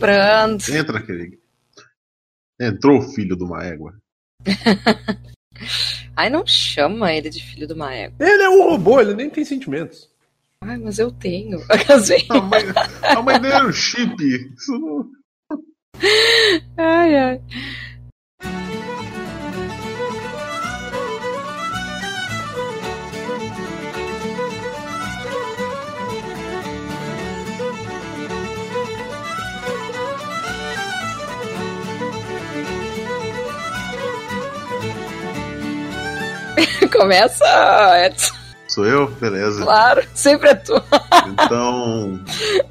Brando. Entra, querido. Entrou o filho de uma égua. Ai, não chama ele de filho de uma égua. Ele é um robô, ele nem tem sentimentos. Ai, mas eu tenho. A mãe, a mãe dele era o chip. Isso não... Ai, ai. Começa, Edson. Sou eu? Beleza. Claro, sempre é tu. Então,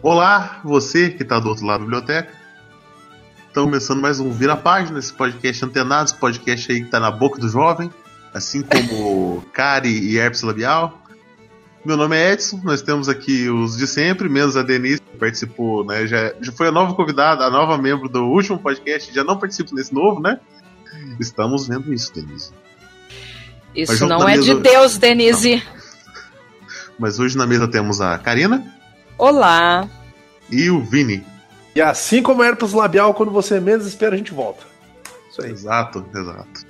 olá, você que está do outro lado da biblioteca. Estamos começando mais um Vira Página, esse podcast antenado, esse podcast aí que está na boca do jovem, assim como Cari e Herpes Labial. Meu nome é Edson, nós temos aqui os de sempre, menos a Denise, que participou, né? Já, já foi a nova convidada, a nova membro do último podcast, já não participa nesse novo, né? Estamos vendo isso, Denise. Isso não é mesa- de Deus, Denise. Mas hoje na mesa temos a Karina Olá. e o Vini. E assim como herpes labial, quando você menos espera, a gente volta. Isso aí. Exato, exato.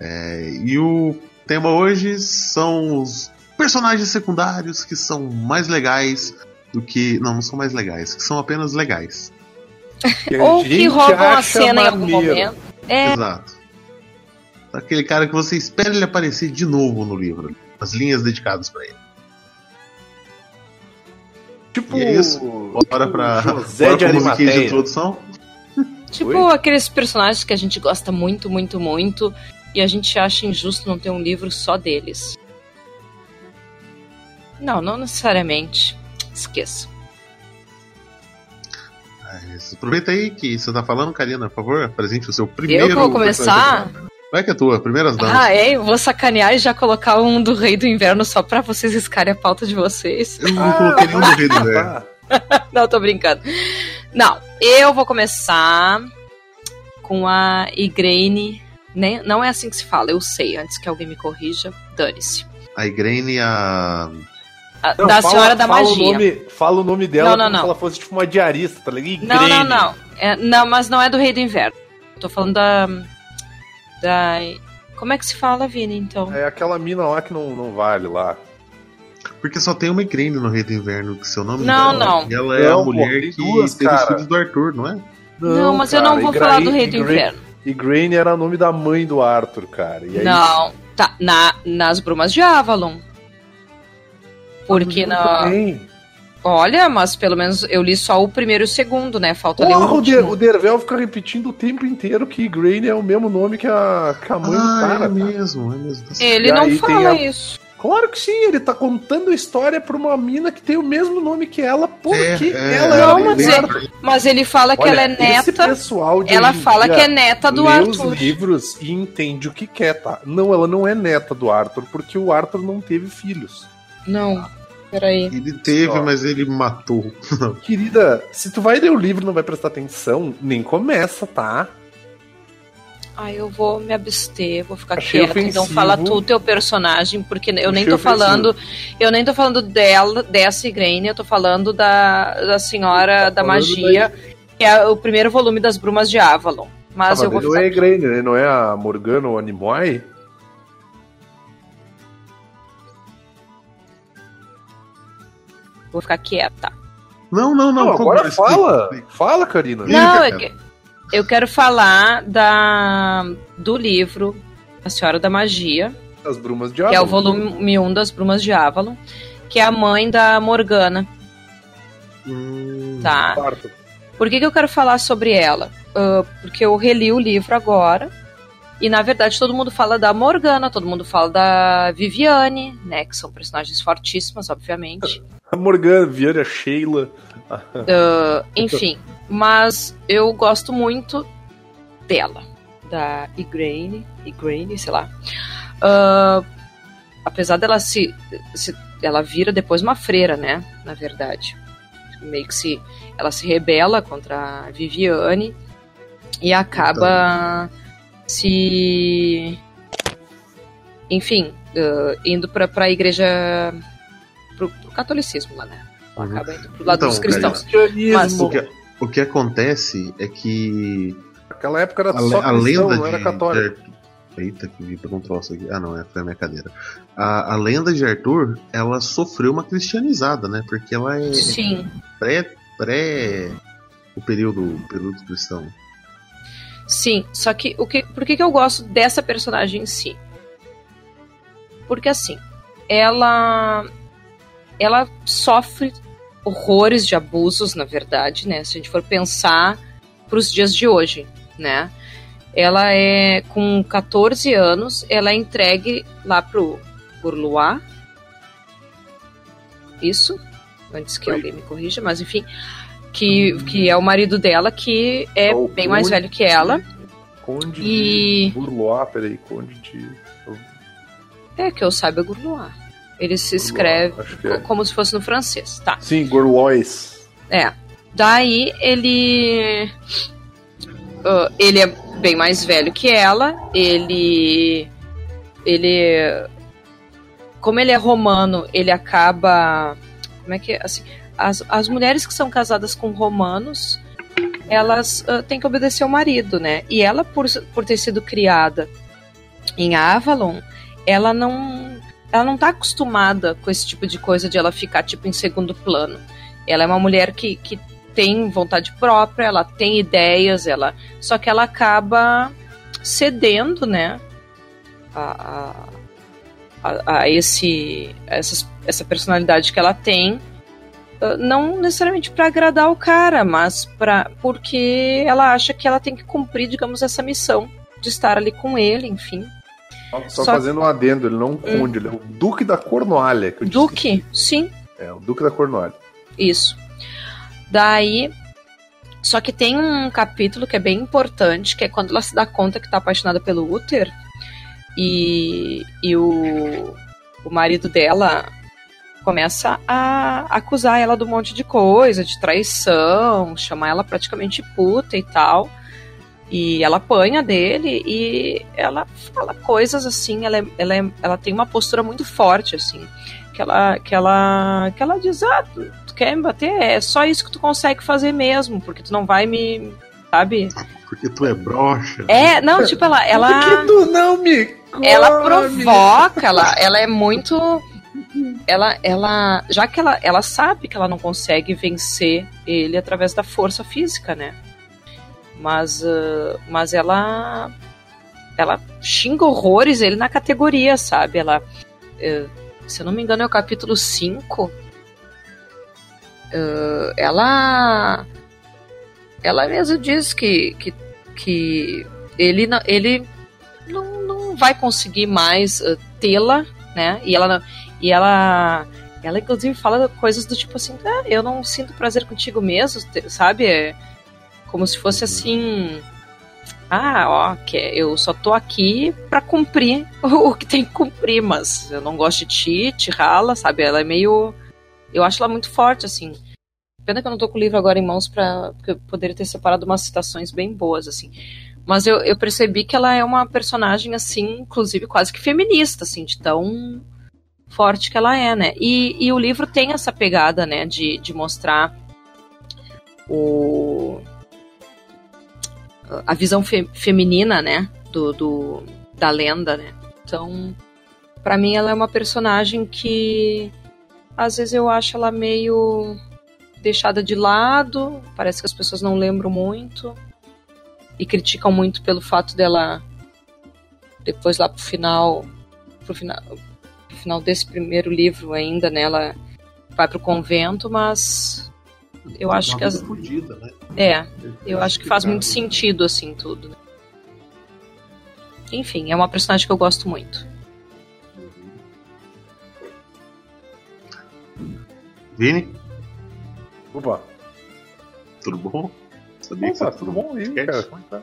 É, e o tema hoje são os personagens secundários que são mais legais do que. Não, não são mais legais, que são apenas legais. Que Ou que roubam a cena em algum maneiro. momento. É, Exato. Aquele cara que você espera ele aparecer de novo no livro. As linhas dedicadas pra ele. Tipo, E é isso. Bora pra, José bora de pra musiquinha de introdução. tipo Oi? aqueles personagens que a gente gosta muito, muito, muito. E a gente acha injusto não ter um livro só deles. Não, não necessariamente. Esqueça. É. Aproveita aí que você tá falando, Karina, por favor, apresente o seu primeiro. Eu vou começar? Vai que é tua, primeiras damas. Ah, é? Eu vou sacanear e já colocar um do Rei do Inverno só pra vocês riscarem a pauta de vocês. Eu não coloquei nenhum do Rei do Inverno. Não, tô brincando. Não, eu vou começar com a Igraine. Né? Não é assim que se fala, eu sei, antes que alguém me corrija, dane-se. A Igraine a. A- Não, da fala- Senhora da fala Magia. O nome, fala o nome dela Não, não, como não. se ela fosse tipo uma diarista, tá ligado? Não, não, não. É, não, mas não é do Rei do Inverno. Eu tô falando da. Da. Como é que se fala, Vini, então? É aquela mina lá que não, não vale lá. Porque só tem uma Igraine no Rei do Inverno, que seu nome Não, não. E ela é Não, a pô, mulher tem que duas, teve os cara. filhos do Arthur, não é? Não, mas eu não cara, vou Igraine- falar do Rei do Igraine- Inverno. Igraine era o nome da mãe do Arthur, cara. E aí, Não, tá. Na, nas Brumas de Avalon. Porque na. Também. Olha, mas pelo menos eu li só o primeiro e o segundo, né? Falta ler o Porra, o, Der, o Dervel fica repetindo o tempo inteiro que Igraine é o mesmo nome que a, que a mãe do Ah, cara. é tá? mesmo, é mesmo. Ele E não fala a- isso. Claro que sim, ele tá contando a história pra uma mina que tem o mesmo nome que ela, porque É, é, ela é a mas do é-. Mas ele fala que Olha, ela é esse neta. pessoal de Ela fala que é neta do lê Arthur. os livros e entende o que quer, tá? Não, ela não é neta do Arthur, porque o Arthur não teve filhos. Não, peraí. Ele teve, Ó. mas ele matou. Querida, se tu vai ler o livro e não vai prestar atenção, nem começa, tá? Ai, eu vou me abster, vou ficar Achei quieta. Então ofensivo. fala tu, teu personagem, porque eu nem Achei tô ofensivo. falando. Eu nem tô falando dela, dessa Igraine, eu tô falando da, da Senhora Tá da Magia, que é o primeiro volume das Brumas de Avalon. Mas Ah, eu vou ele não ficar. é Igraine, né? Não é a Morgana ou a Nimoy? Vou ficar quieta. Não, não, não. Agora fala. explica, explica. Fala, Karina. Não, é que- eu quero falar da do livro A Senhora da Magia, As brumas de que é o Avalon. volume 1 das Brumas de Avalon, que é a mãe da Morgana, Hum, tá? Arthur. Por que, que eu quero falar sobre ela? Ah, porque eu reli o livro agora. E na verdade todo mundo fala da Morgana, todo mundo fala da Viviane, né? Que são personagens fortíssimas, obviamente. A Morgana, Vieira, Sheila. Ah, enfim, mas eu gosto muito dela, da Igraine, Igraine, sei lá. Ah, apesar dela se, se. Ela vira depois uma freira, né? Na verdade. Meio que se. Ela se rebela contra a Viviane e acaba se. Enfim, ah, indo pra, pra igreja. Pro, pro catolicismo lá, né? Uhum. acaba indo pro lado Então, dos cristãos. Cristianismo. Mas- O que, o que acontece é que. Naquela época era a, só a cristão, lenda não era de, de Arthur- Eita, que vi pegou um troço aqui. Ah, não, é, foi a minha cadeira. A, a lenda de Arthur, ela sofreu uma cristianizada, né? Porque ela é Sim. pré. pré. o período, o período cristão. Sim, só que, o que por que, que eu gosto dessa personagem em si? Porque assim, ela ela sofre horrores de abusos, na verdade, né? Se a gente for pensar para os dias de hoje, né? Ela é com 14 anos, ela é entregue lá pro Gurluá. Isso? Antes que Oi. alguém me corrija, mas enfim, que, que é o marido dela, que é É bem mais Conde velho que ela. Conde E- de Burloá, peraí, Conde de. É, que eu saiba Gurloá. Ele se escreve é. como se fosse no francês, tá? Sim, Gorlois. É. Daí ele. ah, ele é bem mais velho que ela. Ele. Ele. Como ele é romano, ele acaba. Como é que é? Assim, as, as mulheres que são casadas com romanos, elas ah, têm que obedecer ao marido, né? E ela, por, por ter sido criada em Avalon, ela não. Ela não tá acostumada com esse tipo de coisa de ela ficar, tipo, em segundo plano. Ela é uma mulher que, que tem vontade própria, ela tem ideias, ela só que ela acaba cedendo, né, a, a, a- esse essas, essa personalidade que ela tem, não necessariamente para agradar o cara, mas para porque ela acha que ela tem que cumprir, digamos, essa missão de estar ali com ele, enfim. Só, Só- fazendo um adendo, ele não é um conde, ele é o Duque da Cornualha. Que eu disse. Duque, sim, É, o Duque da Cornualha. Isso. Daí. Só que tem um capítulo que é bem importante, que é quando ela se dá conta que tá apaixonada pelo Uther. E, e o, o marido dela começa a acusar ela de um monte de coisa, de traição, chamar ela praticamente puta e tal. E ela apanha dele e ela fala coisas assim, ela, é- ela, é- ela tem uma postura muito forte, assim que ela, que ela, que ela diz, ah, tu, tu quer me bater? É só isso que tu consegue fazer mesmo, porque tu não vai me, sabe? Porque tu é broxa. É, não, tipo, ela, Por que ela, tu não me ela come? provoca, ela, ela é muito, ela, ela, já que ela, ela sabe que ela não consegue vencer ele através da força física, né? Mas, ah, mas ela, ela xinga horrores ele na categoria, sabe? Ela, eh, se eu não me engano, é o capítulo 5. eh, ela. Ela mesmo diz que, que, que ele, ele não, não vai conseguir mais eh, tê-la, né? E ela, e ela, ela inclusive fala coisas do tipo assim: ah, eu não sinto prazer contigo mesmo, sabe? É como se fosse assim. Ah, ó, eu só tô aqui pra cumprir o que tem que cumprir, mas eu não gosto de ti, te rala, sabe? Ela é meio. Eu acho ela muito forte, assim. Pena que eu não tô com o livro agora em mãos pra. Porque eu poderia ter separado umas citações bem boas, assim. Mas eu, eu percebi que ela é uma personagem, assim, inclusive quase que feminista, assim, de tão forte que ela é, né? E, e o livro tem essa pegada, né, de, de mostrar o a visão fe- feminina, né, do, do da lenda, né? Então, pra mim ela é uma personagem que às vezes eu acho ela meio deixada de lado, parece que as pessoas não lembram muito e criticam muito pelo fato dela depois lá pro final pro final, final desse primeiro livro ainda, né, ela vai pro convento, mas eu acho que as, fudida, né? é, eu acho que faz muito sentido, assim, tudo. né? Enfim, é uma personagem que eu gosto muito. Vini, Opa, tudo bom? Sabia que Opa você tudo bom aí, cara? É que tá?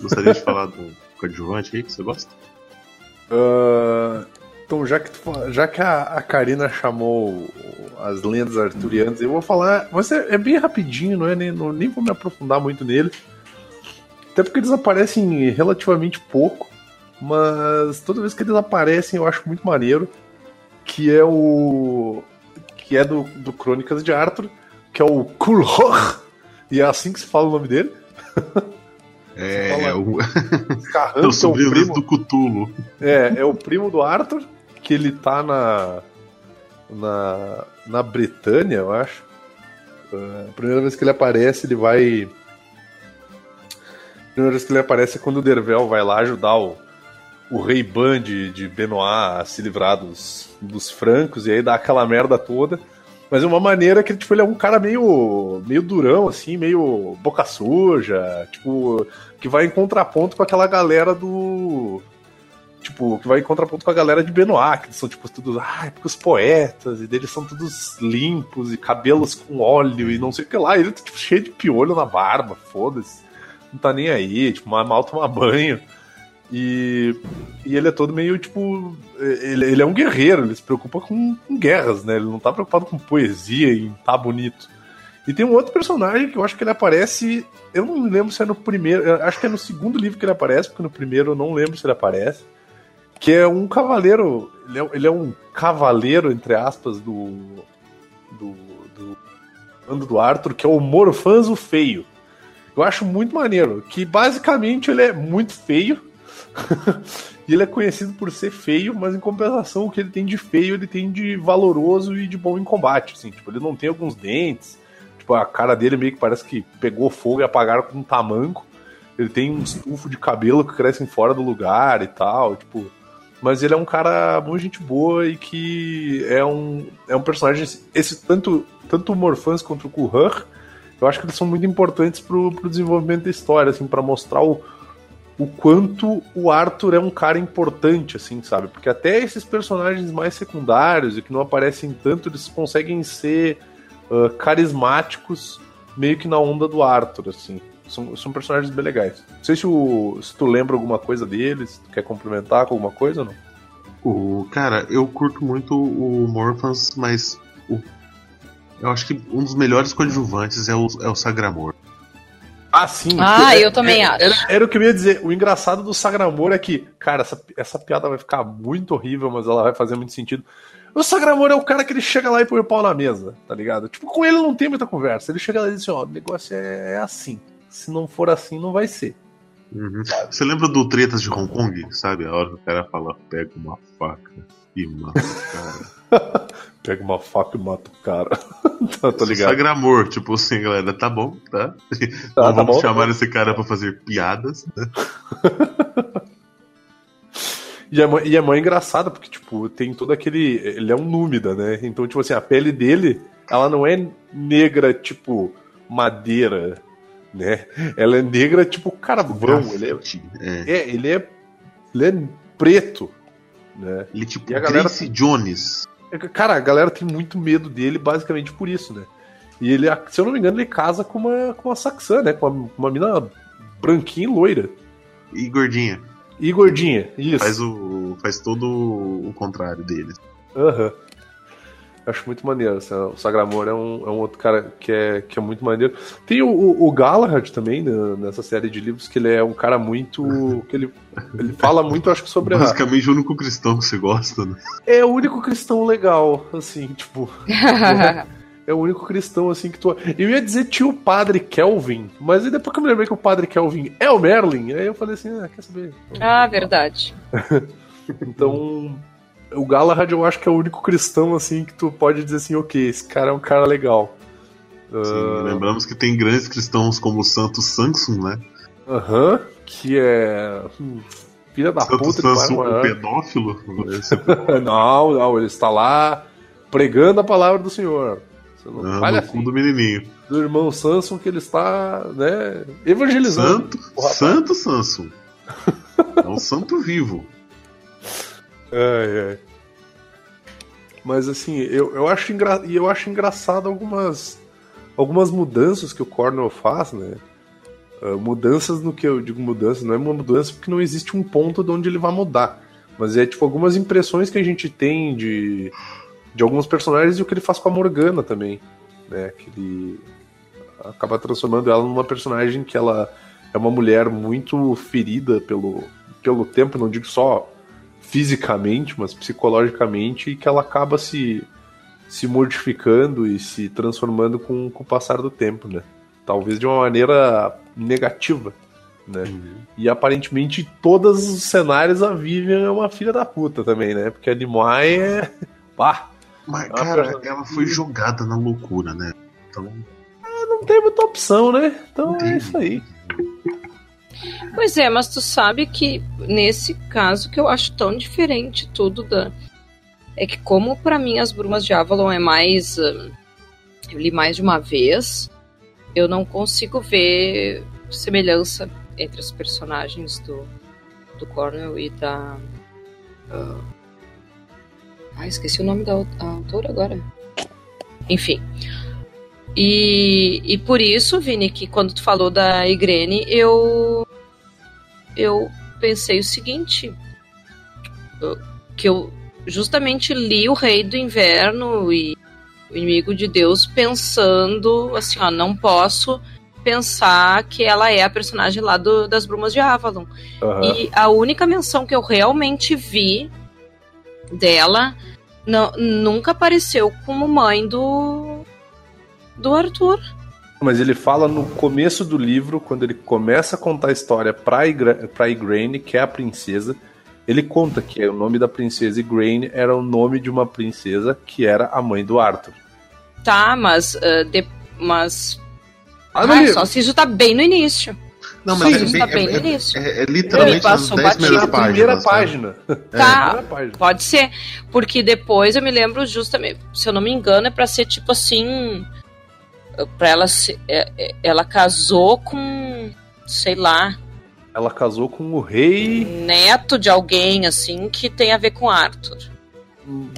Gostaria de falar do coadjuvante aí que você gosta? Ah, então, já que, tu já que a, a Karina chamou as lendas arturianas, eu vou falar. Você é bem rapidinho, não é? Nem, não- nem vou me aprofundar muito nele. Até porque eles aparecem relativamente pouco. Mas toda vez que eles aparecem eu acho muito maneiro. Que é o. Que é do, do Crônicas de Arthur, que é o Kulhor, E é assim que se fala o nome dele? É, é o. Carranco, Teu sobrinho primo, do Cutulo. é, é o primo do Arthur, que ele tá na. na. na Britânia, eu acho. Uh, a primeira vez que ele aparece, ele vai. A primeira vez que ele aparece é quando o Dervel vai lá ajudar o, o rei Ban de, de Benoit a se livrar dos, dos francos, e aí dá aquela merda toda. Mas é uma maneira que tipo, ele é um cara meio, meio durão, assim, meio boca suja, tipo, que vai em contraponto com aquela galera do. Tipo, que vai em contraponto com a galera de Benoit, que são, tipo, todos. Ah, porque os poetas, e deles são todos limpos, e cabelos com óleo, e não sei o que lá. Ele tá, tipo, cheio de piolho na barba, foda-se. Não tá nem aí, tipo, mal tomar banho. E, e ele é todo meio, tipo. Ele, ele é um guerreiro, ele se preocupa com, com guerras, né? Ele não tá preocupado com poesia e tá bonito. E tem um outro personagem que eu acho que ele aparece. Eu não lembro se é no primeiro. Acho que é no segundo livro que ele aparece, porque no primeiro eu não lembro se ele aparece. Que é um cavaleiro. Ele é, ele é um cavaleiro, entre aspas, do. Do. Do bando do Arthur, que é o Morfanzo Feio. Eu acho muito maneiro. Que basicamente ele é muito feio. e ele é conhecido por ser feio, mas em compensação o que ele tem de feio, ele tem de valoroso e de bom em combate, assim, tipo, ele não tem alguns dentes, tipo, a cara dele meio que parece que pegou fogo e apagaram com um tamanco. Ele tem um estufo de cabelo que crescem fora do lugar e tal, tipo, mas ele é um cara muito gente boa e que é um, é um personagem esse tanto tanto o Morfans quanto o Kuhar, eu acho que eles são muito importantes pro, pro desenvolvimento da história, assim, para mostrar o o quanto o Arthur é um cara importante, assim, sabe? Porque até esses personagens mais secundários e que não aparecem tanto, eles conseguem ser uh, carismáticos meio que na onda do Arthur, assim. São, são personagens bem legais. Não sei se, o, se tu lembra alguma coisa deles, se tu quer complementar com alguma coisa ou não? O, cara, eu curto muito o Morphans, mas o, eu acho que um dos melhores coadjuvantes é o, é o Sagramor. Ah, sim. Ah, É- eu também é- acho. Era, era o que eu ia dizer. O engraçado do Sagramor é que, cara, essa, essa piada vai ficar muito horrível, mas ela vai fazer muito sentido. O Sagramor é o cara que ele chega lá e põe o pau na mesa, tá ligado? Tipo, com ele não tem muita conversa. Ele chega lá e diz assim: ó, o negócio é, é assim. Se não for assim, não vai ser. Uhum. Você lembra do Tretas de Hong Kong? Sabe? A hora que o cara fala, pega uma faca e mata o cara. Pega uma faca e mata o cara. tá, tô ligado. Sagramor, tipo assim, galera, tá bom, tá? Tá, Não tá vamos bom. chamar esse cara pra fazer piadas. né? E é, e é mó engraçado, porque, tipo, tem todo aquele. Ele é um númida, né? Então, tipo assim, a pele dele, ela não é negra, tipo, madeira, né? Ela é negra, tipo, carvão. Ele é, é. é, ele é. Ele é preto, né? Ele é tipo E a galera- Grace Jones. É Cara, a galera tem muito medo dele, basicamente por isso, né? E ele, se eu não me engano, ele casa com uma, com uma saxã, né? Com uma, uma mina branquinha e loira. E gordinha. E gordinha, isso. Faz, o, faz todo o contrário dele. Aham. Acho muito maneiro. assim, o Sagramor é um, é um outro cara que é, que é muito maneiro. Tem o, o, o Galahad também, né, nessa série de livros, que ele é um cara muito. que ele, ele fala muito, acho que, sobre a. Basicamente o único cristão que você gosta, né? É o único cristão legal, assim, tipo. É o único cristão, assim, que tu. Eu ia dizer tio Padre Kelvin, mas aí depois que eu me lembrei que o Padre Kelvin é o Merlin, aí eu falei assim, ah, quer saber? ah, verdade. Então, o Galahad eu acho que é o único cristão, assim, que tu pode dizer assim, ok, esse cara é um cara legal. Sim, Ah, lembramos que tem grandes cristãos como o Santo Samson, né? Aham, que é. hum, Filha da Santo puta Samson, pariu, o né? pedófilo. Não, não, ele está lá pregando a palavra do Senhor. Você não Ah, assim. do menininho. Do irmão Samson que ele está, né, evangelizando. Santo. Santo Samson. É um santo vivo. É, é. Mas assim, eu, eu, acho engra... eu acho engraçado algumas, algumas mudanças que o Cornell faz, né? Ah, mudanças no que eu digo mudanças, não é uma mudança porque não existe um ponto de onde ele vai mudar. Mas é tipo algumas impressões que a gente tem de, de alguns personagens e o que ele faz com a Morgana também. Né? Que ele acaba transformando ela numa personagem que ela é uma mulher muito ferida pelo, pelo tempo, não digo só fisicamente, mas psicologicamente, e que ela acaba se, se modificando e se transformando com, com o passar do tempo, né? talvez de uma maneira negativa, né? Uhum. E aparentemente todos os cenários a Vivian é uma filha da puta também, né? Porque a Nimue é. Pá! Mas, é cara, ela foi jogada na loucura, né? Então. É, não tem muita opção, né? Então é isso aí. Pois é, mas tu sabe que nesse caso que eu acho tão diferente tudo da. É que, como para mim as Brumas de Avalon é mais. Uh, eu li mais de uma vez, eu não consigo ver semelhança entre os personagens do, do Cornell e da. Uh, ah, esqueci o nome da autora agora. Enfim. E, e por isso, Vini, que quando tu falou da Igrene, eu. Eu pensei o seguinte. Que eu justamente li o Rei do Inverno e o Inimigo de Deus pensando assim, ó, não posso pensar que ela é a personagem lá do, das Brumas de Avalon. Uhum. E a única menção que eu realmente vi dela não, nunca apareceu como mãe do, do Arthur. Mas ele fala no começo do livro, quando ele começa a contar a história pra, Igra pra Igraine, que é a princesa, ele conta que o nome da princesa Igraine era o nome de uma princesa que era a mãe do Arthur. Tá, mas, uh, de, mas ah, ah, só se isso tá bem no início. Não, mas Sim, é, bem, tá bem é, no início. É, é literalmente nas 10 primeiras páginas. Primeira né? página. Tá, pode ser. Porque depois eu me lembro justamente, se eu não me engano, é pra ser tipo assim. Pra ela se, é, é, ela casou com. sei lá. Ela casou com o rei. Neto de alguém, assim, que tem a ver com Arthur. Hum,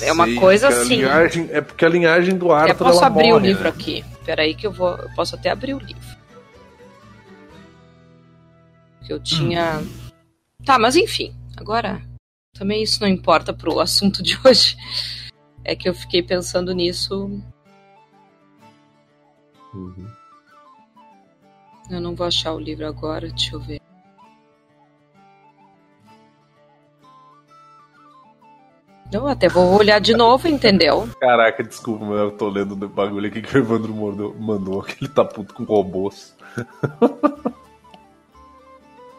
é uma coisa assim. Linhagem, é porque a linhagem do Arthur. Eu posso abrir morre, o livro né? aqui. Peraí que eu vou. Eu posso até abrir o livro. Que eu tinha. Hum. Tá, mas enfim. Agora. Também isso não importa pro assunto de hoje. É que eu fiquei pensando nisso. Uhum. Eu não vou achar o livro agora, deixa eu ver. Eu até vou olhar de novo, entendeu? Caraca, desculpa, mas eu tô lendo o bagulho aqui que o Evandro mandou, mandou que ele tá puto com robôs.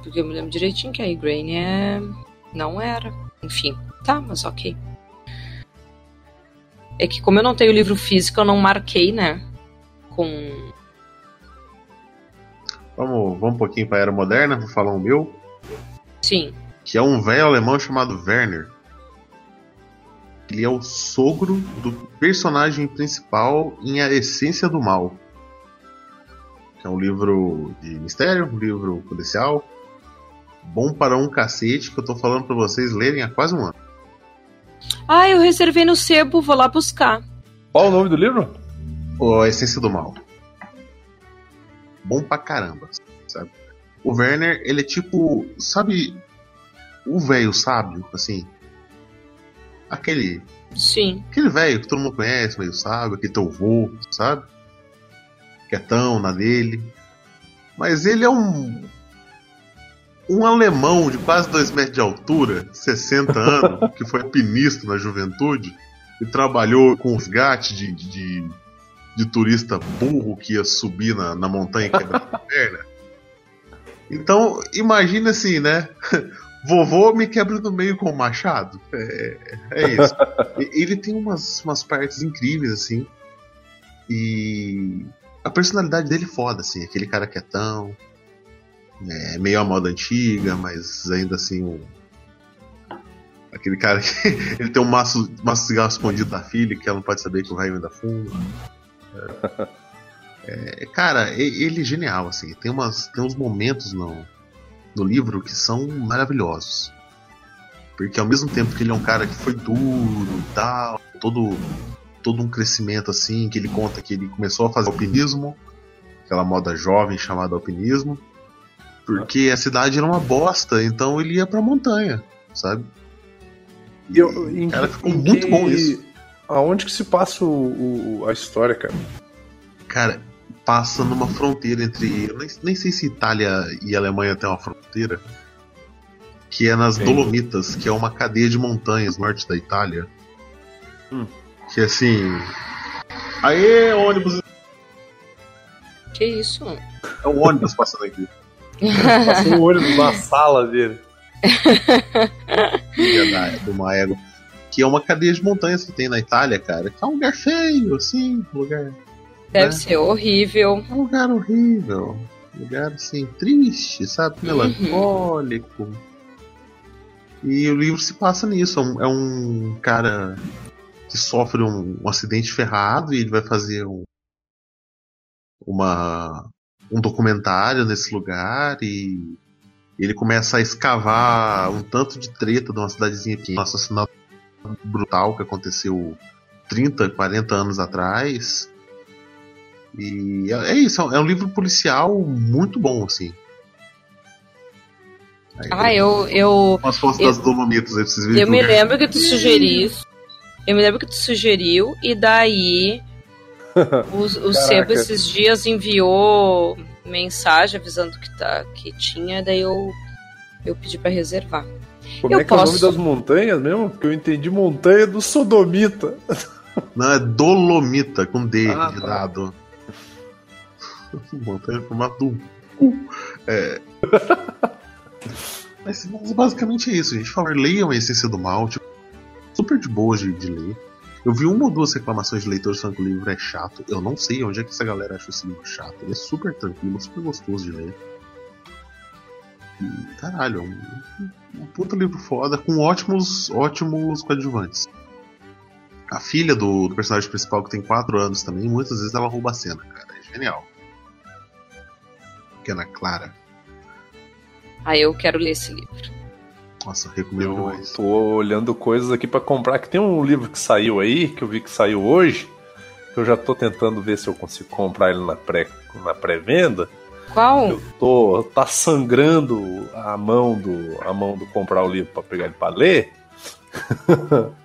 Porque eu me lembro direitinho que a Igraine é... não era. Enfim, tá, mas ok. É que como eu não tenho livro físico, eu não marquei, né? Com. Vamos, vamos um pouquinho pra Era Moderna, vou falar o meu. Sim. Que é um velho alemão chamado Werner. Ele é o sogro do personagem principal em A Essência do Mal. Que é um livro de mistério, um livro policial. Bom para um cacete que eu tô falando para vocês lerem há quase um ano. Ah, eu reservei no sebo, vou lá buscar. Qual o nome do livro? O A Essência do Mal. Bom pra caramba, sabe? O Werner, ele é tipo, sabe, o velho sábio, assim, aquele. Sim. Aquele velho que todo mundo conhece, meio sábio, aquele teu vô, sabe? Quietão na dele. Mas ele é um. Um alemão de quase 2 metros de altura, 60 anos, que foi alpinista na juventude e trabalhou com os gatos de, de, de, turista burro que ia subir na, na montanha e quebrar a perna. Então, imagina assim, né? Vovô me quebra no meio com o machado. É, é isso. Ele tem umas, umas partes incríveis, assim. E a personalidade dele é foda, assim. Aquele cara quietão. É, meio a moda antiga, mas ainda assim um, Aquele cara que ele tem um maço, maço de cigarro escondido da filha, que ela não pode saber que o raio ainda fuma. É, cara, ele é genial, assim. Tem, umas, tem uns momentos no, no livro que são maravilhosos. Porque ao mesmo tempo que ele é um cara que foi duro e tal, todo, todo um crescimento assim, que ele conta que ele começou a fazer alpinismo, aquela moda jovem chamada alpinismo, porque a cidade era uma bosta, então ele ia pra montanha, sabe? E eu, em, cara, ficou muito que... bom isso. Aonde que se passa o, o, a história, cara? Cara, passa numa fronteira entre. Eu nem, nem sei se Itália e Alemanha tem uma fronteira. Que é nas Sim. Dolomitas, que é uma cadeia de montanhas norte da Itália. Hum. Que assim. Aê, ônibus Que isso? É um ônibus passando aqui. Passou o ônibus na sala dele. Da, do Maego. Que é uma cadeia de montanhas que tem na Itália, cara. Que é um lugar feio, assim. Um lugar. Deve né? ser horrível. É um lugar horrível. Um lugar assim, triste, sabe? Melancólico. E o livro se passa nisso. É um, é um cara que sofre um, um acidente ferrado e ele vai fazer um, uma, um documentário nesse lugar e ele começa a escavar um tanto de treta de uma cidadezinha aqui, um assassinato brutal que aconteceu 30, 40 anos atrás. E é, é isso, é um livro policial muito bom, assim. Aí, Ah, eu, eu, fotos eu- das Dolomitas aí pra vocês verem. eu me lembro que tu sugeriu. Eu me lembro que tu sugeriu, e daí o, o esses dias enviou mensagem avisando que, tá, que tinha, daí eu, eu pedi pra reservar. Como Eu é que é o nome posso. das montanhas mesmo? Porque eu entendi montanha do Sodomita. Não, é Dolomita, com D Ah, de tá. dado. Montanha formato do cu. É. Mas basicamente é isso, gente. Por favor, leiam a Essência do Mal. Tipo, super de boa de, de ler. Eu vi uma ou duas reclamações de leitores falando que o livro é chato. Eu não sei onde é que essa galera achou esse livro chato. Ele é super tranquilo, super gostoso de ler. E, caralho, é um, um puta livro foda com ótimos, ótimos coadjuvantes. A filha do, do personagem principal, que tem 4 anos também, muitas vezes ela rouba a cena, cara. É genial. Pequena Clara. Aí eu quero ler esse livro. Nossa, recomendo Eu demais. tô olhando coisas aqui pra comprar. Que tem um livro que saiu aí, que eu vi que saiu hoje, que eu já tô tentando ver se eu consigo comprar ele na pré na pré-venda. Qual? Eu tô tá sangrando a mão do a mão do comprar o livro pra pegar ele pra ler.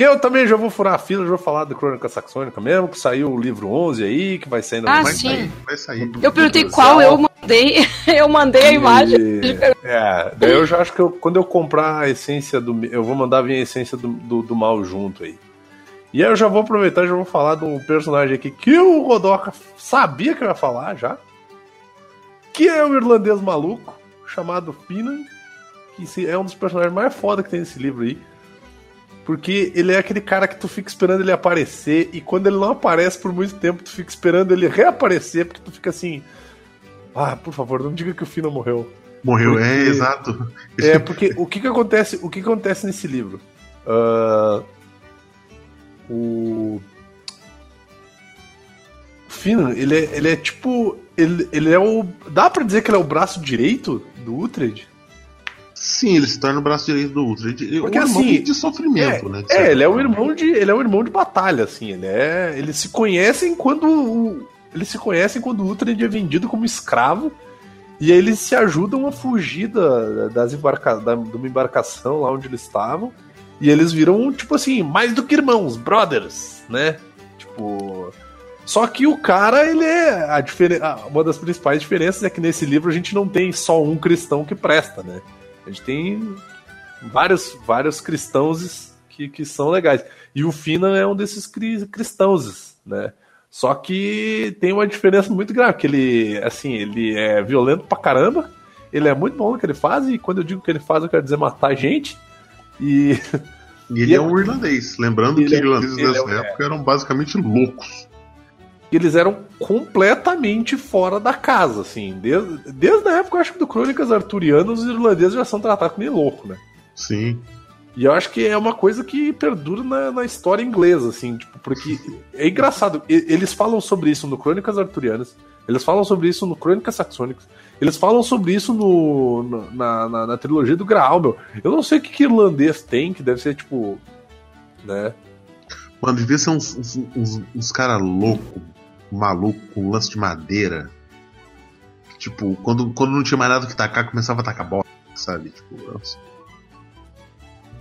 que eu também já vou furar a fila, já vou falar da Crônica Saxônica mesmo, que saiu o livro 11 aí, que vai sair Ah, vai sim. sair, vai sair. Eu perguntei qual do eu mandei. Eu mandei a imagem. E- É, daí eu já acho que eu- quando eu comprar a essência do. Eu vou mandar vir a essência do, do, do mal junto aí. E aí eu já vou aproveitar e já vou falar de um personagem aqui que o Godoka sabia que eu ia falar já. Que é o irlandês maluco, chamado Finan, que se- é um dos personagens mais foda que tem nesse livro aí. Porque ele é aquele cara que tu fica esperando ele aparecer, e quando ele não aparece por muito tempo, tu fica esperando ele reaparecer, porque tu fica assim. Ah, por favor, não diga que o Finan morreu. Morreu, Porque- é, exato. É, porque o que que acontece, o que que acontece nesse livro? Ah, o o Finan, ele é, ele é tipo, ele, ele é o, dá pra dizer que ele é o braço direito do Uhtred? Sim, ele se torna o braço direito do Ultra. Ele- Porque, um irmão assim, de sofrimento, né? de É, ele é um irmão de, ele é um irmão de batalha, assim, ele é, eles se conhecem quando eles se conhecem quando o Uhtred é vendido como escravo e aí eles se ajudam a fugir da, das embarca, da, de uma embarcação lá onde eles estavam e eles viram tipo assim mais do que irmãos, brothers, né? Tipo, só que o cara ele é a- uma das principais diferenças é que nesse livro a gente não tem só um cristão que presta, né? A gente tem vários, vários cristãos que, que são legais. E o Fina é um desses cri- cristãos, né? Só que tem uma diferença muito grave, que ele, assim, ele é violento pra caramba, ele é muito bom no que ele faz, e quando eu digo que ele faz, eu quero dizer matar gente. E E ele E é um irlandês. Lembrando que é- irlandeses ele dessa é- época eram basicamente loucos. Eles eram completamente fora da casa, assim. Desde, desde a época, eu acho que do Crônicas Arturianas, os irlandeses já são tratados como louco, né? Sim. E eu acho que é uma coisa que perdura na, na história inglesa, assim, tipo, porque é engraçado. Eles falam sobre isso no Crônicas Arturianas, eles falam sobre isso no Crônicas Saxônicas, eles falam sobre isso no, no- na, na, na trilogia do Graal, meu. Eu não sei o que, que irlandês tem, que deve ser tipo. Né? Mano, devia ser uns, uns, uns, uns caras loucos, maluco, com lance de madeira. Tipo, quando, quando não tinha mais nada que tacar, começava a tacar bola, sabe? Tipo, nossa,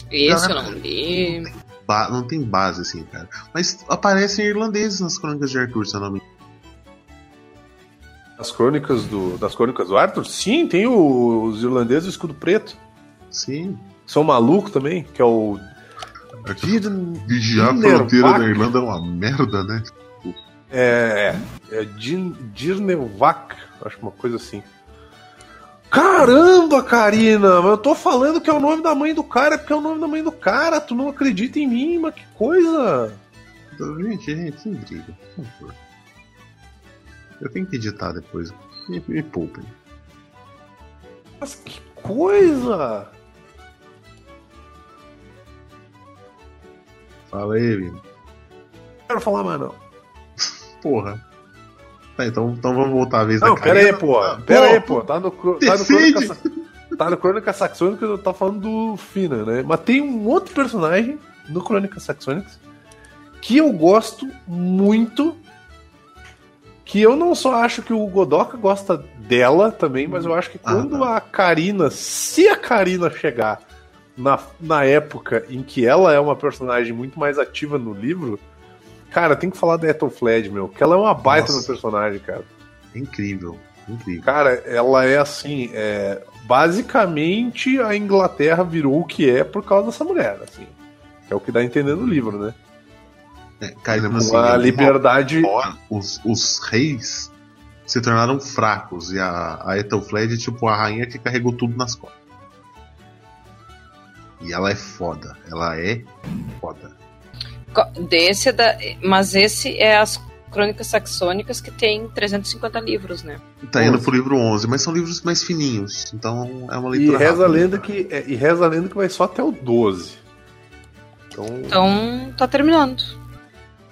Esse eu não li. ba- não tem base assim, cara. Mas aparecem irlandeses nas crônicas de Arthur, se eu não me engano. As crônicas do, das crônicas do Arthur? Sim, tem o- os irlandeses do escudo preto. Sim. São malucos também, que é o. Vigiar a fronteira da Irlanda é uma merda, né? É. É Dirnevac, acho uma coisa assim. Caramba, Karina! Eu tô falando que é o nome da mãe do cara, porque é o nome da mãe do cara. Tu não acredita em mim, mas que coisa! Gente, gente, sem briga, por favor. Eu tenho que editar depois. Me, me poupem. Mas que coisa! Fala aí, Vini. Quero falar mais não. Porra. Tá, então, então vamos voltar a vez não, da pera Karina. aí, pô. Ah, Pera pô, aí, pô. Tá no, tá no. Crônica, tá no Crônica Saxônica, eu tá falando do Fina, né? Mas tem um outro personagem no Crônica Saxônicas que eu gosto muito. Que eu não só acho que o Godoka gosta dela também, mas eu acho que Ah, quando tá. a Karina, se a Karina chegar na, na época em que ela é uma personagem muito mais ativa no livro, cara, tem que falar da Ethel Fled, meu, que ela é uma baita Nossa. no personagem, cara. É incrível, incrível. Cara, ela é assim, é, basicamente a Inglaterra virou o que é por causa dessa mulher, assim. Que é o que dá a entender no livro, né? É, assim, Uma ele- liberdade. Os, os reis se tornaram fracos e a, a Ethelflaed é tipo a rainha que carregou tudo nas costas. E ela é foda, ela é foda. Desse é da, mas esse é as Crônicas Saxônicas que tem 350 livros, né? Tá indo pro livro 11, mas são livros mais fininhos, então é uma E leitura reza a rápida. lenda que é, e reza a lenda que vai só até o 12. Então, Então tá terminando.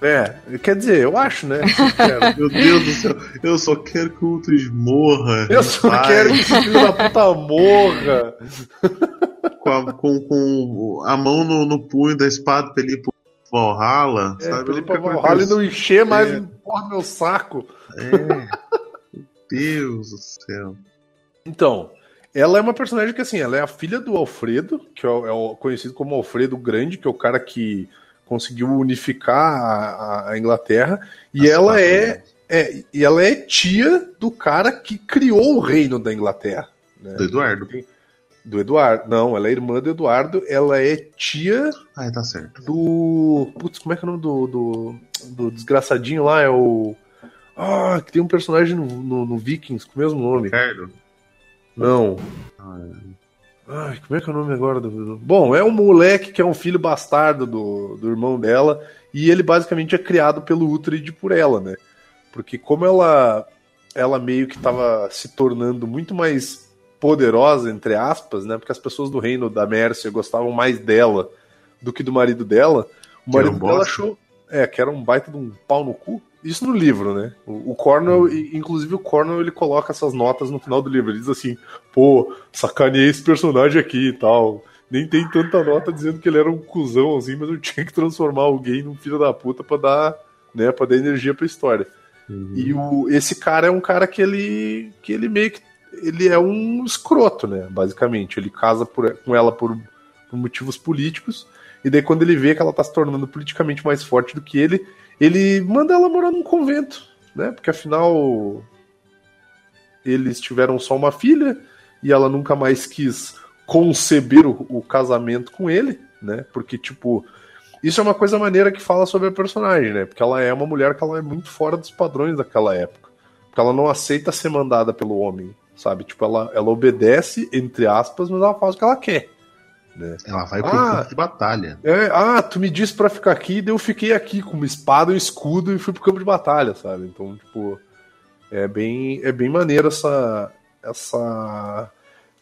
é, quer dizer, eu acho, né? Eu quero. Meu Deus do céu, eu só quero que o Ultris morra. Eu só Pai, quero que esse filho da puta morra. com, a, com, com a mão no, no punho da espada pra ele ir pro Valhalla, É, sabe? ele pra Valhalla e não encher mais É. porra, meu saco. É. Meu Deus do céu. Então, ela é uma personagem que, assim, ela é a filha do Alfredo, que é, o- é conhecido como Alfredo Grande, que é o cara que conseguiu unificar a, a- Inglaterra. E As ela quatro é, é, e ela é tia do cara que criou o reino da Inglaterra. né? Do Eduardo. Do Eduardo. Não, ela é irmã do Eduardo, ela é tia Ai, tá certo. do. Putz, como é que é o nome do, do, do desgraçadinho lá? É o. Ah, que tem um personagem no, no, no Vikings com o mesmo nome. Ricardo. Não. Ah, Ai, como é que é o nome agora do. do- Bom, é um moleque que é um filho bastardo do, do irmão dela. E ele basicamente é criado pelo Uhtred por ela, né? Porque como ela ela meio que estava se tornando muito mais poderosa, entre aspas, né? Porque as pessoas do reino da Mércia gostavam mais dela do que do marido dela. O marido um dela bosta. achou. É, que era um baita de um pau no cu. Isso no livro, né? O, o Cornwell, e- inclusive o Cornwell, ele coloca essas notas no final do livro. Ele diz assim: pô, sacaneei esse personagem aqui e tal. Nem tem tanta nota dizendo que ele era um cuzão assim, mas eu tinha que transformar alguém num filho da puta pra dar, né, pra dar energia pra história. E o, esse cara é um cara que ele, que ele meio que. Ele é um escroto, né? Basicamente. Ele casa por- com ela por, por motivos políticos. E daí, quando ele vê que ela tá se tornando politicamente mais forte do que ele, ele manda ela morar num convento, né? Porque afinal. Eles tiveram só uma filha e ela nunca mais quis conceber o, o casamento com ele, né? Porque, tipo, isso é uma coisa maneira que fala sobre a personagem, né? Porque ela é uma mulher que ela é muito fora dos padrões daquela época. Porque ela não aceita ser mandada pelo homem, sabe? Tipo, ela, ela obedece, entre aspas, mas ela faz o que ela quer. Ela vai pro Ah. campo de batalha. É, ah, tu me disse pra ficar aqui, daí eu fiquei aqui com uma espada, um escudo e fui pro campo de batalha, sabe? Então, tipo, é bem, é bem maneiro essa, essa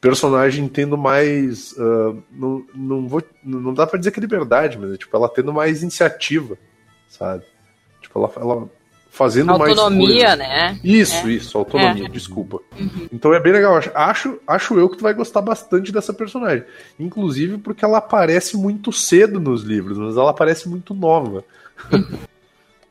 personagem tendo mais, ah, não, não vou, não dá pra dizer que é liberdade, mas é, tipo, ela tendo mais iniciativa, sabe? Tipo, ela, ela fazendo mais Autonomia, né? Isso, isso, autonomia, É. desculpa. Então é bem legal. Acho- Acho, eu que tu vai gostar bastante dessa personagem. Inclusive porque ela aparece muito cedo nos livros, mas ela aparece muito nova.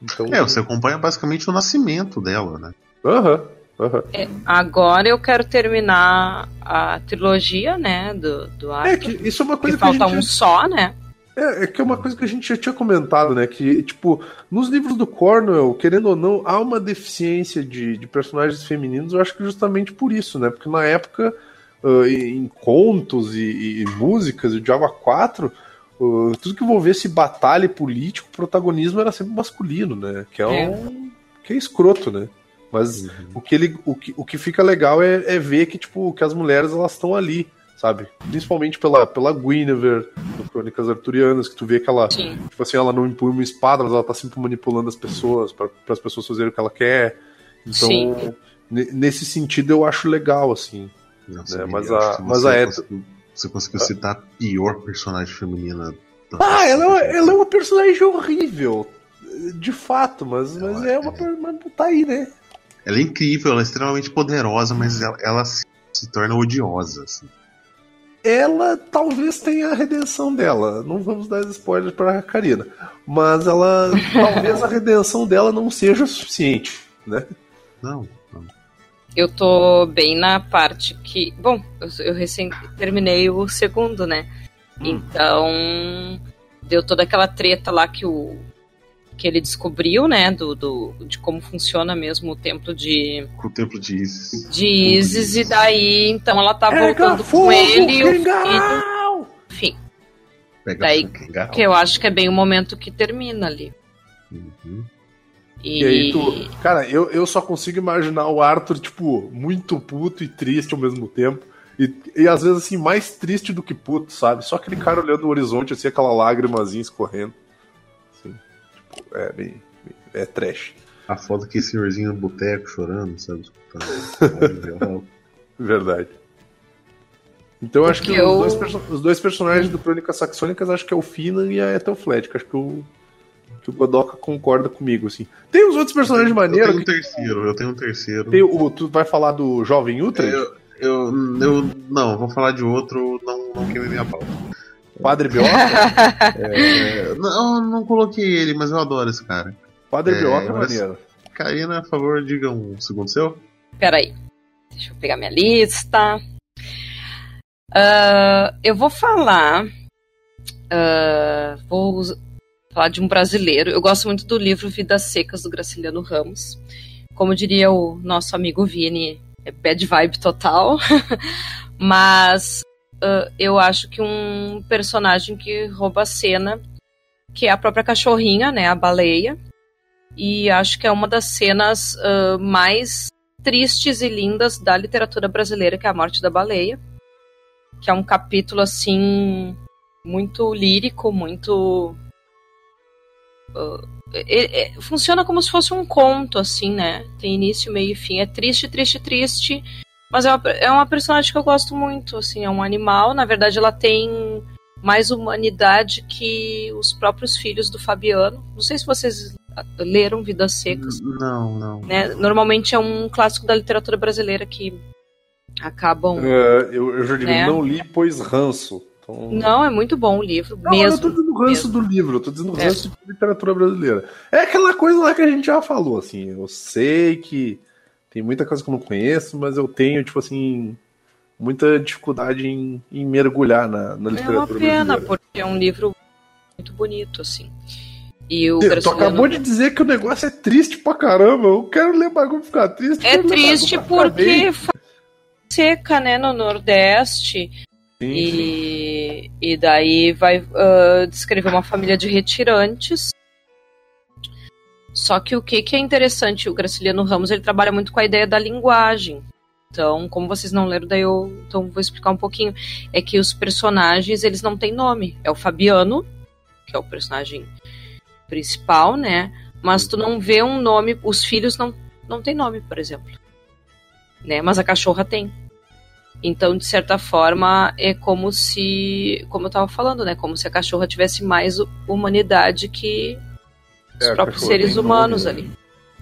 então, É, você acompanha basicamente o nascimento dela, né? Aham, aham. É, agora eu quero terminar a trilogia, né? Do, do É Arthur. que isso é uma que coisa que, a falta gente um só, né? É, é que é uma coisa que a gente já tinha comentado, né? Que, tipo, nos livros do Cornwell, querendo ou não, há uma deficiência de, de personagens femininos, eu acho que justamente por isso, né? Porque na época, ah, em contos e, e músicas, o Java 4, ah, tudo que envolvesse batalha e político, o protagonismo era sempre masculino, né? Que é, É. um. que é escroto, né? Mas uhum. o, que ele, o, que, o que fica legal é, é ver que, tipo, que as mulheres elas estão ali, sabe? Principalmente pela, pela Guinevere, no Crônicas Arturianas, que tu vê que ela, Sim. tipo assim, ela não impõe uma espada, mas ela tá sempre manipulando as pessoas para as pessoas fazerem o que ela quer. Então, Sim. nesse sentido eu acho legal, assim. Nossa, né? Mas a, mas a Ed... Você conseguiu citar a pior personagem feminina. Ah, ela, é ela é uma personagem horrível. De fato, mas, ela mas é uma. É... Mas tá aí, né? Ela é incrível, ela é extremamente poderosa, mas ela, ela se, se, torna odiosa. Assim. Ela talvez tenha a redenção dela. Não vamos dar spoilers pra Karina. Mas ela. talvez a redenção dela não seja suficiente, né? Não, não. Eu tô bem na parte que. Bom, eu, eu recém terminei o segundo, né? Hum. Então. Deu toda aquela treta lá que o. Que ele descobriu, né? Do, do, de como funciona mesmo o templo de. O templo de Isis. De Isis, e daí, então ela tá voltando com ele e o filho. Enfim. Pega daí que eu acho que é bem o momento que termina ali. Uhum. E, e aí tu. Cara, eu, eu só consigo imaginar o Arthur, tipo, muito puto e triste ao mesmo tempo. E, e às vezes, assim, mais triste do que puto, sabe? Só aquele cara olhando o horizonte, assim, aquela lágrimazinha escorrendo. É bem. É trash. A foto que senhorzinho no boteco chorando, sabe? Verdade. Então acho que eu... os, dois os, dois personagens do Crônicas Saxônicas acho que é o Finan e a Ethelfled, que acho que o que o Godoka concorda comigo, assim. Tem os outros personagens eu maneiros. Eu tenho um terceiro, eu tenho um terceiro. Tem o, tu vai falar do Jovem Ultra? Eu, eu, eu não, vou falar de outro, não, não queimei minha pauta. Padre Biota? é, não, não coloquei ele, mas eu adoro esse cara. Padre é, Biota é maneiro. Karina, por favor, diga um segundo seu. Peraí, deixa eu pegar minha lista. Uh, eu vou falar. Uh, vou falar de um brasileiro. Eu gosto muito do livro Vidas Secas, do Graciliano Ramos. Como diria o nosso amigo Vini, é bad vibe total. Mas uh, eu acho que um personagem que rouba a cena, que é a própria cachorrinha, né, a baleia. E acho que é uma das cenas uh, mais tristes e lindas da literatura brasileira, que é a morte da baleia. Que é um capítulo, assim, muito lírico, muito Uh, é, é, funciona como se fosse um conto, assim, né? Tem início, meio e fim. É triste, triste, triste. Mas é uma, é uma personagem que eu gosto muito, assim. É um animal. Na verdade, ela tem mais humanidade que os próprios filhos do Fabiano. Não sei se vocês leram Vidas Secas. Não, não. Né? Normalmente é um clássico da literatura brasileira que acabam. Uh, eu, eu já digo, né? não li, pois ranço. Então... Não, é muito bom o livro, não, mesmo. Eu tô dizendo ranço mesmo. do livro, eu tô dizendo é. ranço é. de literatura brasileira. É aquela coisa lá que a gente já falou, assim, eu sei que tem muita coisa que eu não conheço, mas eu tenho, tipo assim, muita dificuldade em, em mergulhar na, na literatura. É uma pena, brasileira. porque é um livro muito bonito, assim. E o Tu acabou de dizer que o negócio é triste pra caramba. Eu quero ler bagulho ficar triste. É triste porque seca, né, no Nordeste. Sim, e, sim. e daí vai uh, descrever uma família de retirantes. Só que o que, que é interessante, o Graciliano Ramos ele trabalha muito com a ideia da linguagem. Então, como vocês não leram, daí eu então vou explicar um pouquinho. É que os personagens, eles não têm nome. É o Fabiano, que é o personagem principal, né? Mas tu não vê um nome, os filhos não, não têm nome, por exemplo. Né? Mas a cachorra tem. Então, de certa forma, é como se, como eu estava falando, né, como se a cachorra tivesse mais humanidade que os é, próprios seres humanos nome, ali, né?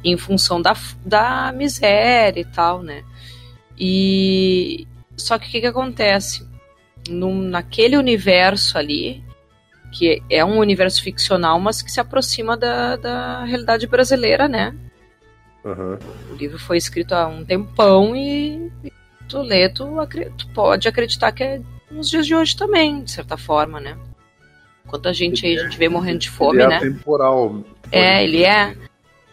em função da, da miséria e tal, né? E só que o que, que acontece? Num, naquele universo ali, que é um universo ficcional, mas que se aproxima da, da realidade brasileira, né? Uhum. O livro foi escrito há um tempão e tu lê, tu, tu pode acreditar que é nos dias de hoje também, de certa forma, né? Quanta gente aí a gente vê morrendo de fome, ele né? É temporal. É, ele é.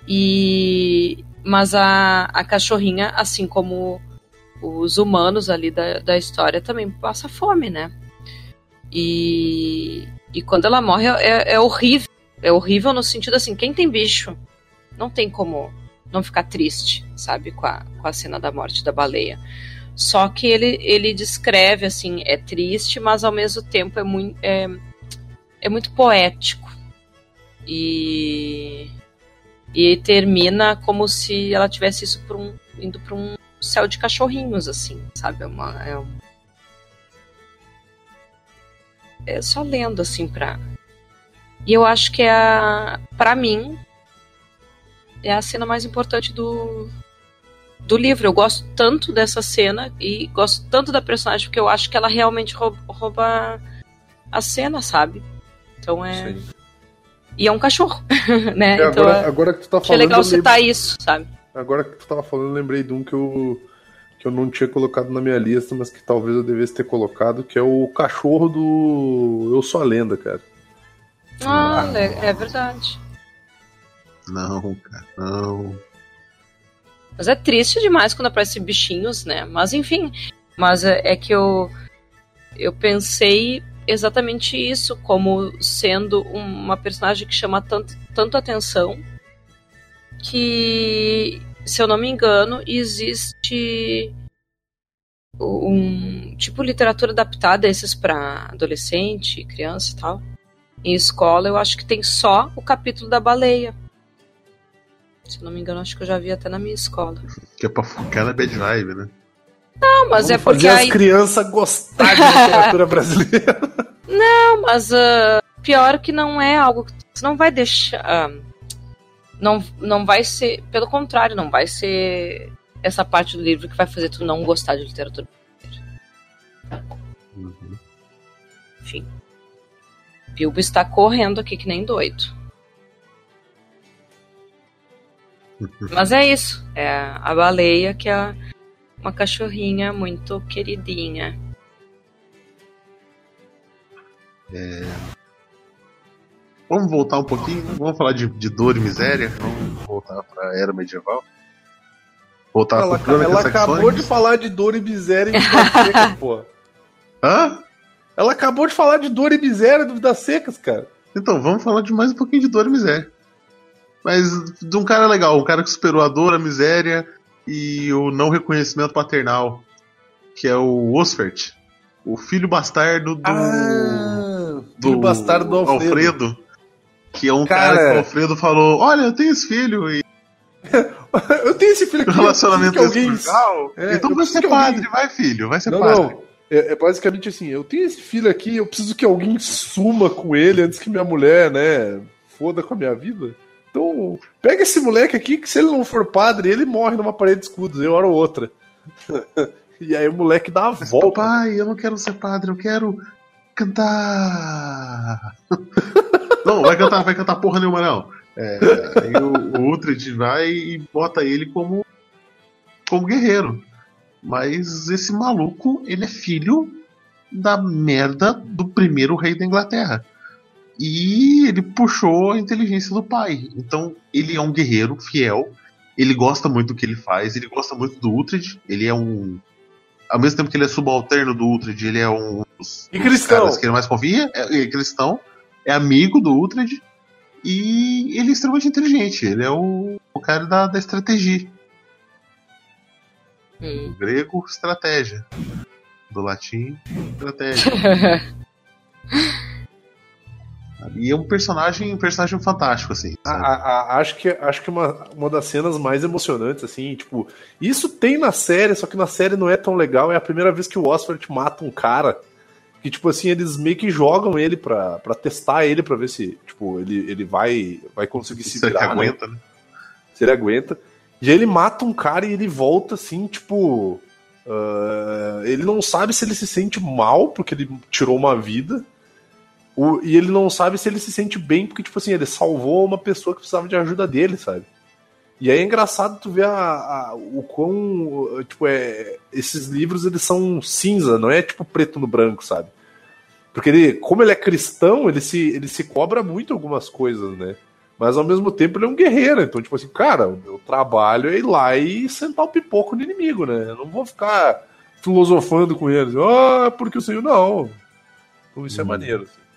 E mas a, a cachorrinha, assim como os humanos ali da, da história, também passa fome, né? E, e quando ela morre é, é horrível. É horrível no sentido assim, quem tem bicho não tem como não ficar triste, sabe, com a, com a cena da morte da baleia. Só que ele, ele descreve, assim, é triste, mas ao mesmo tempo é muito, é, é muito poético. E, e termina como se ela tivesse isso por um, indo para um céu de cachorrinhos, assim, sabe? É uma. É, um... é só lendo, assim, pra. E eu acho que é a. Pra mim, é a cena mais importante do, do livro. Eu gosto tanto dessa cena e gosto tanto da personagem porque eu acho que ela realmente rouba, rouba a cena, sabe? Então é. Sim. E é um cachorro, né? É, então, agora, agora que tu tá falando. É legal citar lembro... isso, sabe? Agora que tu tava falando, eu lembrei de um que eu, que eu não tinha colocado na minha lista, mas que talvez eu devesse ter colocado, que é o cachorro do Eu Sou a Lenda, cara. Ah, ah é verdade. Não, cara, não. Mas é triste demais quando aparecem bichinhos, né? Mas enfim. Mas é, é que eu, eu pensei exatamente isso, como sendo uma personagem que chama tanto, tanto atenção que, se eu não me engano, existe um tipo literatura adaptada esses para adolescente, criança e tal. Em escola, eu acho que tem só o capítulo da baleia. Se eu não me engano, acho que eu já vi até na minha escola. Que é pra focar na bad vibe, né? Não, mas Vamos é porque. Fazer aí... as crianças gostarem de literatura brasileira. Não, mas uh, pior que não é algo que você não vai deixar. Uh, não, não vai ser. Pelo contrário, não vai ser essa parte do livro que vai fazer tu não gostar de literatura. Uhum. Enfim. Bilbo está correndo aqui que nem doido. Mas é isso. É a baleia que é uma cachorrinha muito queridinha. É... Vamos voltar um pouquinho, vamos falar de, de dor e miséria, vamos voltar para a era medieval. Voltar ela, ela, ela acabou de falar de dor e miséria em Vidas Secas, pô. Hã? Ela acabou de falar de dor e miséria do Vidas Secas, cara. Então, vamos falar de mais um pouquinho de dor e miséria. Mas de um cara legal, um cara que superou a dor, a miséria e o não reconhecimento paternal, que é o Osfert, o filho bastardo do. Ah, do bastardo do Alfredo. Alfredo. Que é um cara, cara que o Alfredo falou: Olha, eu tenho esse filho. E... eu tenho esse filho aqui. relacionamento que alguém... É, então vai ser padre, alguém... vai, filho, vai ser não, padre. Não. É, é, basicamente assim: eu tenho esse filho aqui, eu preciso que alguém suma com ele antes que minha mulher, né, foda com a minha vida. Então, pega esse moleque aqui que se ele não for padre, ele morre numa parede de escudos, hora ou outra. e aí o moleque dá Mas, volta. Pai, eu não quero ser padre, eu quero cantar. não, vai cantar, vai cantar porra nenhuma, não. É, aí o, o vai e bota ele como, como guerreiro. Mas esse maluco, ele é filho da merda do primeiro rei da Inglaterra. E ele puxou a inteligência do pai. Então, ele é um guerreiro fiel. Ele gosta muito do que ele faz. Ele gosta muito do Uhtred. Ele é um. Ao mesmo tempo que ele é subalterno do Uhtred, ele é um e cristão. caras que ele mais confia. É, é cristão. É amigo do Uhtred. E ele é extremamente inteligente. Ele é o, o cara da, da estratégia. Hum. grego, estratégia. Do latim, estratégia. E é um personagem, um personagem fantástico, assim. A, a, a, acho que, acho que uma, uma das cenas mais emocionantes, assim, tipo, isso tem na série, só que na série não é tão legal. É a primeira vez que o Oswald mata um cara. Que, tipo assim, eles meio que jogam ele pra, pra testar ele pra ver se, tipo, ele, ele vai, vai conseguir se virar. Se ele aguenta, né? Se ele aguenta. E aí ele mata um cara e ele volta, assim, tipo. Uh, ele não sabe se ele se sente mal porque ele tirou uma vida o, e ele não sabe se ele se sente bem, porque, tipo assim, ele salvou uma pessoa que precisava de ajuda dele, sabe? E aí é engraçado tu ver a, a, o quão. Tipo, é, esses livros eles são cinza, não é tipo preto no branco, sabe? Porque ele, como ele é cristão, ele se, ele se cobra muito algumas coisas, né? Mas ao mesmo tempo ele é um guerreiro. Então, tipo assim, cara, o meu trabalho é ir lá e sentar o pipoco no inimigo, né? Eu não vou ficar filosofando com eles. Ah, porque o Senhor. Não. Então isso é hum. maneiro. Assim.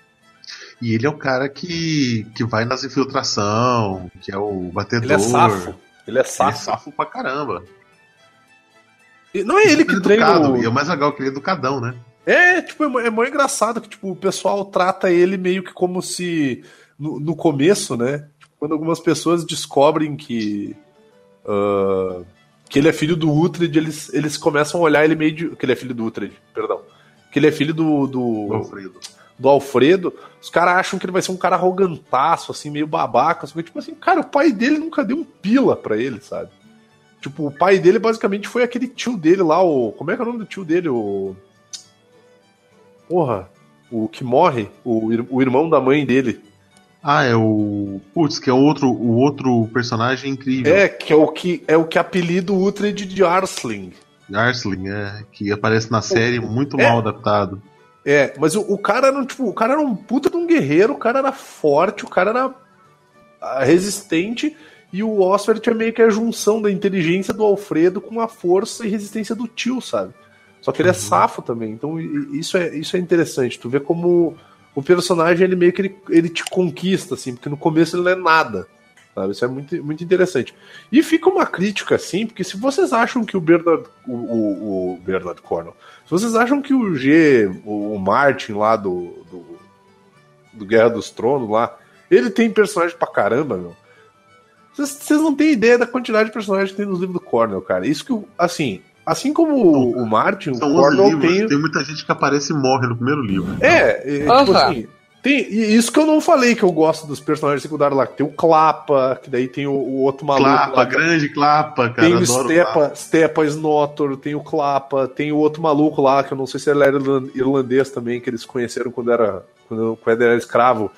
E ele é o cara que, que vai nas infiltração, que é o batedor. Ele é safo. Ele é Ele é safo. safo pra caramba. E Não é ele que é treina o... E é mais legal que ele é educadão, né? É, tipo, é, mó- é mó engraçado que tipo, o pessoal trata ele meio que como se. No, no começo, né? tipo, quando algumas pessoas descobrem que. ah, que ele é filho do Uhtred, eles, eles começam a olhar ele meio de. Que ele é filho do Uhtred, perdão. Que ele é filho do. do, O Alfredo. Do Alfredo, os caras acham que ele vai ser um cara arrogantaço, assim, meio babaca. Assim, tipo assim, cara, o pai dele nunca deu um pila pra ele, sabe? Tipo, o pai dele basicamente foi aquele tio dele lá, o. Como é que é o nome do tio dele? O. Porra, o que morre, o, o irmão da mãe dele. Ah, é o. Putz, que é o outro, o outro personagem incrível. É, que é o que é o que apelida o Uhtred de Arsling. Arsling, é. Que aparece na série muito É. mal adaptado. É, mas o, o cara era, tipo, o cara era um puta de um guerreiro, o cara era forte, o cara era ah, resistente, e o Oswald é meio que a junção da inteligência do Alfredo com a força e resistência do tio, sabe? Só que ele é Uhum. safo também, então isso é, isso é interessante. Tu vê como o personagem, ele meio que ele, ele te conquista, assim, porque no começo ele não é nada. Sabe? Isso é muito, muito interessante. E fica uma crítica, assim, porque se vocês acham que o Bernard, o, o, o Bernard Cornwell, se vocês acham que o G, o, o Martin lá do, do, do Guerra dos Tronos lá, ele tem personagem pra caramba, meu. Vocês, vocês não têm ideia da quantidade de personagens que tem nos livros do Cornwell, cara. Isso que, eu- assim, assim como o, o Martin, São o 11 Cornwell livros, tem... tem muita gente que aparece e morre no primeiro livro. É, é, tipo assim. Tem, e isso que eu não falei que eu gosto dos personagens secundários lá. Tem o Clapa, que daí tem o, o outro maluco Clapa, lá. grande Clapa, cara. Tem o Stepa, Stepa Snotor, tem o Clapa, tem o outro maluco lá, que eu não sei se ele era irlan- irlandês também, que eles conheceram quando era, quando, quando era escravo.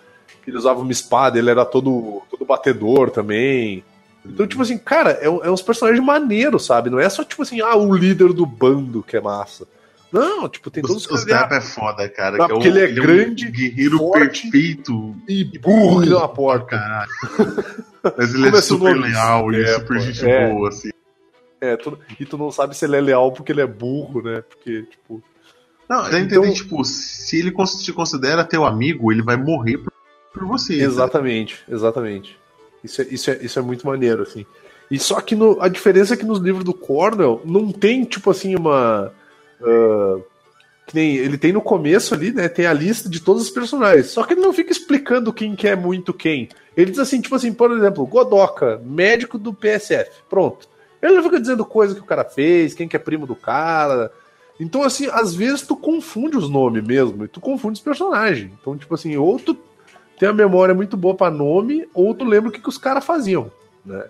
Que ele usava uma espada, ele era todo, todo batedor também. Então, tipo assim, cara, é, é uns personagens maneiros, sabe? Não é só, tipo assim, ah, o líder do bando que é massa. Não, tipo, tem todos os Stepa caras é foda, cara. Não, que é um- porque ele é um grande, guerreiro forte. perfeito. e burro que deu uma porta. Caralho. Mas ele é é super leal e Stepa, super gente é. boa, assim. É, tu- e tu não sabe se ele é leal porque ele é burro, né? Porque, tipo. Não, dá a Então- entender, tipo, se ele te considera teu amigo, ele vai morrer por, por você. Exatamente, exatamente. Isso é, isso, é, isso é muito maneiro, assim. E só que no- a diferença é que nos livros do Cornell não tem, tipo assim, uma. Ah, que nem ele tem no começo ali, né? Tem a lista de todos os personagens. Só que ele não fica explicando quem que é muito quem. Ele diz assim, tipo assim, por exemplo, Godoka, médico do PSF. Pronto. Ele não fica dizendo coisa que o cara fez, quem que é primo do cara. Então, assim, às vezes tu confunde os nomes mesmo, e tu confunde os personagens. Então, tipo assim, ou tu tem a memória muito boa pra nome, ou tu lembra o que, que os caras faziam, né?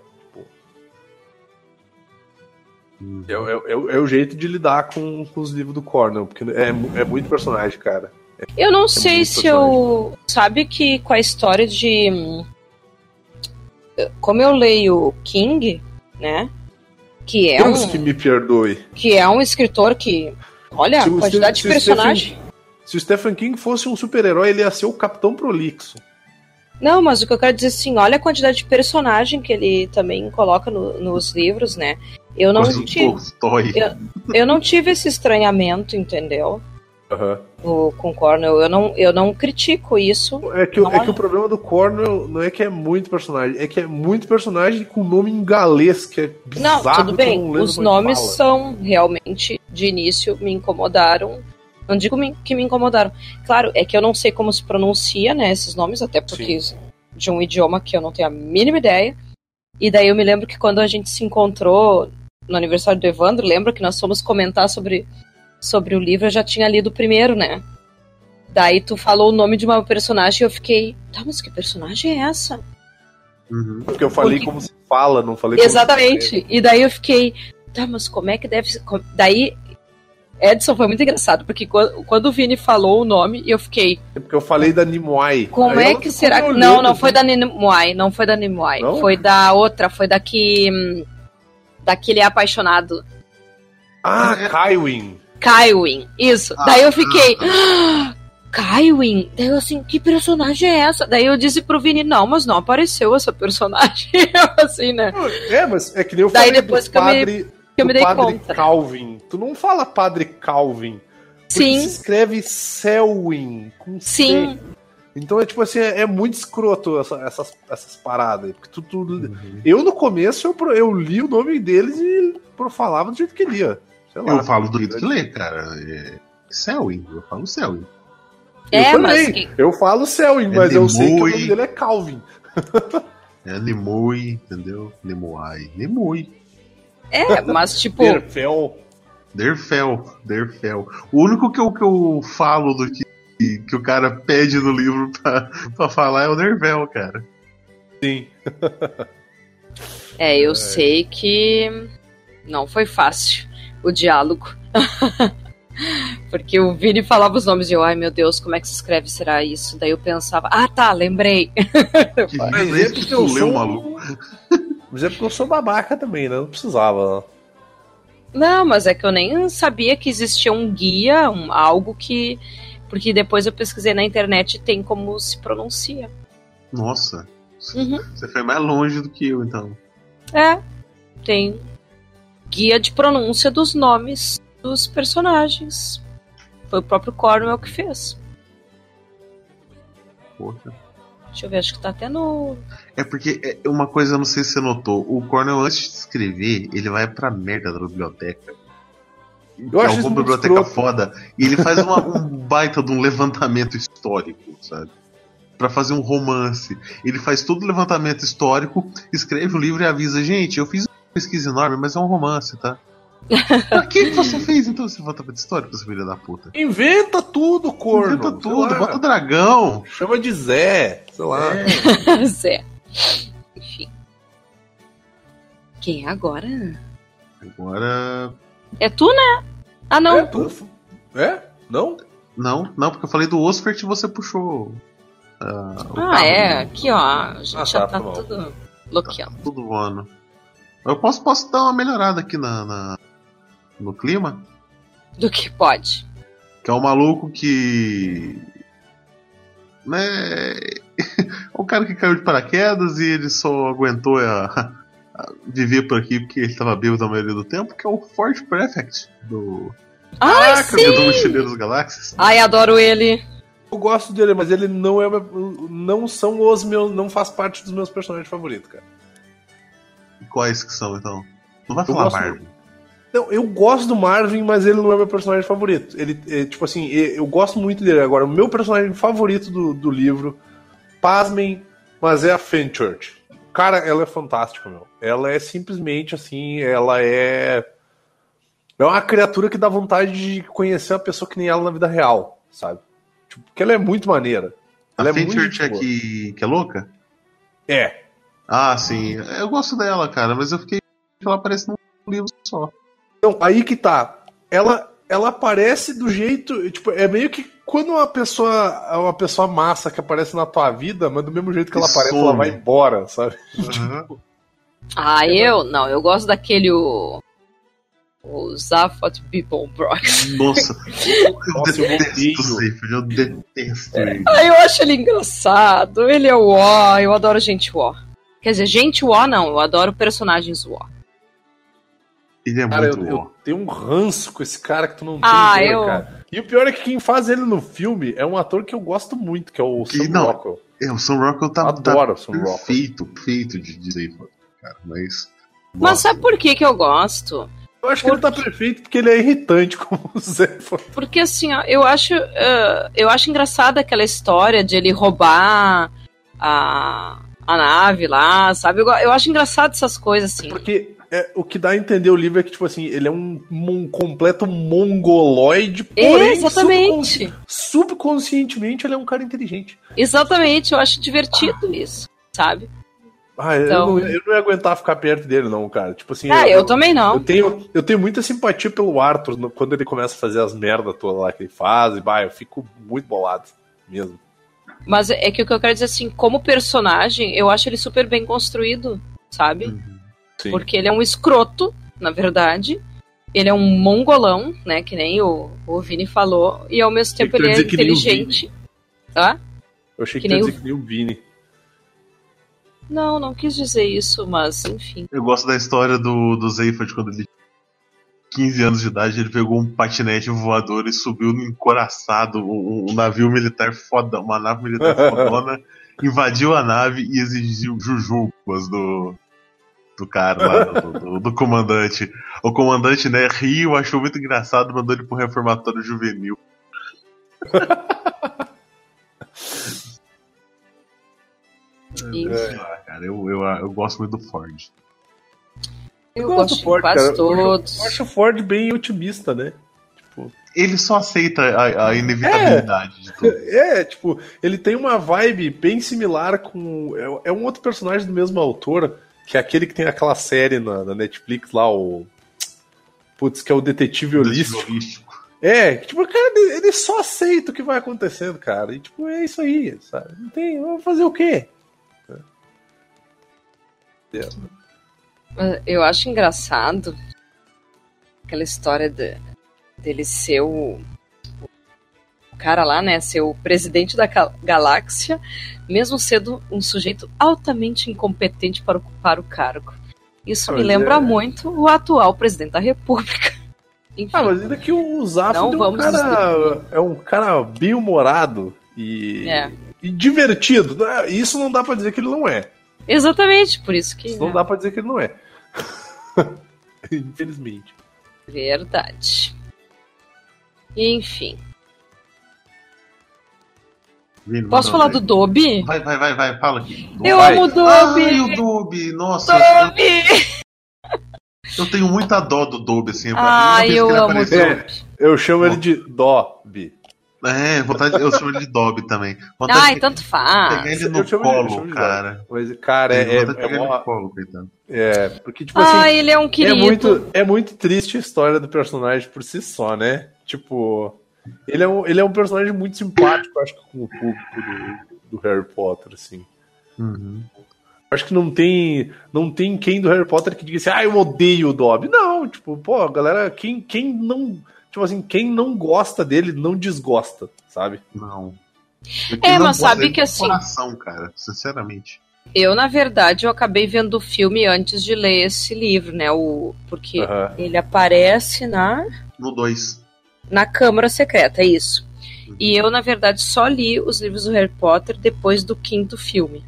É, é- é- é o jeito de lidar com, com os livros do Cornell, porque é, é muito personagem, cara. Eu não sei muito se eu. Sabe que com a história de. Como eu leio King, né? Que é Deus um, que me perdoe. que é um escritor que. Olha, Se a quantidade de Stephen- se o personagem. Se o Stephen King fosse um super-herói, ele ia ser o Capitão Prolixo. Não, mas o que eu quero dizer assim, olha a quantidade de personagem que ele também coloca no- nos livros, né? Eu não do tive. Eu- eu não tive esse estranhamento, entendeu? Aham. O, com Cornell. Eu não, eu não critico isso. É que, o- Não é é? que o problema do Cornell não é que é muito personagem, é que é muito personagem com nome em galês, que é Não, bizarro. tudo tu bem. não Os é nomes fala. são realmente, de início, me incomodaram. Não digo que me incomodaram. Claro, é que eu não sei como se pronuncia, né, esses nomes, até porque de um idioma que eu não tenho a mínima ideia. E daí eu me lembro que quando a gente se encontrou no aniversário do Evandro, lembra que nós fomos comentar sobre, sobre o livro, eu já tinha lido o primeiro, né? Daí tu falou o nome de uma personagem e eu fiquei, tá, mas que personagem é essa? Uhum. Porque eu falei Porque- como se fala, não falei como se Exatamente. E daí eu fiquei, tá, mas como é que deve ser? Daí, Edson foi muito engraçado, porque quando, o Vini falou o nome, eu fiquei, É porque eu falei da Nimoy. como Aí é que será que. Não, não foi da Nimue, não foi da Nimue. Não? Foi da outra, foi da que. Daquele apaixonado. Ah, Kywin. Kywin, isso. Ah, Daí eu fiquei. "Ah, Kywin? Daí eu assim, que personagem é essa? Daí eu disse pro Vini, não, mas não apareceu essa personagem. Eu, assim, né? É, mas é que nem eu Daí falei depois do que eu me- padre, Que eu me dei padre conta. Calvin. Tu não fala padre Calvin. Sim. se escreve Selwyn com C. Então é tipo assim, é, é muito escroto essa- essas, essas paradas. Porque tu, tu- Eu no começo eu, eu li o nome deles e falava do jeito que lia. Sei lá. Eu falo do jeito que lê, cara. É Selwyn, eu falo Selwyn. Eu É, mas também. que- Eu falo Selwyn, É mas eu sei que o nome dele é Calvin. É Nemui, entendeu? Nemuai. Nemui. é, mas tipo, Perfel. Derfel, Derfel. O único que eu, que eu falo do que, que o cara pede no livro pra, pra falar é o Dervel, cara. Sim. é, eu sei que não foi fácil o diálogo. Porque o Vini falava os nomes e eu, ai meu Deus, como é que se escreve será isso? Daí eu pensava, ah tá, lembrei. Que Mas é é porque eu leu, sou. maluco? Mas é porque eu sou babaca também, né? Não precisava. Não, mas é que eu nem sabia que existia um guia, um, algo que. Porque depois eu pesquisei na internet e tem como se pronuncia. Nossa, Uhum. você foi mais longe do que eu, então. É, tem guia de pronúncia dos nomes dos personagens. Foi o próprio Cornwell que fez. Poxa. Deixa eu ver, acho que tá até no. É porque é uma coisa, eu não sei se você notou, o Cornell antes de escrever, ele vai pra merda da biblioteca. Eu é acho uma biblioteca escroto. foda. E ele faz uma- um baita de um levantamento histórico, sabe? Pra fazer um romance. Ele faz todo o levantamento histórico, escreve o livro e avisa, gente, eu fiz uma pesquisa enorme, mas é um romance, tá? pra que, que você fez então esse levantamento histórico, seu filho da puta? Inventa tudo, corno. Inventa tudo, lá. bota o dragão. Chama de Zé. Sei lá. É. Zé. Enfim. Quem é agora? Agora. É tu, né? Ah, não. É, tu- é? Não? Não, não, porque eu falei do Osfert e você puxou. ah, o Ah, carro é. do- Aqui, ó. A gente Ah, já tá, tá, tá tudo bloqueando. Tudo voando. Eu posso, posso dar uma melhorada aqui na, na- no clima? Do que pode. Que é um maluco que. Né. É um cara que caiu de paraquedas e ele só aguentou a, a viver por aqui porque ele tava bêbado a maioria do tempo, que é o Fort Prefect do. Ai, do sim! Mochileiro das Galáxias. Ai, adoro ele. Eu gosto dele, mas ele não é. meu- Não são os meus. Não faz parte dos meus personagens favoritos, cara. Quais que são então? Não vai Eu falar Marvel. Não, eu gosto do Marvin, mas ele não é meu personagem favorito. Ele, é, tipo assim, eu gosto muito dele. Agora, o meu personagem favorito do, do livro, pasmem, mas é a Fenchurch. Cara, ela é fantástica, meu. Ela é simplesmente assim, ela é. É uma criatura que dá vontade de conhecer uma pessoa que nem ela na vida real, sabe? Tipo, porque ela é muito maneira. Ela A é muito Fenchurch é que, que é louca? É. Ah, sim. Eu gosto dela, cara, mas eu fiquei que ela aparece num livro só. Então, aí que tá. Ela, ela aparece do jeito. Tipo, é meio que quando uma pessoa. Uma pessoa massa que aparece na tua vida, mas do mesmo jeito que ela E aparece, ela vai embora, sabe? Ah, eu? Não, eu gosto daquele. O, o Zaphod Beeblebrox. Nossa, eu Nossa, eu detesto Seyfried, eu detesto ele. Ah, eu acho ele engraçado. Ele é o ó. Eu adoro gente ó. Quer dizer, gente ó não. Eu adoro personagens ó. Ele é Cara, eu, muito eu bom. tenho um ranço com esse cara que tu não tem Ah, eu- cara. E o pior é que quem faz ele no filme é um ator que eu gosto muito, que é o Que Sam não. Rockwell. É, o Sam Rockwell tá, tá Adoro o Sam Rockwell. perfeito, perfeito de Seyfried, cara, mas... Mas sabe por que, que eu gosto? Eu acho que ele tá perfeito porque ele é irritante como o Zé. Porque assim, ó, eu acho, eh, eu acho engraçada aquela história de ele roubar a, a nave lá, sabe? Eu, eu acho engraçado essas coisas assim. Porque é, o que dá a entender o livro é que, tipo assim, ele é um, um completo mongoloide, porém, Exatamente. subconsci- subconscientemente ele é um cara inteligente. Exatamente, eu acho divertido isso, sabe? Ah, eu, Então- não, eu não ia aguentar ficar perto dele, não, cara. Tipo assim, Ah, eu também não. Eu tenho, eu tenho muita simpatia pelo Arthur no- quando ele começa a fazer as merdas todas lá que ele faz, e bah, eu fico muito bolado mesmo. Mas é que o que eu quero dizer assim, como personagem, eu acho ele super bem construído, sabe? Uhum. Sim. Porque ele é um escroto, na verdade. Ele é um mongolão, né? Que nem o, o Vini falou. E ao mesmo tempo ele é o inteligente. Hã? Eu achei que, que nem dizer que nem o Vini. Não, não quis dizer isso, mas enfim. Eu gosto da história do, do Seyfried quando ele 15 anos de idade, ele pegou um patinete voador e subiu no encoraçado, um, um navio militar foda, uma nave militar fodona, invadiu a nave e exigiu jujubas do, do cara lá, do, do, do, comandante. O comandante, né, riu, achou muito engraçado, mandou ele pro reformatório juvenil. Isso. Ah, cara, eu, eu, eu gosto muito do Ford. Eu, gosto, de Ford, quase cara. todos. Eu acho o Ford bem otimista, né? Tipo, Ele só aceita a, a inevitabilidade de tudo. é, tipo, ele tem uma vibe bem similar com. É, é um outro personagem do mesmo autor, que é aquele que tem aquela série na, na Netflix lá, o. Putz, que é o Detetive Holístico. Holístico. É, que, tipo, cara, ele, ele só aceita o que vai acontecendo, cara. E, tipo, é isso aí, sabe? Não tem. Vamos fazer o quê? É. Eu acho engraçado aquela história de, dele ser o, o cara lá, né? Ser o presidente da gal- galáxia, mesmo sendo um sujeito altamente incompetente para ocupar o cargo. Isso me Pois lembra é. muito o atual presidente da República. Enfim, Ah, mas ainda que o Zafra Não é um cara. É um cara bem-humorado e, É. e divertido. né? Isso não dá pra dizer que ele não é. exatamente, por isso que. Isso não né, dá pra dizer que ele não é. Infelizmente. Verdade. Enfim. Vini, Posso falar do. Dobby? Vai, vai, vai, vai, fala aqui. Eu Vai. amo o Ai, Dobby! o Dobby, nossa, Dobby! eu tenho muita dó do Dobby, assim. Ai, mim, eu amo o apareceu- Dobby. Eu chamo ele de Dobby. É, vontade, eu chamo ele de Dobby também. Vontade Ai, de tanto pegar faz. ele no eu colo, ele cara. Mas, cara, é, é, é, no colo, é, porque, tipo assim, Ai, ele é um é querido. muito, é muito triste a história do personagem por si só, né? Tipo, ele é um, ele é um personagem muito simpático, acho que, com o público do, do Harry Potter, assim. Uhum. Acho que não tem, não tem quem do Harry Potter que diga assim, ah, eu odeio o Dobby. Não, tipo, pô, galera, quem, quem não, tipo assim, quem não gosta dele não desgosta, sabe? Não. É, não mas sabe que assim- Coração, cara, sinceramente. Eu, na verdade, eu acabei vendo o filme antes de ler esse livro, né? O, porque ele aparece na, No 2. Na Câmara Secreta, é isso. E eu, na verdade, só li os livros do Harry Potter depois do quinto filme.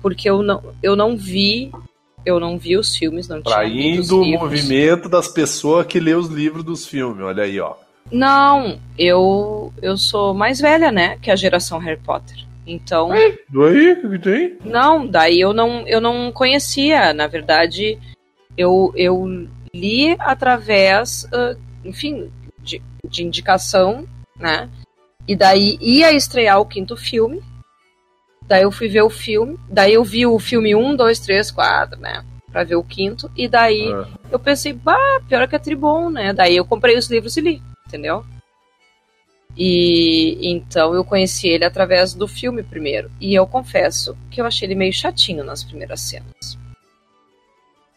Porque eu não, eu não vi. Eu não vi os filmes, não Traindo o movimento das pessoas que lê os livros dos filmes, olha aí, ó. Não, eu eu sou mais velha, né, que a geração Harry Potter. Então, Aí, o que tem? não, daí eu não eu não conhecia, na verdade, eu eu li através, ah, enfim, de, indicação, né? E daí ia estrear o quinto filme. Daí eu fui ver o filme, daí eu vi o filme 1, 2, 3, 4, né? Pra ver o quinto, e daí Ah. eu pensei, bah, pior que é tribom, né? Daí eu comprei os livros e li, entendeu? E então eu conheci ele através do filme primeiro. E eu confesso que eu achei ele meio chatinho nas primeiras cenas.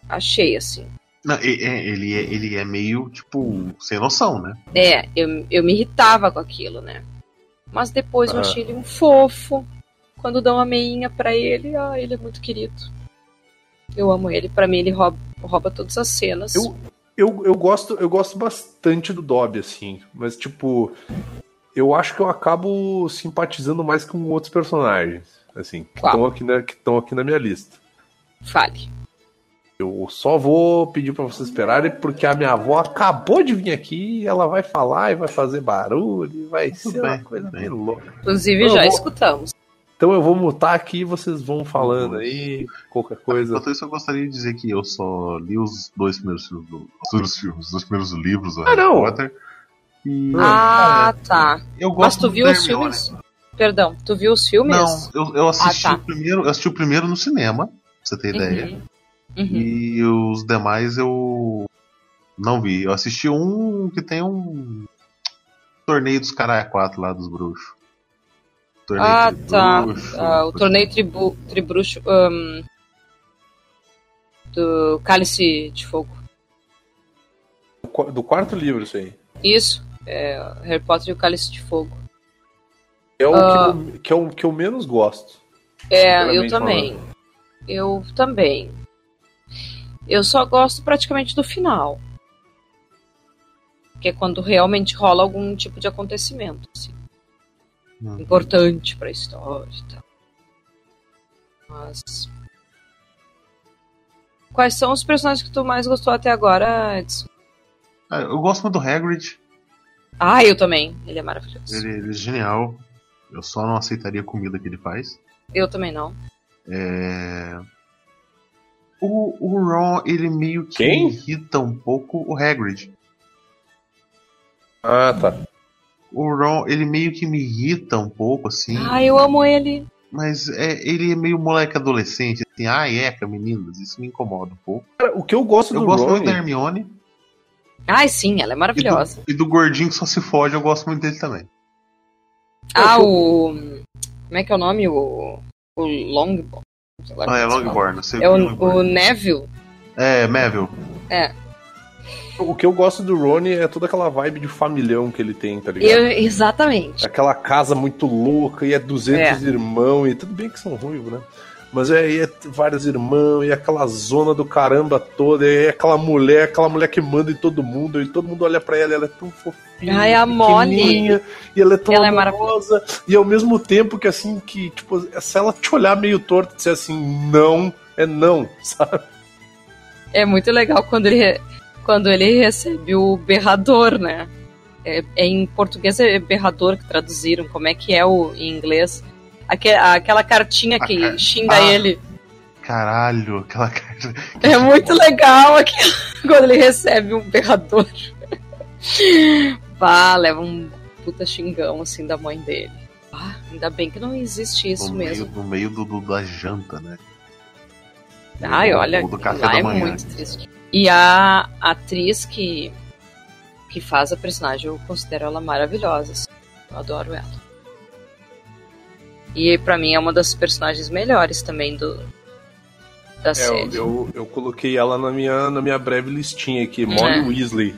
Achei, assim. Não, é, ele, é, ele é meio, tipo, sem noção, né? É, eu, eu me irritava com aquilo, né? Mas depois eu Ah. achei ele um fofo. Quando dão uma meinha pra ele, ah, ele é muito querido. Eu amo ele. Pra mim, ele rouba, rouba todas as cenas. Eu, eu, eu, gosto, eu gosto bastante do Dobby, assim, mas tipo, eu acho que eu acabo simpatizando mais com outros personagens, assim, que estão aqui, na- que estão aqui na minha lista. Fale. Eu só vou pedir pra vocês esperarem, porque a minha avó acabou de vir aqui e ela vai falar e vai fazer barulho, e vai ser uma bem, coisa tudo bem bem. louca. Inclusive, Eu já vou- escutamos. Então eu vou mutar aqui e vocês vão falando aí, qualquer coisa. Enquanto isso, eu gostaria de dizer que eu só li os dois primeiros filmes, do, os dois filmes, os dois primeiros livros do Ah, Harry não. Potter. E, Ah, tá. eu Mas gosto tu do viu os filmes? Perdão, tu viu os filmes? Não, eu, eu assisti Ah, tá. o primeiro, eu assisti o primeiro no cinema, pra você ter ideia. Uhum. E os demais eu não vi. Eu assisti um que tem um torneio dos Caralho 4 lá dos bruxos. Torneio Ah, tá. bruxo. Ah, o torneio tribu, tribruxo ahn, do Cálice de Fogo. Do qu- Do quarto livro, isso aí. Isso, é Harry Potter e o Cálice de Fogo. É o Ah. que, eu, que, é o que eu menos gosto. É, eu também. Eu também. Eu só gosto praticamente do final. Que é quando realmente rola algum tipo de acontecimento, assim, Uhum. importante pra história e tal. Mas. Quais são os personagens que tu mais gostou até agora, Edson? Ah, Eu gosto muito do Hagrid. Ah, eu também. Ele é maravilhoso. Ele, ele é genial. Eu só não aceitaria a comida que ele faz. Eu também não. É... O, o Ron, ele meio que Quem? me irrita um pouco o Hagrid. Ah, tá. O Ron, ele meio que me irrita um pouco, assim. Ah, eu amo ele. Mas é, ele é meio moleque adolescente, assim. Ah, eca, meninas. Isso me incomoda um pouco. Cara, o que eu gosto Eu do gosto Ron... muito da Hermione. Ai, sim, ela é E maravilhosa. do, e do gordinho que só se fode, eu gosto muito dele também. Ah, o. Como é que é o nome? O. O Longborn. Ah, é. Longborn. É o, Longborn. o Neville. É, Neville. O que eu gosto do Ron é toda aquela vibe de familhão que ele tem, tá ligado? Eu, exatamente. Aquela casa muito louca e é 200 irmãos, e tudo bem que são ruivos, né? Mas é, e é vários irmãos, e é aquela zona do caramba toda, e é aquela mulher, aquela mulher que manda em todo mundo, e todo mundo olha pra ela, ela é tão fofinha, Ai, a Molly. e ela é tão Ela é amorosa, e ao mesmo tempo que assim, que, tipo, se ela te olhar meio torto e disser assim, não, é não, sabe? É muito legal quando ele, quando ele recebe o berrador, né? É, é em português é berrador que traduziram. Como é que é o em inglês? Aque- aquela cartinha que Ah, xinga ah. ele. Caralho, aquela carta. É muito legal aquilo, quando ele recebe um berrador. Bah, leva um puta xingão assim da mãe dele. Ah, ainda bem que não existe isso no mesmo. Meio, no meio do, do- da janta, né? Ai, olha, do café lá da é manhã. muito triste. E a atriz que, que faz a personagem, eu considero ela maravilhosa. assim. Eu adoro ela. E pra mim é uma das personagens melhores também do da É, eu, série. eu, eu coloquei ela na minha, na minha breve listinha aqui, Molly É. Weasley.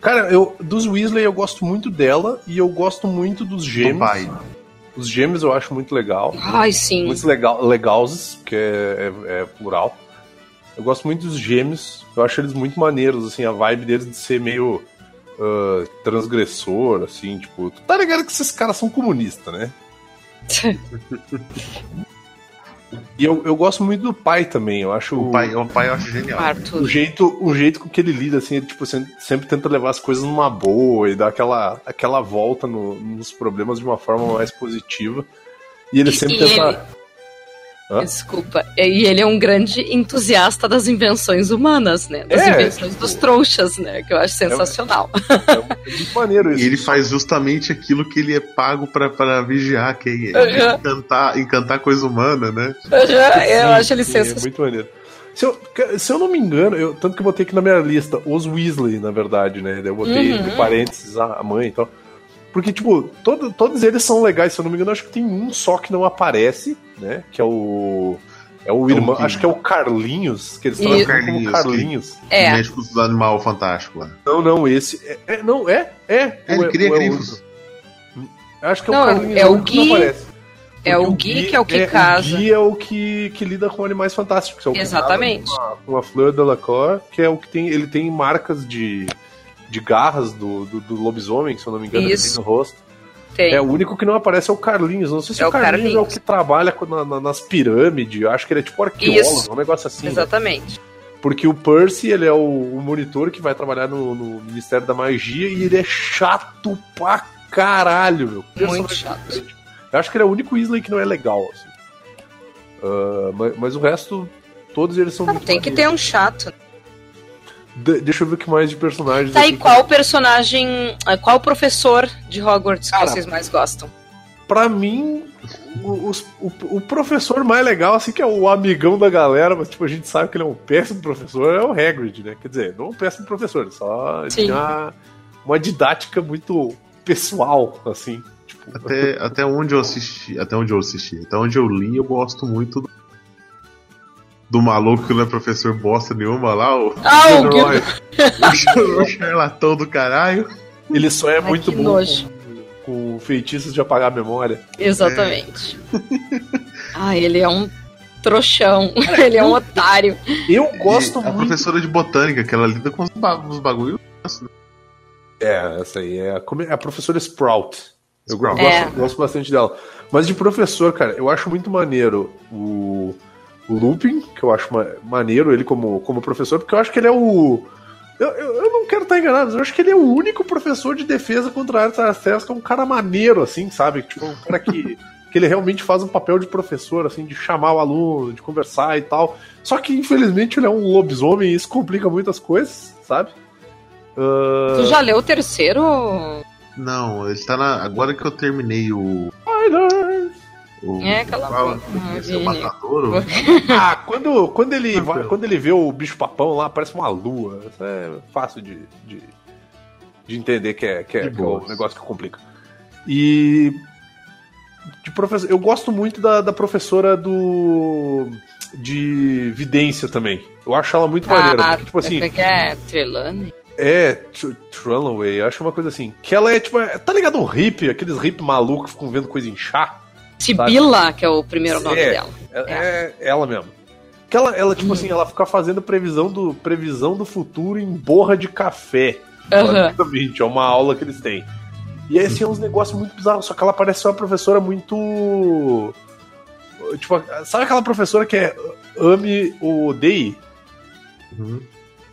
Cara, eu, dos Weasley eu gosto muito dela e eu gosto muito dos Do gêmeos. Os gêmeos eu acho muito legal. Ai, sim. Muito legal, legauses, que é, é- é plural. Eu gosto muito dos gêmeos. Eu acho eles muito maneiros, assim, a vibe deles de ser meio ah, transgressor, assim, tipo. Tu tá ligado que esses caras são comunistas, né? E eu, eu gosto muito do pai também. Eu acho O pai, o pai eu acho genial. o jeito, o jeito com que ele lida, assim, ele tipo, sempre, sempre tenta levar as coisas numa boa e dar aquela, aquela volta no- nos problemas de uma forma mais positiva. E ele E- sempre e tenta. Hã? Desculpa. E ele é um grande entusiasta das invenções humanas, né? Das É, invenções tipo- dos trouxas, né? Que eu acho sensacional. É muito maneiro isso. E ele faz justamente aquilo que ele é pago pra, pra vigiar, que é Uhum. encantar, encantar coisa humana, né? eu acho ele Sim, é sensacional. muito maneiro. Se eu, se eu não me engano, eu, tanto que eu botei aqui na minha lista, os Weasley, na verdade, né? Eu botei Uhum. entre parênteses a a mãe e tal. Porque, tipo, todo, todos eles são legais, se eu não me engano, acho que tem um só que não aparece, né? Que é o. É o É o irmão, que- acho que é o Carlinhos, que eles E- traduzem como Carlinhos, Carlinhos. É. Médico dos animal fantástico lá. Não, não, esse. É, é- não, é? É. É, ele Ou cria grifos. outro? Acho que é Não, o Carlinhos. é o que Gui, aparece. É Porque o Gui que é o que casa. O Gui é o que, que lida com animais fantásticos. É o que Exatamente. Com a, Fleur Delacour, que é o que tem. Ele tem marcas de, de garras do, do, do lobisomem, se eu não me engano, Isso. no rosto. Tem. É, o único que não aparece é o Carlinhos. Não sei se É o o Carlinhos, é o Carlinhos. que trabalha na- na- nas pirâmides. Eu acho que ele é tipo arqueólogo, Isso. um negócio assim. né? Exatamente. Porque o Percy, ele é o, o monitor que vai trabalhar no, no Ministério da Magia e ele é chato pra caralho, meu. Muito Personagem chato. diferente. Eu acho que ele é o único Weasley que não é legal, assim. Ah, mas, mas o resto, todos eles são Ah, muito tem que ter um chato. De- deixa eu ver o que mais de personagens. Tá, e qual personagem. ah, Qual professor de Hogwarts que Cara, vocês mais gostam? Pra mim, o, o- o professor mais legal, assim, que é o amigão da galera, mas tipo, a gente sabe que ele é um péssimo professor, é o Hagrid, né? Quer dizer, não um péssimo professor, ele só Sim. tinha uma, uma didática muito pessoal, assim. Tipo, Até, até onde eu assisti, até onde eu assisti, até onde eu li, eu gosto muito do, do maluco que não é professor bosta nenhuma lá, o, Ah, o Gilderoy. Gil... o charlatão do caralho. Ele só é Ai, muito bom nojo. com, com feitiços de apagar a memória. Exatamente. ah, ele é um trouxão. ele é um otário. Eu gosto E a muito. professora de botânica, que ela lida com os, ba- os bagulhos. É, essa aí é a, é a professora Sprout. Eu gosto, É. gosto bastante dela. Mas de professor, cara, eu acho muito maneiro o Lupin, que eu acho ma- maneiro ele como, como professor, porque eu acho que ele é o. Eu, eu, eu não quero estar enganado, mas eu acho que ele é o único professor de defesa contra artes marciais que é um cara maneiro, assim, sabe? Tipo, um cara que, que ele realmente faz um papel de professor, assim, de chamar o aluno, de conversar e tal. Só que, infelizmente, ele é um lobisomem e isso complica muitas coisas, sabe? Ah, Tu já leu o terceiro? Não, ele tá na. Agora que eu terminei o. Spiders! O É, aquela esse é o Vini. matadouro. Ah, quando, quando, ele vai- quando ele vê o bicho papão lá, parece uma lua. Isso é fácil de, de, de entender que é, que é, que é o negócio que complica. E. De professor, eu gosto muito da, da professora do. de vidência também. Eu acho ela muito maneira. Ah, porque, tipo assim, como é que é? Trelawney? é Tr- acho uma coisa assim. Que ela é tipo. é- Tá ligado um hippie, aqueles hippie malucos que ficam vendo coisa em chá? Sibila, que é o primeiro nome É. dela. É, é ela mesmo. Que ela, ela tipo assim, ela fica fazendo previsão do, previsão do futuro em borra de café. Basicamente, é uma aula que eles têm. E aí, assim, é uns negócios muito bizarros, só que ela parece ser uma professora muito. Tipo, sabe aquela professora que é ame ou odeie? Uhum.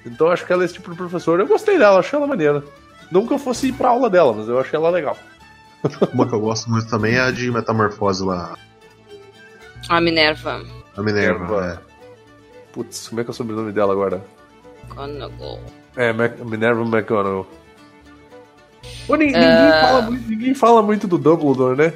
Então acho que ela é esse tipo de professora. Eu gostei dela, achei ela maneira. Não que eu fosse ir pra aula dela, mas eu achei ela legal. Uma que eu gosto muito também é a de Metamorfose lá. A Minerva A Minerva. Minerva. Putz, como é que é o sobrenome dela agora? McGonagall. É, Mac- Minerva McGonagall. Pô, ni- ninguém, Ah. fala muito, ninguém fala muito do Dumbledore, né?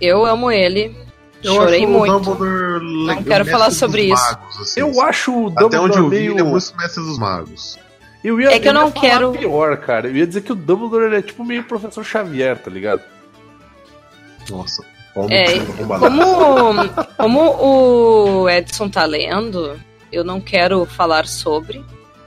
Eu amo ele. Eu Chorei acho muito. Dumbledore Não quero mestre falar dos sobre isso. magos, assim. Eu acho o Até onde Dumbledore eu vi, meio... ele é muito mestre dos magos. Eu ia, É que eu ia não falar quero- pior, cara. Eu ia dizer que o Dumbledore ele é tipo meio professor Xavier, tá ligado? Nossa. Como, É, como- Como, como o Edson tá lendo, eu não quero falar sobre.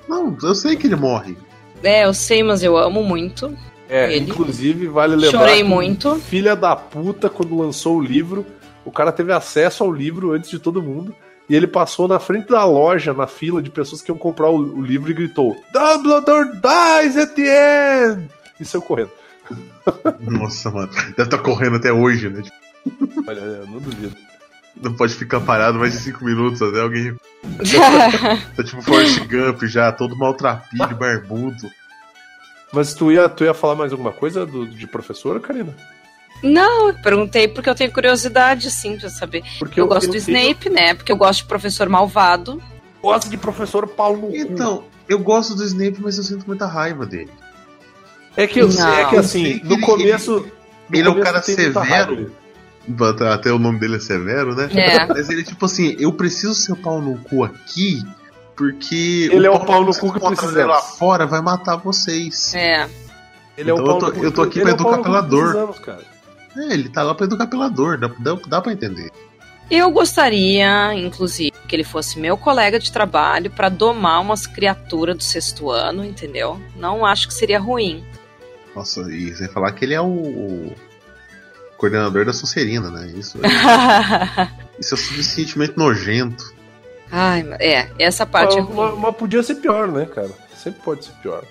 Não, eu sei que ele morre. É, eu sei, mas eu amo muito. É, Ele. inclusive vale lembrar Chorei que muito. filha da puta quando lançou o livro, o cara teve acesso ao livro antes de todo mundo. E ele passou na frente da loja, na fila de pessoas que iam comprar o, o livro e gritou: Dumbledore dies at the end! E saiu correndo. Nossa, mano. Deve estar correndo até hoje, né? Olha, eu não duvido. Não pode ficar parado mais de 5 minutos até alguém. Tá tipo Forrest Gump já, todo maltrapilho, barbudo. Mas tu ia, tu ia falar mais alguma coisa do, de professora, Karina? Não, eu perguntei porque eu tenho curiosidade, sim, pra saber. Porque Eu, gosto do tenho- Snape, né? Porque eu gosto de professor malvado. Gosto de professor pau no cu. Então, eu gosto do Snape, mas eu sinto muita raiva dele. É que, eu, Não. é que Eu assim, no ele- começo. no ele é um cara severo. Até o nome dele é Severo, né? É. Mas ele, tipo assim, eu preciso ser o pau no cu aqui, porque Ele é o pau no cu que precisamos. lá fora vai matar vocês. É. Ele é Então o pau eu tô- no cu- eu tô aqui ele pra é o educar que pelador. precisamos, cara. É, ele tá lá pra educar pelador, dá, dá, dá pra entender. Eu gostaria, inclusive, que ele fosse meu colega de trabalho pra domar umas criaturas do sexto ano, entendeu? Não acho que seria ruim. Nossa, e você falar que ele é o, o coordenador da Sonserina, né? Isso, isso é suficientemente nojento. Ai, é, essa parte é Mas, ruim. mas- mas podia ser pior, né, cara? Sempre pode ser pior.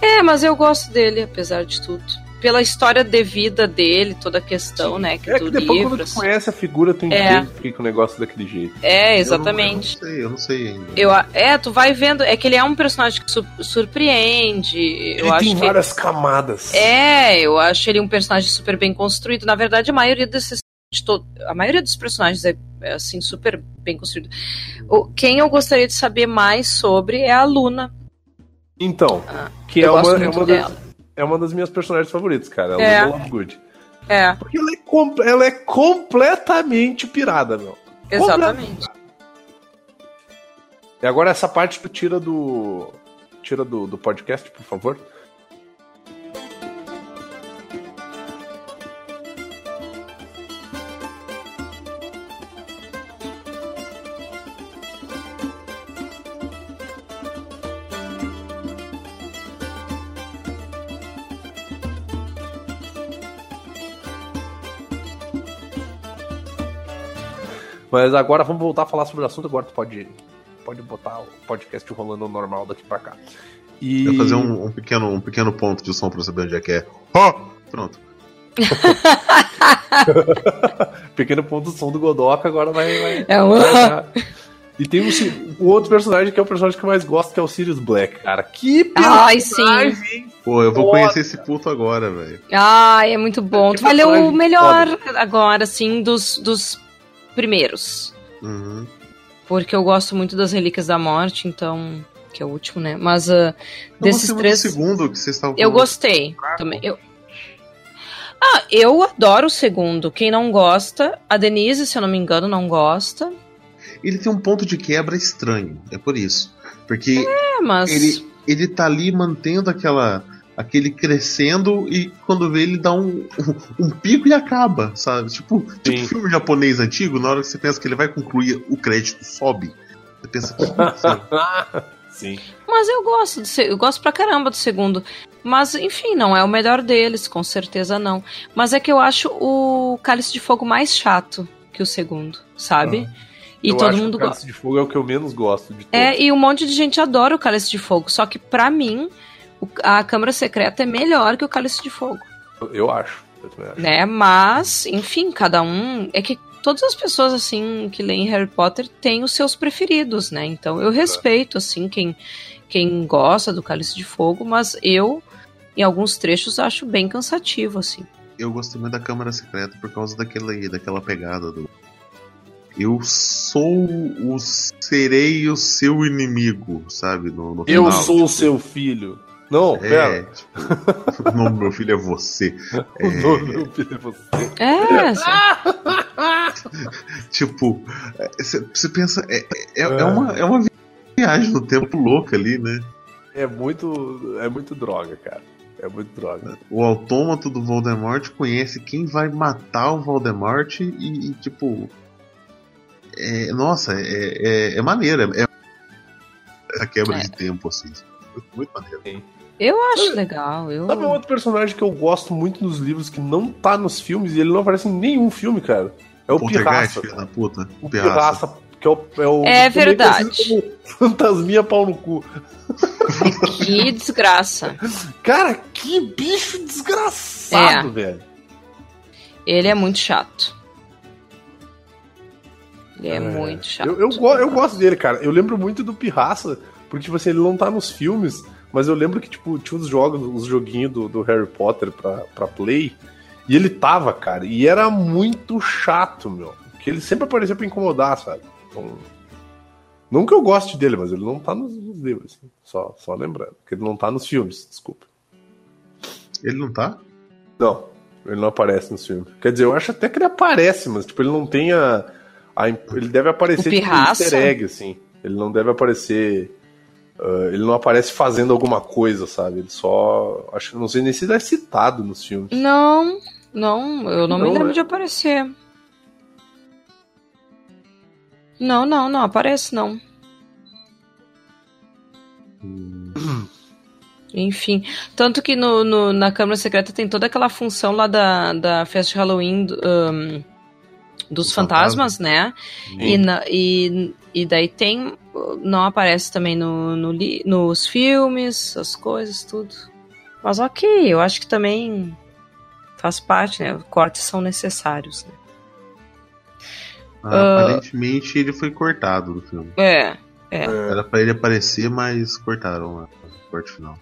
É, mas eu gosto dele, apesar de tudo. Pela história de vida dele, toda a questão, né, que É que depois livro. quando tu conhece a figura, tu É. entende por que o negócio é daquele jeito. É, Eu exatamente. não, eu não sei, eu não sei ainda. Eu, é, tu vai vendo. É que ele é um personagem que su- surpreende. Eu Ele acho tem que. várias camadas. É, eu acho ele um personagem super bem construído. Na verdade, a maioria desses. A maioria dos personagens é, é, assim, super bem construído. O, quem eu gostaria de saber mais sobre é a Luna. Então, Ah, que eu é uma, é, uma das, é uma das minhas personagens favoritas, cara. Ela É. é Lovegood. É, Porque ela é, com- ela é completamente pirada, meu. exatamente. E agora essa parte tu tira do. Tira do, do podcast, por favor. Mas agora vamos voltar a falar sobre o assunto. Agora tu pode, pode botar o podcast rolando normal daqui pra cá. E... Eu vou fazer um, um pequeno, um pequeno ponto de som pra saber onde é que é. Ó! Pronto. Pequeno ponto do som do Godoka agora vai. vai... É um... E tem um, o outro personagem que é o personagem que eu mais gosto, que é o Sirius Black, cara. Que Ai, personagem! sim. Pô, eu vou Foda. conhecer esse puto agora, velho. Ai, é muito bom. Que Tu vai ler o melhor agora, assim, dos, dos primeiros. Uhum. Porque eu gosto muito das Relíquias da Morte, então. Que é o último, né? Mas Eu desses três. do segundo que vocês estavam Eu gostei também. Eu... Ah, eu adoro o segundo. Quem não gosta, a Denise, se eu não me engano, não gosta. Ele tem um ponto de quebra estranho, é por isso. Porque É, mas. ele, ele tá ali mantendo aquela aquele crescendo e quando vê ele dá um, um, pico e acaba, sabe? Tipo, tipo filme japonês antigo, na hora que você pensa que ele vai concluir, o crédito sobe. Você pensa que? Sim. Mas eu gosto do eu gosto pra caramba do segundo. Mas, enfim, não é o melhor deles, com certeza não. Mas é que eu acho o Cálice de Fogo mais chato que o segundo, sabe? E eu todo acho mundo que o gosta. Cálice de Fogo é o que eu menos gosto de todos. É, e um monte de gente adora o Cálice de Fogo. Só que, pra mim, a Câmara Secreta é melhor que o Cálice de Fogo. Eu acho. Eu também acho. Né? Mas, enfim, cada um. É que todas as pessoas, assim, que leem Harry Potter têm os seus preferidos, né? Então eu respeito, assim, quem, quem gosta do Cálice de Fogo, mas eu, em alguns trechos, acho bem cansativo, assim. Eu gostei muito da Câmara Secreta por causa daquela, daquela pegada do. Eu sou o. Serei o seu inimigo, sabe? No, no Eu final, sou tipo, o seu filho. Não, É, pera. o nome do meu filho é você. O nome do meu filho é você. É, Tipo, você pensa. É, é, é uma, é uma viagem no tempo louca ali, né? É muito. É muito droga, cara. É muito droga. O autômato do Voldemort conhece quem vai matar o Voldemort e, e, tipo. É, nossa, é, é, é maneiro. É, é a quebra É. de tempo, assim. Muito, muito maneiro. Eu acho legal. Eu... Sabe um outro personagem que eu gosto muito nos livros que não tá nos filmes e ele não aparece em nenhum filme, cara? É o Pirraça. filho da puta. O Pirraça. Pirraça, que é o. É, o, É verdade. Fantasminha pau no cu. Que desgraça. Cara, que bicho desgraçado, É. velho. Ele é muito chato. Ele é, É. muito chato. Eu, eu, eu gosto dele, cara. Eu lembro muito do Pirraça, porque, tipo assim, ele não tá nos filmes, mas eu lembro que, tipo, tinha os jogos, os joguinhos do, do Harry Potter pra, pra Play, e ele tava, cara, e era muito chato, meu. Porque ele sempre aparecia pra incomodar, sabe? Então, não que eu goste dele, mas ele não tá nos, nos livros, assim. só, só lembrando. Que ele não tá nos filmes, desculpa. Ele não tá? Não, ele não aparece nos filmes. Quer dizer, eu acho até que ele aparece, mas tipo, ele não tem a. a ele deve aparecer tipo Pirraça? easter egg, assim. Ele não deve aparecer. Ah, ele não aparece fazendo alguma coisa, sabe? Ele só. Acho que não sei nem se ele é citado nos filmes. Não, não, eu não, me Não, lembro né? de aparecer. Não, não, não aparece não. Hum, Enfim, tanto que no, no- na Câmara Secreta tem toda aquela função lá da, da festa de Halloween ahn, dos fantasmas, né? E, na- e, e daí tem. Não aparece também no, no li- nos filmes, as coisas, tudo. Mas ok, eu acho que também faz parte, né? Cortes são necessários, né? Ah, Aparentemente ele foi cortado do filme. É, É, Era pra ele aparecer, mas cortaram lá no corte final.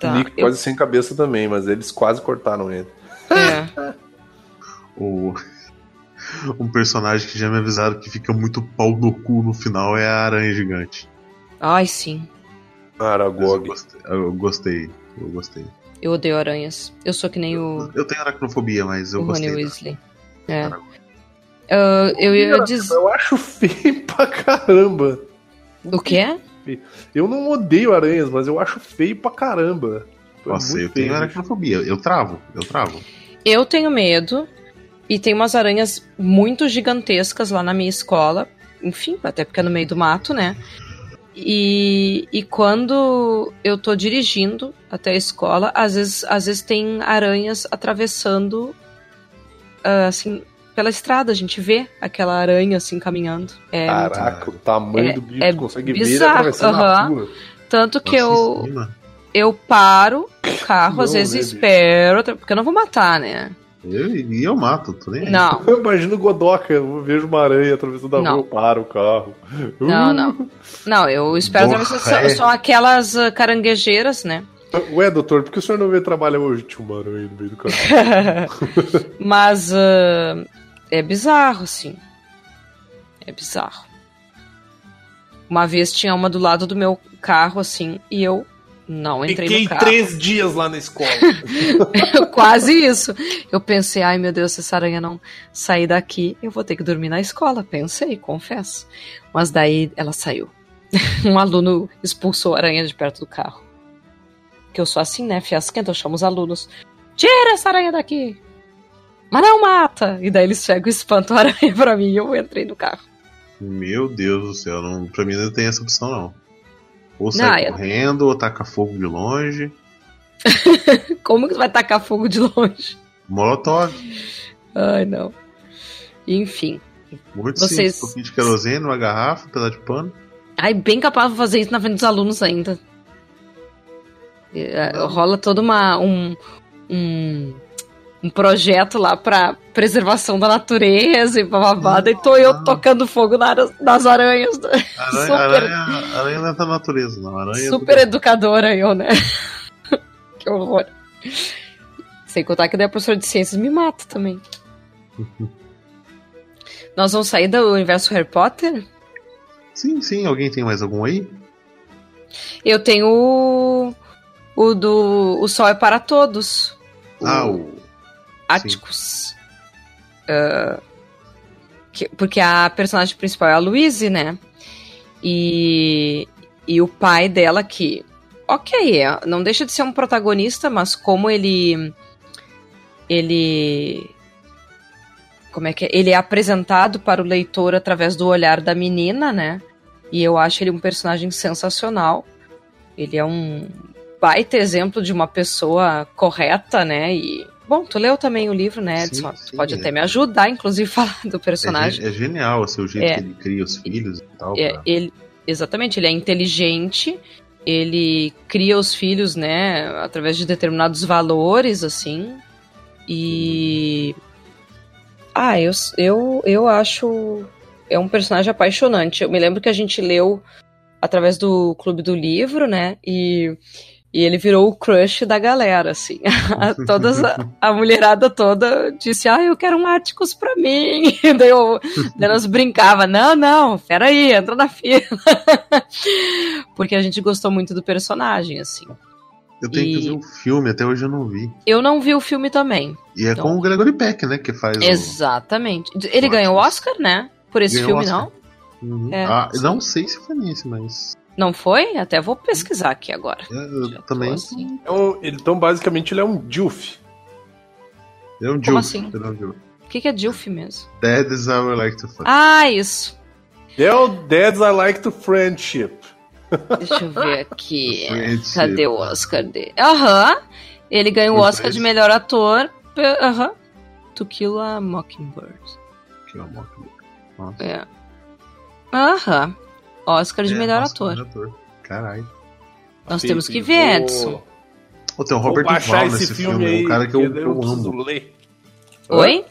tá. Nick Eu- quase sem cabeça também, mas eles quase cortaram ele. é. O... Um personagem que já me avisaram que fica muito pau no cu no final é a Aranha Gigante. Ai, sim. Mas Eu Aragog. gostei, eu gostei. Eu gostei. Eu odeio aranhas. Eu sou que nem o, Eu tenho aracnofobia, mas eu o Rony gostei. da- Weasley. É. Ah, eu ia dizer. Eu acho feio pra caramba. O quê? Eu não odeio aranhas, mas eu acho feio pra caramba. É Nossa, eu tenho feio. aracnofobia. Eu travo, eu travo. Eu tenho medo. E tem umas aranhas muito gigantescas lá na minha escola. Enfim, até porque é no meio do mato, né? E, e quando eu tô dirigindo até a escola, às vezes, às vezes tem aranhas atravessando, ah, assim, pela estrada. A gente vê aquela aranha, assim, caminhando. É, muito- Caraca, o tamanho é- do bicho, é consegue ver bizarro, atravessando a aham. rua. Tanto que Nossa, eu, eu paro o carro, às Não, vezes né, bicho? espero, porque eu não vou matar, né? Eu, e eu mato, tô nem aí. Não, Eu imagino Godoka, eu vejo uma aranha atravessando a Não. rua, eu paro o carro. não, Uh, não. Não, eu espero Porra, atravessar. é. São, são aquelas ah, caranguejeiras, né? Ué, doutor, por que o senhor não veio trabalhar hoje? Tinha uma aranha no meio do carro. Mas ah, é bizarro, assim. É bizarro. Uma vez tinha uma do lado do meu carro, assim, e eu não entrei Fiquei no carro. três dias lá na escola. Quase isso. Eu pensei, ai meu Deus, se essa aranha não sair daqui, eu vou ter que dormir na escola. Pensei, confesso. Mas daí ela saiu. Um aluno expulsou a aranha de perto do carro. Que eu sou assim, né? Fiasquenta, eu chamo os alunos. Tira essa aranha daqui! Mas não mata! E daí eles pegam e espantam a aranha pra mim e eu entrei no carro. Meu Deus do céu, não, pra mim não tem essa opção, não. Ou sai Não, eu- correndo, ou taca fogo de longe. Como que vai tacar fogo de longe? Molotov. Ai, não. Enfim. Muito Vocês- simples. Um pouquinho de querosene, uma garrafa, um pedaço de pano. Ai, bem capaz de fazer isso na frente dos alunos ainda. É, rola todo uma, um, um, um projeto lá pra preservação da natureza e bababá. E tô eu tocando fogo na- nas aranhas. Aranha, Super. aranha, aranha não é da natureza, não. Aranha é Super do- educadora eu, né? que horror. Sem contar que daí a professora de ciências me mata também. Nós vamos sair do universo Harry Potter? Sim, sim. Alguém tem mais algum aí? Eu tenho o, o do O Sol é para Todos. Ah, o. Atticus. Ah, que- porque a personagem principal é a Louise, né? E, e o pai dela, que, ok, é- não deixa de ser um protagonista, mas como ele. Ele. Como é que é? Ele é apresentado para o leitor através do olhar da menina, né? E eu acho ele um personagem sensacional. Ele é um baita exemplo de uma pessoa correta, né? E. Bom, tu leu também o livro, né, Sim, Edson? sim, tu pode é. até me ajudar, inclusive, a falar do É, personagem. ge- é genial assim, o jeito É. que ele cria os filhos e tal. É, pra- ele, exatamente, ele é inteligente, ele cria os filhos, né, através de determinados valores, assim, e... Ah, eu, eu, eu acho... É um personagem apaixonante. Eu me lembro que a gente leu através do Clube do Livro, né, e... E ele virou o crush da galera, assim. Todas, a, mulherada toda disse, ah, eu quero um Atticus pra mim. Daí, eu, daí elas brincavam, não, não, peraí, entra na fila. Porque a gente gostou muito do personagem, assim. Eu tenho e- que ver o filme, até hoje eu não vi. Eu não vi o filme também. E é Então- com o Gregory Peck, né? Que faz o. Exatamente. Ele o ganhou o. Oscar, né? Por esse Ganhou filme, não? Uhum. É, ah, não sei se foi nesse, mas. Não foi? Até vou pesquisar aqui agora. é, eu tô também. assim. Então, ele- então, basicamente, ele é um Dilf. É um Como Dilf. assim? ele é um Dilf. O que, que é Dilf mesmo? That is I like to fuck. Ah, isso. Del Dads I Like to Friendship. Deixa eu ver aqui. Friendship. Cadê o Oscar dele? Aham. Ele ganhou o Oscar de melhor ator. Aham. To Kill a Mockingbird. Que é uma- Nossa. É. Aham. Oscar de É, melhor nossa, ator. ator. Caralho. Nós Feito, temos que ver, vou- Edson. Pô, tem o Robert Duval esse nesse filme, filme, aí. um cara que eu, eu preciso amo. ler. Oi?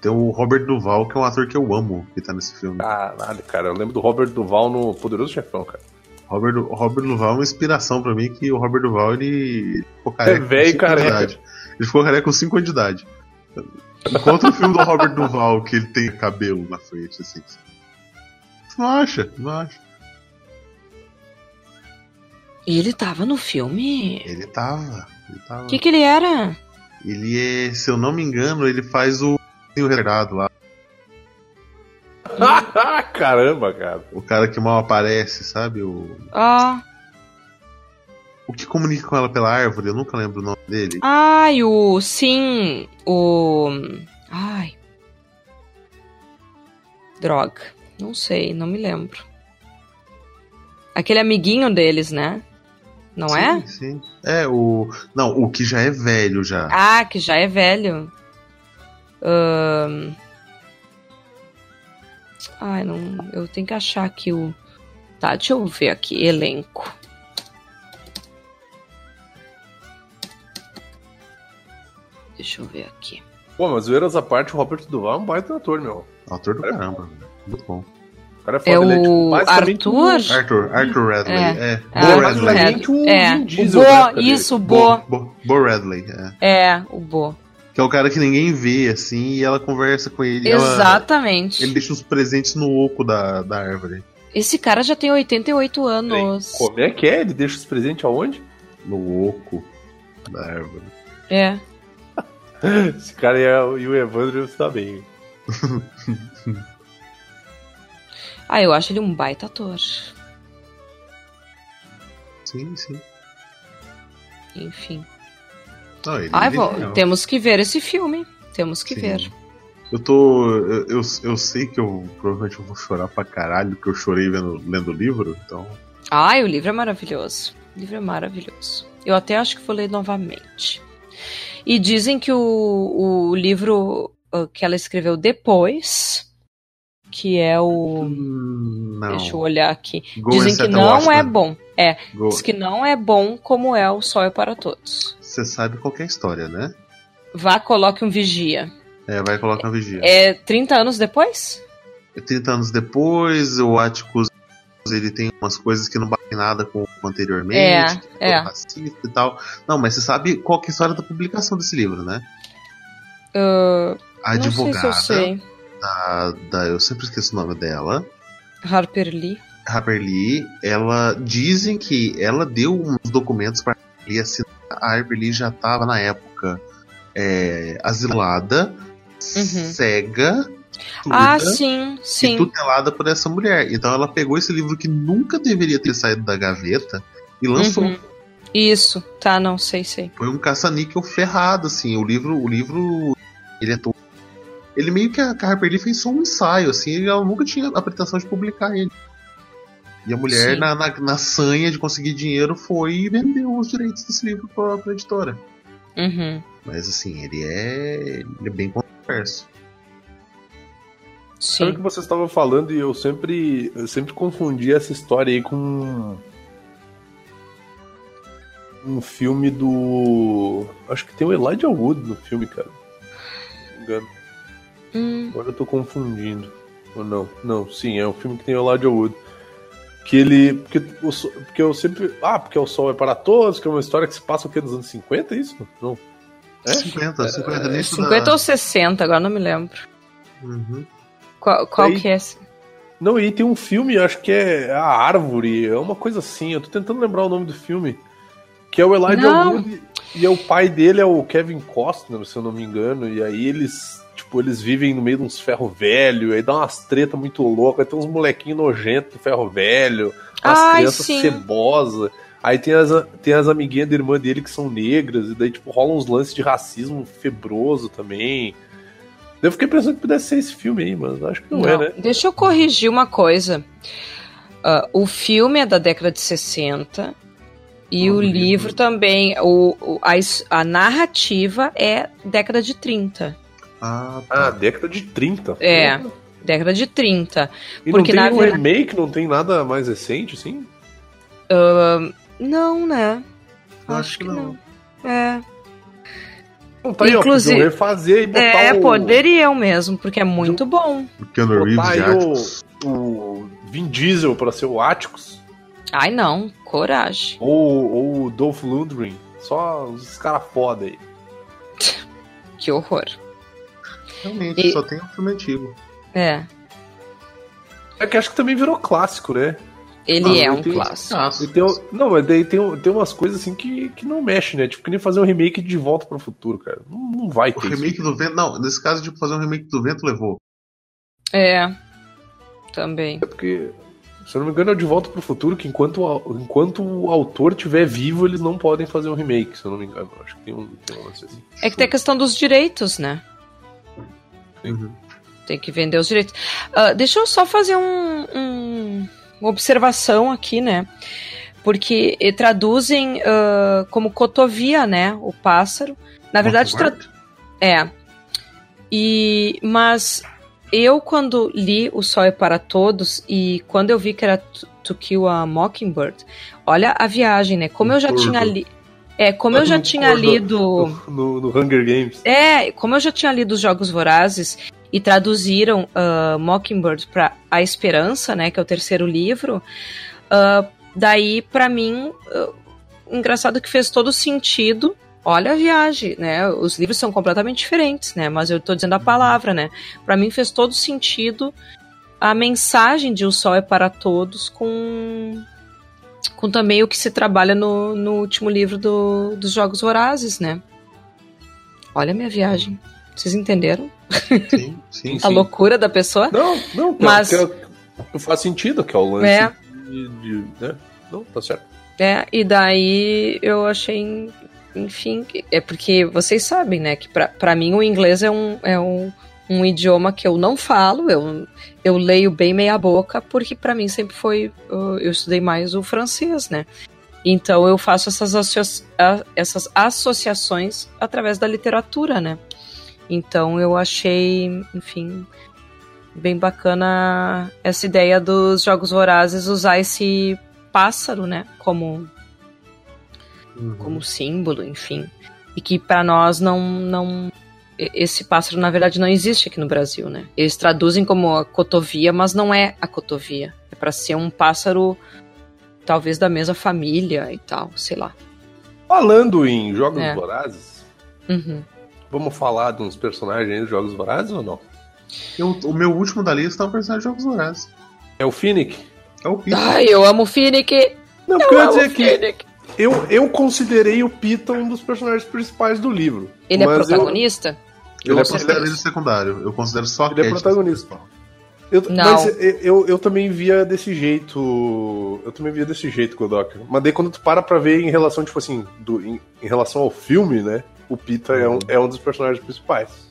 Tem o Robert Duval, que é um ator que eu amo, que tá nesse filme. Caralho, cara. Eu lembro do Robert Duval no Poderoso Chefão, cara. Robert, Robert Duval é uma inspiração pra mim, que o Robert Duval, ele, ele ficou careca É velho careca. idade. Ele ficou careca com 5 anos de idade. Encontra o filme do Robert Duval, que ele tem cabelo na frente, assim. Não acha, não acha. E ele tava no filme? Ele tava, ele tava. O que, que ele era? Ele é, se eu não me engano, ele faz o, o retardado lá. Caramba, cara. O cara que mal aparece, sabe? O, Ah, o que comunica com ela pela árvore, eu nunca lembro o nome dele. ai, o. Sim, o. Ai. Droga. Não sei, não me lembro. Aquele amiguinho deles, né? não sim, é? Sim. É, o. Não, o que já é velho já. Ah, que já é velho. Hum... Ai, não. Eu tenho que achar aqui o. Tá, deixa eu ver aqui. Elenco. Deixa eu ver aqui. Pô, mas zoeiras à parte, o Robert Duval é um baita ator, meu. Ator do é. caramba. Né? Muito bom. Cara é É foda, ele é, tipo, o basicamente um- Arthur? Arthur, Arthur Radley. É. É. É, Bo Arthur Radley. basicamente um É, o Bo, né, isso, o Bo, Bo. Bo, Bo Radley, é. É, o Bo. Que é o cara que ninguém vê, assim, e ela conversa com ele. ela- Exatamente. ele deixa os presentes no oco da, da árvore. Esse cara já tem 88 anos. Como é que é? Ele deixa os presentes aonde? No oco da árvore. É. Esse cara é, e o Evandro está bem. Ah, eu acho ele um baita ator. Sim, sim. Enfim. Ele, Ai, é genial. temos que ver esse filme. Temos que Sim. ver. Eu tô. Eu, eu, eu sei que eu provavelmente eu vou chorar pra caralho, porque eu chorei vendo, lendo o livro, então. Ai, o livro é maravilhoso. O livro é maravilhoso. Eu até acho que vou ler novamente. E dizem que o, o livro uh, que ela escreveu depois, que é o. Não. Deixa eu olhar aqui. Go Dizem and que não é Watchman. bom. É, Go- diz que não é bom como é o Sol é para Todos. Você sabe qual é a história, né? Vá, coloque um vigia. É, vai colocar vigia. É 30 anos depois? 30 anos depois, o Atticus ele tem umas coisas que não batem nada com o anteriormente, É, é é. racista e tal. Não, mas você sabe qual é a história da publicação desse livro, né? Uh, A não sei se advogada eu sei. Da, da- Eu sempre esqueço o nome dela. Harper Lee. Harper Lee, ela dizem que ela deu uns documentos para Lee assinar. A Harper Lee já estava na época é, asilada, cega, surda, Uhum. Ah, sim, e sim. tutelada por essa mulher. Então ela pegou esse livro que nunca deveria ter saído da gaveta e lançou. Uhum. Isso, tá, não sei, sei. Foi um caça-níquel ferrado, assim. O livro, o livro, ele é todo. Ele meio que a Harper Lee fez só um ensaio, assim, e ela nunca tinha a pretensão de publicar ele. E a mulher, na, na, na sanha de conseguir dinheiro, foi e vendeu os direitos desse livro pra, pra editora. Uhum. Mas assim, ele é. Ele é bem controverso. Sabe o que Sim. você estava falando e eu sempre, eu sempre confundi essa história aí com um filme do. Acho que tem o Elijah Wood no filme, cara. Se não me engano. Hum, Agora eu tô confundindo. Ou não? Não, sim, é um filme que tem o Elijah Wood. Que ele. Porque, o, porque eu sempre. Ah, porque o Sol é para todos, que é uma história que se passa o quê? Nos anos 50, é isso? Não. É? 50, 50 nisso 50 da... ou 60, agora não me lembro. Uhum. Qual, qual Aí- que é esse? Não, e tem um filme, acho que é A Árvore, é uma coisa assim, eu tô tentando lembrar o nome do filme. Que é o Elijah Não. Wood e é o pai dele é o Kevin Costner, se eu não me engano, e aí eles, tipo, eles vivem no meio de uns ferro velho, aí dá umas treta muito loucas, aí tem uns molequinhos nojentos do ferro velho, umas Ai, crianças sim. cebosas. Aí tem as, tem as amiguinhas da irmã dele que são negras, e daí, tipo, rola uns lances de racismo febroso também. Eu fiquei pensando que pudesse ser esse filme aí, mas acho que não, é, né? Deixa eu corrigir uma coisa. Ah, o filme é da década de 60 e Ah, o livro, livro. também. O, o- a, a narrativa é década de 30. Ah, Ah, tá. década de 30. É. Década de 30. E Porque, não na tem um verdade- remake, não tem nada mais recente, assim? Não, né? Eu acho que não. É. Não tá aí, ó, Inclusive- refazer e botar É, o... poderiam mesmo, porque é muito bom. O Keanu Reeves Botar o, o Vin Diesel pra ser o Atticus. Ai, não. Coragem. Ou, ou o Dolph Lundgren. Só os caras foda aí. Que horror. Realmente, E- só tem um filme antigo. É. É que acho que também virou clássico, né? Ele Ah, é um tenho clássico. tem, o- não, mas daí tem, tem umas coisas assim que, que não mexe, né? Tipo, que nem fazer um remake de Volta pro Futuro, cara. Não, não vai O ter isso. remake do Vento. Não, nesse caso de fazer um remake do Vento levou. É. Também. É porque, se eu não me engano, é o de Volta pro Futuro que enquanto, o enquanto o autor estiver vivo, eles não podem fazer um remake, se eu não me engano. Acho que tem um, tem um lance assim. É que tem a questão dos direitos, né? Uhum. Tem que vender os direitos. Ah, deixa eu só fazer um, um- uma observação aqui, né? Porque eh, traduzem ah, como cotovia, né? O pássaro. Na verdade, tra- é. E mas eu quando li O Sol é para Todos e quando eu vi que era To, Kill a Mockingbird, olha a viagem, né? Como eu já tinha li É, como eu já tinha lido. No, no, Hunger Games. É, como eu já tinha lido os Jogos Vorazes e traduziram uh, Mockingbird para A Esperança, né, que é o terceiro livro, uh, daí, para mim, uh, engraçado que fez todo sentido. Olha a viagem, né? Os livros são completamente diferentes, né? Mas eu tô dizendo a palavra, né? Para mim fez todo sentido a mensagem de O Sol é para Todos com com também o que se trabalha no, no último livro do, dos Jogos Vorazes, né? Olha a minha viagem. Vocês entenderam? Sim, sim. a sim. loucura da pessoa? Não, não, mas que faz sentido, que é o lance é. de, de, né? Não, tá certo. É, e daí eu achei, enfim, é porque vocês sabem, né, que para mim o inglês é um, é um um idioma que eu não falo, eu, eu leio bem meia boca, porque para mim sempre foi. Eu estudei mais o francês, né? Então eu faço essas, associa essas associações através da literatura, né? Então eu achei, enfim, bem bacana essa ideia dos Jogos Vorazes usar esse pássaro, né? Como, uhum. como símbolo, enfim. E que para nós não, não esse pássaro na verdade não existe aqui no Brasil, né? Eles traduzem como a cotovia, mas não é a cotovia. É para ser um pássaro talvez da mesma família e tal, sei lá. Falando em Jogos é. Vorazes, uhum. vamos falar de uns personagens dos Jogos Vorazes ou não? Eu, o meu último da lista é o personagem de Jogos Vorazes. É o Finnick? É o Finnick. Ai, eu amo o Finnick! Não, eu amo dizer que eu, eu considerei o Pita um dos personagens principais do livro. Ele é protagonista? Eu... Eu, eu considero ele secundário. Eu considero só Ele é protagonista. Eu, não. Mas eu, eu também via desse jeito. Eu também via desse jeito, Godok. Mas daí quando tu para pra ver em relação, tipo assim, do, em, em relação ao filme, né? O Pita uhum. é, um, uhum. é um dos personagens principais.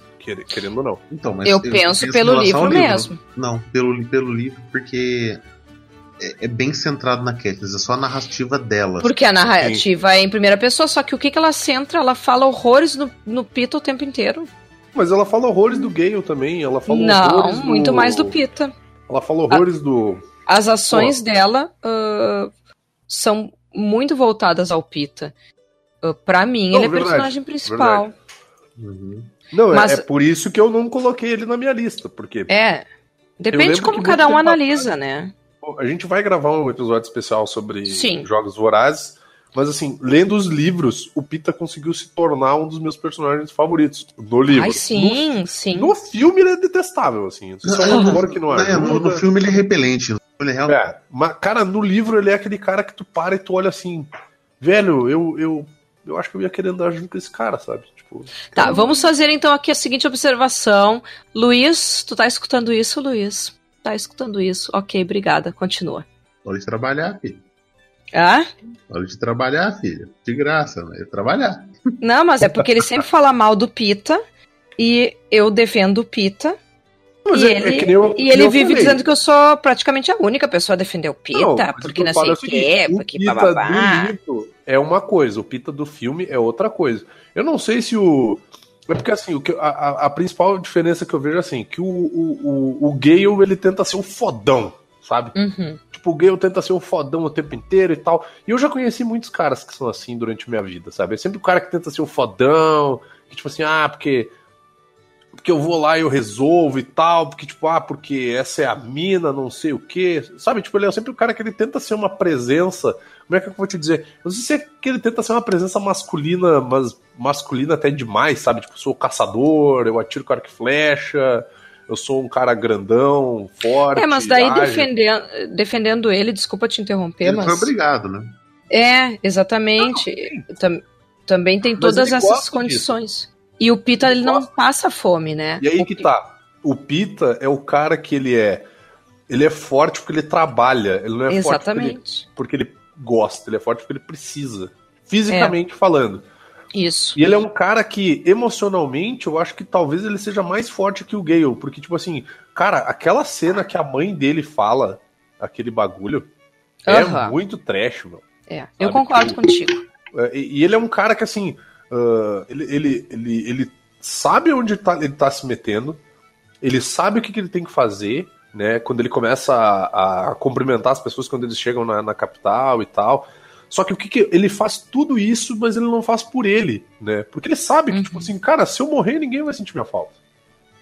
Querendo ou não. Então, mas eu, eu penso eu pelo livro, livro, mesmo. Não, pelo, pelo livro, porque é, é, bem centrado na Katniss, é só a narrativa dela. Porque a narrativa Sim. é em primeira pessoa, só que o que, que ela centra? Ela fala horrores no, no Pita o tempo inteiro. Mas ela fala horrores do Gale também. Ela fala Não, muito do... mais do Pita. Ela fala horrores a... do. As ações dela uh, são muito voltadas ao Pita. Uh, pra mim, não, ele é verdade, personagem principal. Uhum. Não, é, Mas... é, por isso que eu não coloquei ele na minha lista, porque. É. Depende de como cada um analisa, né? A gente vai gravar um episódio especial sobre Sim. jogos vorazes. Mas assim, lendo os livros, o Pita conseguiu se tornar um dos meus personagens favoritos no livro. Ai, sim, no, sim. No filme ele é detestável, assim. Isso é um rumor que não é. é no, no, filme ele é repelente. Ele é, real... é, mas, cara, no livro ele é aquele cara que tu para e tu olha assim, velho, eu, eu, eu acho que eu ia querer andar junto com esse cara, sabe? Tipo, tá, vamos fazer então aqui a seguinte observação. Luiz, tu tá escutando isso, Luiz? Tá escutando isso. Ok, obrigada. Continua. Pode trabalhar, filho. Ah? Hora de trabalhar, filho. De graça, né? Trabalhar. Não, mas é porque ele sempre fala mal do Pita e eu defendo o Pita. Mas e é, ele, é eu, e ele vive falei. dizendo que eu sou praticamente a única pessoa a defender o Pita, não, porque não sei o quê, porque Pita bababá. é uma coisa, o Pita do filme é outra coisa. Eu não sei se o. É porque assim, o que, a, a principal diferença que eu vejo é assim, que o, o, o, o Gale ele tenta ser o fodão, sabe? Uhum. Tipo, o Gale tenta ser o fodão o tempo inteiro e tal. E eu já conheci muitos caras que são assim durante minha vida, sabe? É sempre o cara que tenta ser o fodão, que tipo assim, ah, porque porque eu vou lá e eu resolvo e tal, porque, tipo, ah, porque essa é a mina, não sei o quê. Sabe, tipo, ele é sempre o cara que ele tenta ser uma presença. Como é que eu vou te dizer? não sei se é que ele tenta ser uma presença masculina, mas masculina até demais, sabe? Tipo, eu sou o caçador, eu atiro com arco e flecha, eu sou um cara grandão, forte. É, mas daí defendendo, defendendo ele, desculpa te interromper, ele mas. Foi obrigado, né? É, exatamente. Tam, também tem todas essas condições. Disso. E o Pita, ele, ele não passa fome, né? E aí o que tá. O Pita é o cara que ele é. Ele é forte porque ele trabalha. Ele não é exatamente. forte porque ele, porque ele gosta. Ele é forte porque ele precisa. Fisicamente é. falando. Isso. E ele é um cara que, emocionalmente, eu acho que talvez ele seja mais forte que o Gale. Porque, tipo assim, cara, aquela cena que a mãe dele fala, aquele bagulho, é muito trash, meu. É, sabe? eu concordo contigo. É, e, e, ele é um cara que, assim, uh, ele, ele, ele, ele sabe onde tá, ele tá se metendo, ele sabe o que, que ele tem que fazer, né? Quando ele começa a, a cumprimentar as pessoas quando eles chegam na, na capital e tal. Só que o que, que ele faz tudo isso, mas ele não faz por ele, né? Porque ele sabe que, Uhum. tipo assim, cara, se eu morrer, ninguém vai sentir minha falta.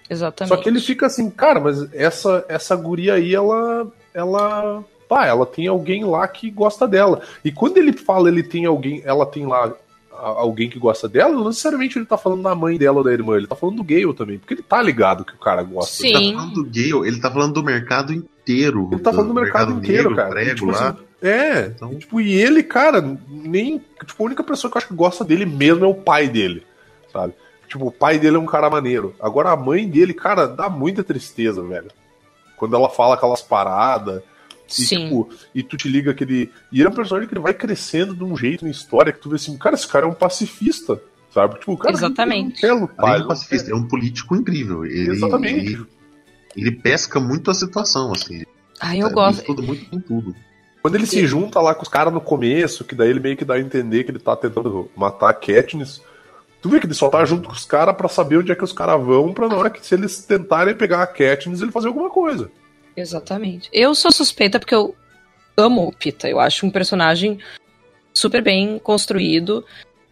Exatamente. Só que ele fica assim, cara, mas essa, essa guria aí, ela. Ela. Pá, ela tem alguém lá que gosta dela. E quando ele fala ele tem alguém, ela tem lá alguém que gosta dela, não necessariamente ele tá falando da mãe dela ou da irmã, ele tá falando do Gale também. Porque ele tá ligado que o cara gosta. Sim. Ele tá falando do Gale, ele tá falando do mercado inteiro. Ele tá falando do mercado, inteiro, negro, cara. Prego, Tipo lá. assim, é, Então- tipo, e ele, cara, nem. Tipo, a única pessoa que eu acho que gosta dele mesmo é o pai dele, sabe? Tipo, o pai dele é um cara maneiro. Agora a mãe dele, cara, dá muita tristeza, velho. Quando ela fala aquelas paradas. E, Sim. tipo, e tu te liga que ele. E ele é um personagem que ele vai crescendo de um jeito na história que tu vê assim, cara, esse cara é um pacifista, sabe? Tipo, o cara Exatamente. ele não quer lutar. Ele de não pacifista, é um político incrível. Ele, Exatamente. Ele, ele pesca muito a situação, assim. Ai, eu Ele gosto. estuda muito com tudo. Quando ele se junta lá com os caras no começo, que daí ele meio que dá a entender que ele tá tentando matar a Katniss. Tu vê que ele só tá junto com os caras pra saber onde é que os caras vão, pra na hora que se eles tentarem pegar a Katniss, ele fazer alguma coisa. Exatamente. Eu sou suspeita porque eu amo o Pita. Eu acho um personagem super bem construído.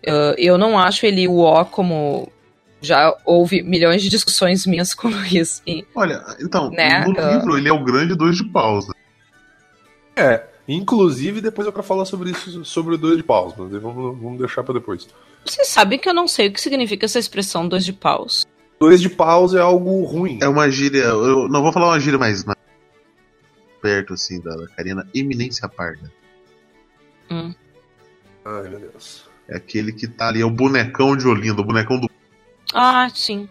Uh, eu não acho ele o ó como já houve milhões de discussões minhas com o Luiz. E- Olha, então, Né, no ah. livro ele é o grande dois de pausa. É. Inclusive, depois eu quero falar sobre isso, sobre o dois de paus, mas vamos, vamos deixar pra depois. Vocês sabem que eu não sei o que significa essa expressão dois de paus. Dois de paus é algo ruim. É uma gíria. Eu não vou falar uma gíria mais, mais perto, assim, da, da Karina. Eminência parda. Hum. Ai, meu Deus. É aquele que tá ali, é o bonecão de Olinda, o bonecão do. Ah, sim.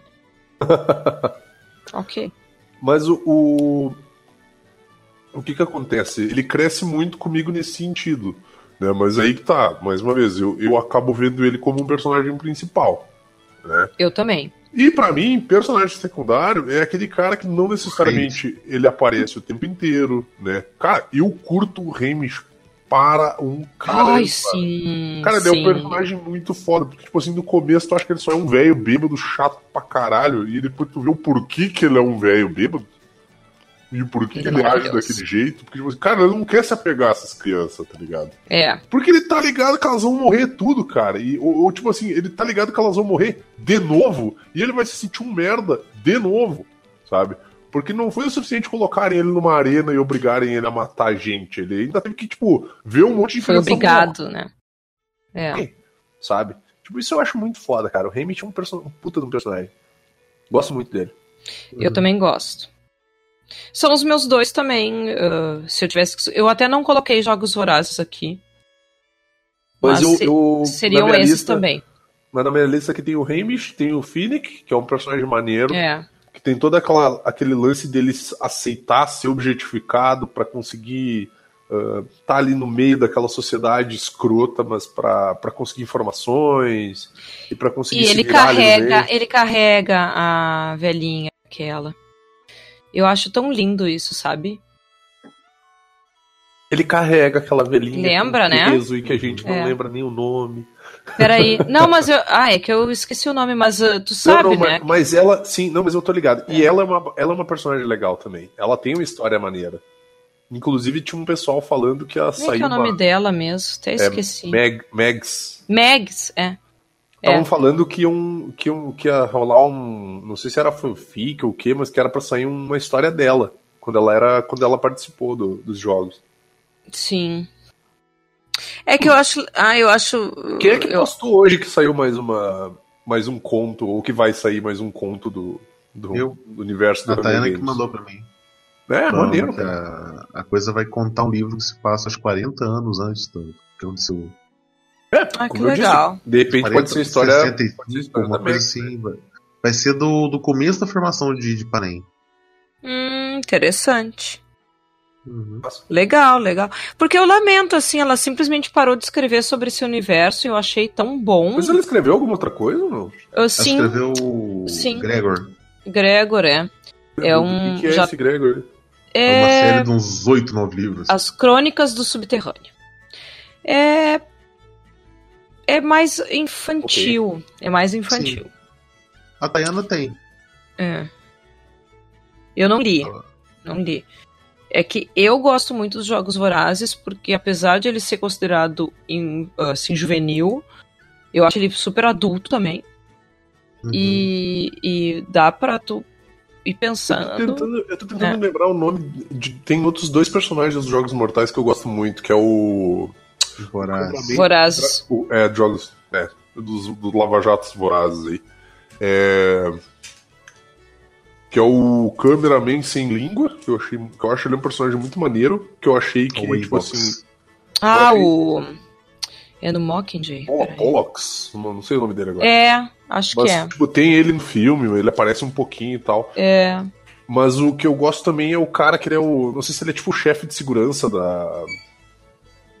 ok. Mas o, o. O que que acontece? Ele cresce muito comigo nesse sentido. Né? Mas aí que tá, mais uma vez, eu, eu acabo vendo ele como um personagem principal. Né? Eu também. E pra mim, personagem secundário é aquele cara que não necessariamente ele aparece o tempo inteiro, né? Cara, eu curto o Hamish para um cara. Ai, sim. Cara, ele é um personagem muito foda, porque, tipo assim, no começo tu acha que ele só é um velho bêbado chato pra caralho, e depois tu vê o porquê que ele é um velho bêbado, e porquê que ele amor age daquele jeito, porque, tipo assim, cara, ele não quer se apegar a essas crianças, tá ligado? É. Porque ele tá ligado que elas vão morrer tudo, cara. E, ou, ou, tipo assim, ele tá ligado que elas vão morrer de novo. E ele vai se sentir um merda de novo, sabe? Porque não foi o suficiente colocarem ele numa arena e obrigarem ele a matar gente. Ele ainda teve que, tipo, ver um monte de Foi obrigado, né? É. morrer, sabe? Tipo, isso eu acho muito foda, cara. O Hamish é um, perso- um puta de um personagem. Gosto muito dele. Eu também gosto. São os meus dois também. ah, se eu tivesse. que- Eu até não coloquei jogos vorazes aqui. Mas, Mas eu, eu- Seriam esses lista- também. Mas na minha lista aqui tem o Hamish, tem o Finnick, que é um personagem maneiro. É. que tem todo aquela, aquele lance dele aceitar ser objetificado pra conseguir estar tá ali no meio daquela sociedade escrota, mas pra pra conseguir informações e pra conseguir E se ele carrega, ele carrega a velhinha aquela. Eu acho tão lindo isso, sabe? Ele carrega aquela velhinha Lembra, né? peso e que a gente não É. lembra nem o nome. Peraí. Não, mas eu. Ah, é que eu esqueci o nome, mas ah, tu sabe, não, não, né? mas, mas ela, sim, não, mas eu tô ligado. E ela é, uma, ela é uma personagem legal também. Ela tem uma história maneira. Inclusive tinha um pessoal falando que ela Como é saiu que é o nome uma, dela mesmo? Até esqueci. Meg, Megs, Megs, é. Estavam É. falando que, um, que, um, que ia rolar um. Não sei se era fanfic ou o que, mas que era pra sair uma história dela. Quando ela era. Quando ela participou do- dos jogos. Sim. É que eu acho. Ah, eu acho. Quem é que eu, postou hoje que saiu mais uma. Mais um conto, ou que vai sair mais um conto do, do, Eu. do universo A da Tayana que mandou pra mim. É, Falando maneiro, que cara. a, a coisa vai contar um livro que se passa aos 40 anos antes do que aconteceu. Ah, que eu disse, legal. de repente pode ser história. 65, pode ser história uma da coisa assim. vai- Vai ser do, do começo da formação de, de Panem. Hum, interessante. Uhum. Legal, legal. Porque eu lamento, assim, ela simplesmente parou de escrever sobre esse universo e eu achei tão bom. Mas ela escreveu alguma outra coisa ou não? Eu, Ela sim, escreveu o Sim. Gregor. Gregor, é. É um- O que, é já- esse Gregor? É uma É série de uns 8, 9 livros. As Crônicas do Subterrâneo. É. É mais infantil. É mais infantil. A Tayana tem. É. Eu não li. Ah. Não li. é que eu gosto muito dos Jogos Vorazes, porque apesar de ele ser considerado em, assim, juvenil, eu acho ele super adulto também. Uhum. E, e dá pra tu ir Eu tô pensando. tentando, eu tô tentando É. lembrar o nome. De, tem outros dois personagens dos Jogos Mortais que eu gosto muito, que é o. Voraz. Vorazes. o é, Jogos. É, dos, dos Lava Jatos Vorazes aí. É. Que é o Cameraman Sem Língua, que eu, achei, que eu acho ele um personagem muito maneiro, que eu achei que, O tipo assim. Ah, Ok. o. É no Mockingjay. Pol-. Pollux, não não sei o nome dele agora. É, acho Mas, que é. tipo, tem ele no filme, ele aparece um pouquinho e tal. É. Mas o que eu gosto também é o cara que ele é o. Não sei se ele é tipo o chefe de segurança da.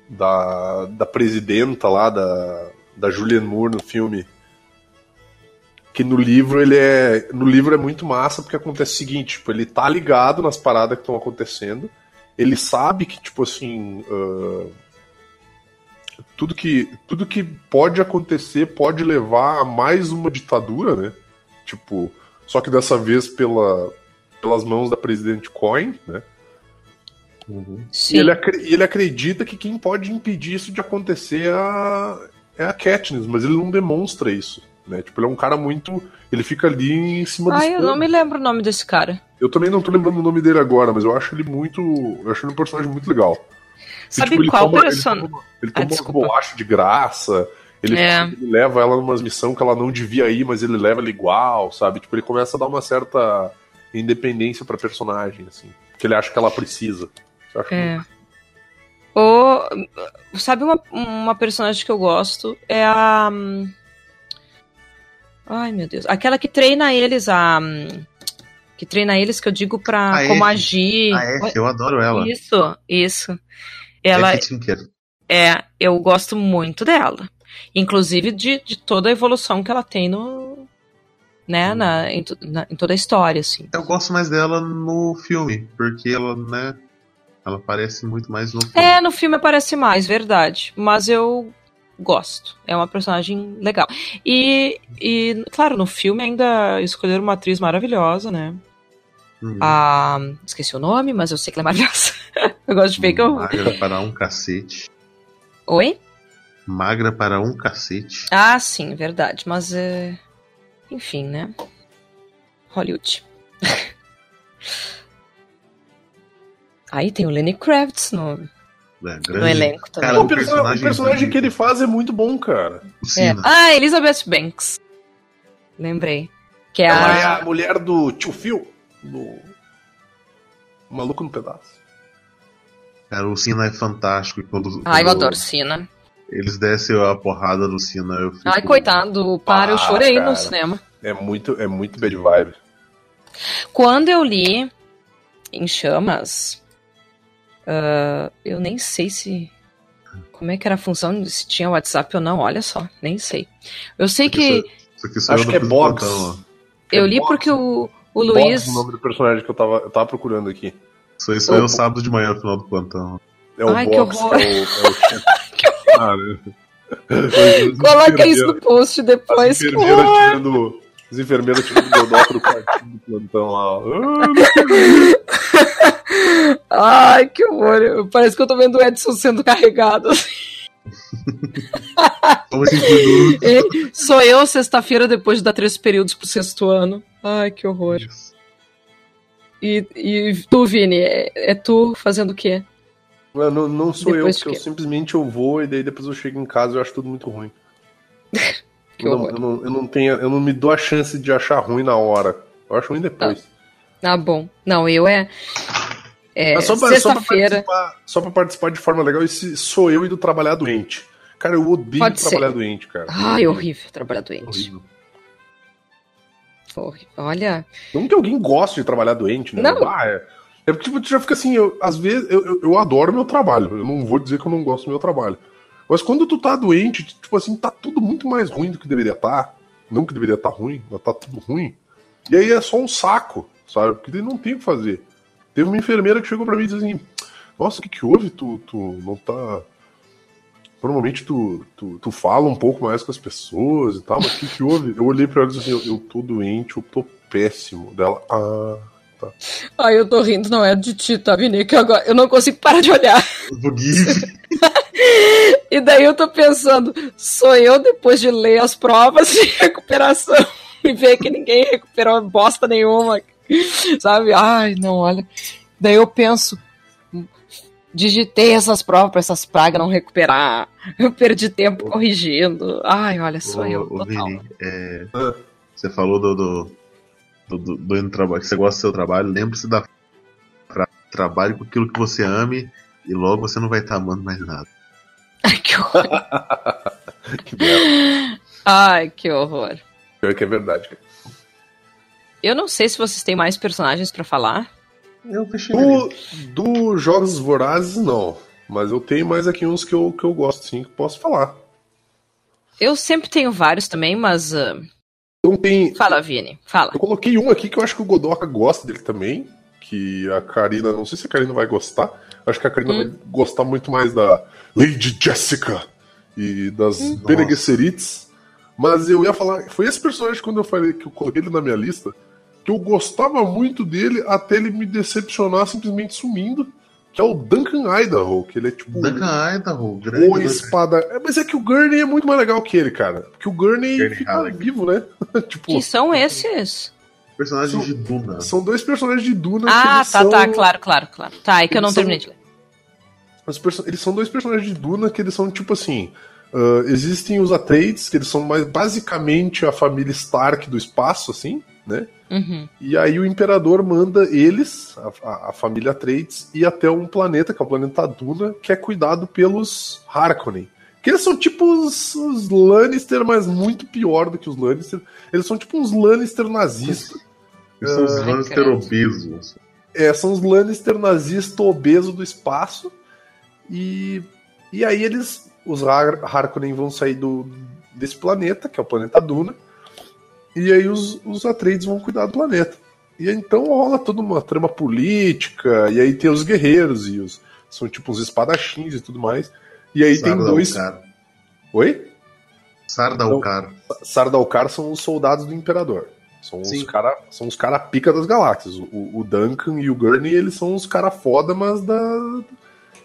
Da, da presidenta lá, da, da Julianne Moore no filme. Que no livro ele é. No livro é muito massa porque acontece o seguinte: tipo, ele tá ligado nas paradas que estão acontecendo. Ele sabe que, tipo assim. ah, tudo, que, tudo que pode acontecer pode levar a mais uma ditadura, né? Tipo. Só que dessa vez pela, pelas mãos da presidente Cohen, né? Uhum. E ele, ele acredita que quem pode impedir isso de acontecer é a, é a Katniss, mas ele não demonstra isso, né? Tipo, ele é um cara muito... Ele fica ali em cima do Ai, eu não me lembro o nome desse cara. Eu também não tô lembrando o nome dele agora, mas eu acho ele muito... Eu acho ele um personagem muito legal. E, Sabe tipo, ele qual toma- personagem? Ele toma, ele Ah, toma umas desculpa. bolachas de graça... Ele, É. ele leva ela numa missão que ela não devia ir, mas ele leva ela igual, sabe? Tipo, ele começa a dar uma certa independência pra personagem, assim. Que ele acha que ela precisa. É. Ou, sabe uma, uma personagem que eu gosto? É a. hum, Ai, meu Deus. Aquela que treina eles, a. hum, Que treina eles, que eu digo pra A como F. agir. A F, eu adoro ela. Isso, isso. Ela F. Tinker. é. Eu gosto muito dela. Inclusive de, de toda a evolução que ela tem no. Né, Hum. na, em, na- em toda a história, assim. Eu gosto mais dela no filme, porque ela, né, ela parece muito mais no filme. É, no filme aparece mais, verdade. Mas eu gosto. É uma personagem legal. E, e claro, no filme ainda escolheram uma atriz maravilhosa, né? Uhum. A, esqueci o nome, mas eu sei que ela é maravilhosa. eu gosto de ver que eu. Magra para um cacete. Oi? Magra para um cacete. Ah, sim, verdade. Mas é. Enfim, né? Hollywood. Aí tem o Lenny Kravitz no, É, no elenco também. Cara, o, o personagem, o personagem do- que ele faz é muito bom, cara. É. Sina. Ah, Elizabeth Banks. Lembrei. Que é Ela é a. a mulher do tio Phil, do Maluco no Pedaço. Cara, o Sina é fantástico. e Quando, Ai, eu quando adoro Sina. Eles descem a porrada no Sina. Eu fico... Ai, coitado, para, eu Ah, chorei cara. no cinema. É muito, é muito bad vibe. Quando eu li Em Chamas, ah, eu nem sei se. Como é que era a função, se tinha WhatsApp ou não, olha só, nem sei. Eu sei que Isso aqui só Acho eu que é ó. eu É li Box. porque o, o Boggs, Luiz. o nome do personagem que eu tava, eu tava procurando aqui. Isso aí só eu sábado de manhã no final do plantão. É o Ai, que Box, horror. que é o, é o chefe. Cara, Coloca isso no post depois. Que horror. tirando, as enfermeiras tirando o Godó do quartinho do plantão lá. ó. Ah, Ai, que horror. Parece que eu tô vendo o Edson sendo carregado. E Sou eu sexta-feira depois de dar três períodos pro sexto ano. Ai, que horror. E, e tu, Vini, é, é tu fazendo o quê? Não, não, sou Depois eu, porque eu simplesmente eu vou e daí depois eu chego em casa e eu acho tudo muito ruim. Que eu, não, eu, não, eu, não tenho, eu não me dou a chance de achar ruim na hora. Eu acho ruim depois. Ah, bom. Não, eu é. É, Mas só pra, só, pra sexta-feira. participar, só pra participar de forma legal, esse sou eu indo trabalhar doente. Cara, eu odeio Pode trabalhar ser. doente, cara. Ai, horrível trabalhar doente. Horrível. Olha. Não que alguém goste de trabalhar doente, né? Não. Ah, é. é porque tipo, tu já fica assim, eu, às vezes eu, eu, eu adoro meu trabalho. Eu não vou dizer que eu não gosto do meu trabalho. Mas quando tu tá doente, tipo assim, tá tudo muito mais ruim do que deveria estar. Não que deveria estar ruim, mas tá tudo ruim. E aí é só um saco, sabe? Porque não tem o que fazer. Teve uma enfermeira que chegou pra mim e disse assim: Nossa, o que, que houve? Tu, tu não tá. Normalmente tu, tu, tu fala um pouco mais com as pessoas e tal, mas o que, que houve? Eu olhei pra ela e disse assim: eu tô doente, eu tô péssimo. Dela, ah, tá. Ai, eu tô rindo, não é de ti, tá, Vini? Que agora eu não consigo parar de olhar. Do GIF. e daí eu tô pensando, sou eu depois de ler as provas de recuperação e ver que ninguém recuperou bosta nenhuma. Sabe? Ai, não, olha. Daí eu penso, digitei essas provas para essas pragas não recuperar. Eu perdi tempo corrigindo. Ai, olha, sou Ô, eu. ô, total. Vini, é, você falou do, do, do, do, do trabalho, que você gosta do seu trabalho. Lembre-se da tra, trabalho com aquilo que você ame e logo você não vai estar amando mais nada. Ai, que horror. Que merda. Ai, que horror. Pior que é verdade, cara. Eu não sei se vocês têm mais personagens pra falar. Eu fechei. Do, do Jogos Vorazes, não. Mas eu tenho mais aqui uns que eu, que eu gosto, sim, que posso falar. Eu sempre tenho vários também, mas. ah, Então tem. Fala, Vini. Fala. Eu coloquei um aqui que eu acho que o Godoka gosta dele também. Que a Karina, não sei se a Karina vai gostar. Acho que a Karina Hum. vai gostar muito mais da Lady Jessica e das Hum. Bene Gesserits. Mas eu ia falar, foi esse personagem quando eu falei que eu coloquei ele na minha lista, que eu gostava muito dele até ele me decepcionar simplesmente sumindo, que é o Duncan Idaho, que ele é tipo Duncan Idaho, grande. o Duncan. espada. É, mas é que o Gurney é muito mais legal que ele, cara. Porque o Gurney Gurney fica Halleck. vivo, né? tipo, Que são esses? Personagem São- de Duna. são dois personagens de Duna que Ah, eles tá, são... tá, claro, claro, claro. Tá, é que eu não Eles são- terminei de ler. Eles são dois personagens de Duna que eles são tipo assim. ah, existem os Atreides, que eles são mais basicamente a família Stark do espaço, assim, né? Uhum. E aí o Imperador manda eles, a, a- a família Atreides, ir até um planeta, que é o planeta Duna, que é cuidado pelos Harkonnen. Que eles são tipo os, os Lannister, mas muito pior do que os Lannister. Eles são tipo uns Lannister nazistas. Eles são os Ai, Lannister obesos. É, são os Lannister nazistas obesos do espaço. E, e aí eles, os Har Harkonnen vão sair do, desse planeta, que é o planeta Duna. E aí os, os Atreides vão cuidar do planeta. E aí, então rola toda uma trama política, e aí tem os guerreiros, e os são tipo os espadachins e tudo mais. E aí tem dois. Sardaukar. Oi? Sardaukar. Sardaukar são os soldados do Imperador. São os Sim. cara, são os cara pica das galáxias. O, o Duncan e o Gurney, eles são os cara foda, mas da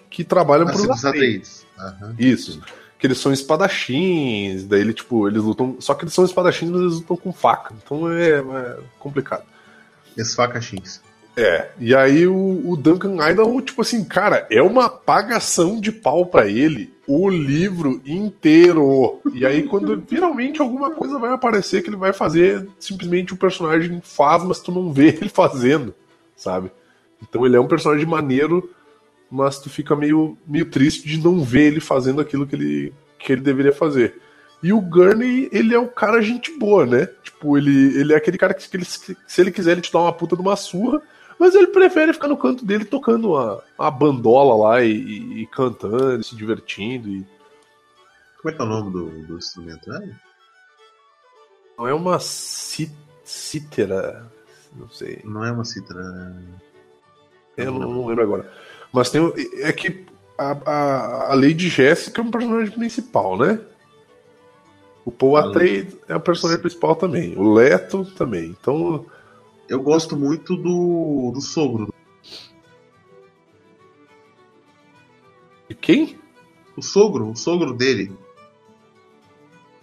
que trabalham pro dos Atreides. Aham. Isso. Que eles são espadachins, daí ele, tipo, eles lutam. Só que eles são espadachins, mas eles lutam com faca. Então é, é complicado. Esfacachins. É, e aí o, o Duncan Idaho, tipo assim, cara, é uma pagação de pau pra ele o livro inteiro. E aí, quando finalmente alguma coisa vai aparecer que ele vai fazer, simplesmente o personagem faz, mas tu não vê ele fazendo, sabe? Então ele é um personagem maneiro, mas tu fica meio, meio triste de não ver ele fazendo aquilo que ele, que ele deveria fazer. E o Gurney, ele é um cara gente boa, né? Tipo, ele, ele é aquele cara que, que ele- que se ele quiser, ele te dá uma puta de uma surra, mas ele prefere ficar no canto dele tocando uma, uma bandola lá e, e- e cantando, se divertindo. E... Como é que é o nome do, do instrumento? É? Não é uma cítara, não sei. Não é uma citra. Eu não, não lembro agora. Mas tem. o- É que a, a, a Lady Jéssica é um personagem principal, né? O Paul A Atreides é o personagem principal também. O Leto também. Então. Eu gosto muito do, do sogro. De quem? O sogro, o sogro dele.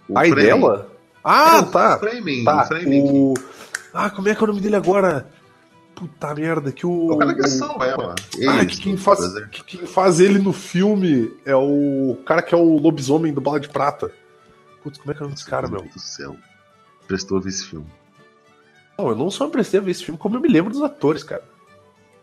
O Pai Fremen. dela? Ah, É, o tá. Fremen, Tá. o Fremen. O... Ah, como é que é o nome dele agora? Puta merda, que o. O cara que salva ela. Ah, Isso, que quem, faz, que quem faz ele no filme é o cara que é o lobisomem do Bala de Prata. Putz, como é que é o nome desse cara, meu? Deus do céu. Prestou a ver esse filme. Não, eu não só me prestei a ver esse filme, como eu me lembro dos atores, cara.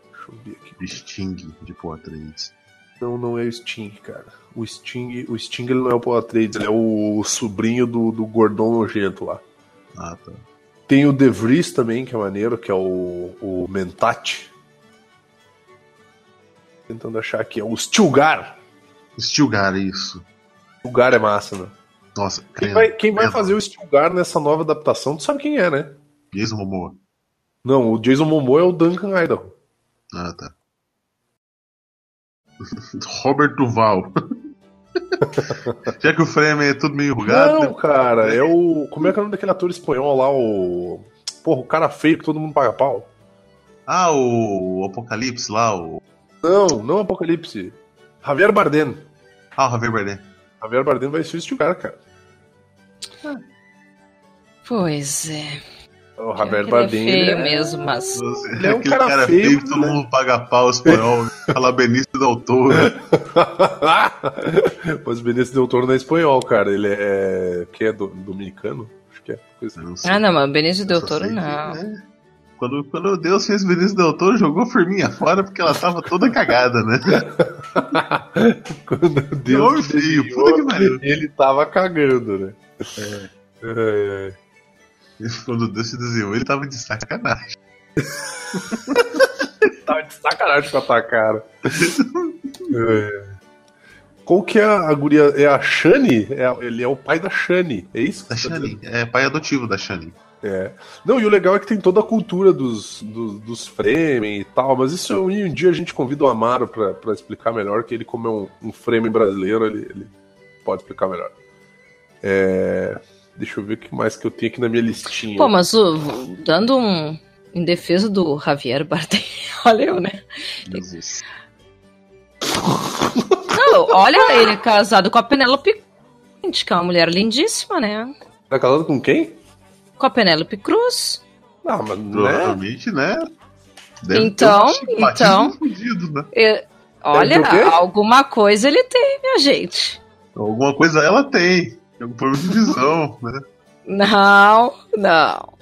Deixa eu ver aqui. Sting de Paul Atreides. Não, não é o Sting, cara. O Sting, o Sting ele não é o Paul Atreides, ele é o sobrinho do, do gordão nojento lá. Ah, tá. Tem o De Vries também, que é maneiro, que é o, o Mentat. Tentando achar aqui, é o Stilgar. Stilgar, isso. Stilgar é massa, né? Nossa, Quem vai, quem vai fazer o Stilgar nessa nova adaptação, tu sabe quem é, né? Jason Momoa. Não, o Jason Momoa é o Duncan Idaho. Ah, tá. Robert Duval. Já que o Fremen é tudo meio enrugado. Não, né? cara, é o. Como é que é o nome daquele ator espanhol lá, o. Porra, o cara feio que todo mundo paga pau. Ah, o, o Apocalipse lá, o. Não, não Apocalipse. Javier Bardem. Ah, o Javier Bardem. Javier Bardem vai ser o cara, cara. Pois é. O Javier que Bardem. Ele é feio ele é- mesmo, mas. Ele é um Aquele cara cara, feio, feio, que todo né? mundo paga pau espanhol. Fala Benício Del Toro. Mas o Benício Del Toro não é espanhol, cara. Ele é. que é do, dominicano? Acho que é. Coisa assim. Não sei. Ah, não, mas Benício Del Toro que, não. né, Quando, quando Deus fez Benício Del Toro, jogou a Firminha fora porque ela tava toda cagada, né? Quando Deus Nome feio, desenhou, puta que pariu. ele tava cagando, né? É, é. Quando Deus se desenhou, ele tava de sacanagem. Tava de sacanagem com a tua cara. É. Qual que é a guria? É a Shani? É, ele é o pai da Shani, é isso? Da tá Shani. É pai adotivo da Shani. É. Não, e o legal é que tem toda a cultura dos, dos, dos Fremen e tal, mas isso um dia a gente convida o Amaro pra, pra explicar melhor, que ele, como é um, um Fremen brasileiro, ele, ele pode explicar melhor. É, Deixa eu ver o que mais que eu tenho aqui na minha listinha. Pô, mas o- dando um. Em defesa do Javier Bardem, olha eu, né? Jesus. Não, olha, ele é casado com a Penélope Cruz, que é uma mulher lindíssima, né? Tá casado com quem? Com a Penélope Cruz. Ah, mas né? Provavelmente, né? Então, ter um chicotinho então. fudido, né? E- olha, alguma coisa ele tem, minha gente. Alguma coisa ela tem. Tem um problema de visão, né? Não, não.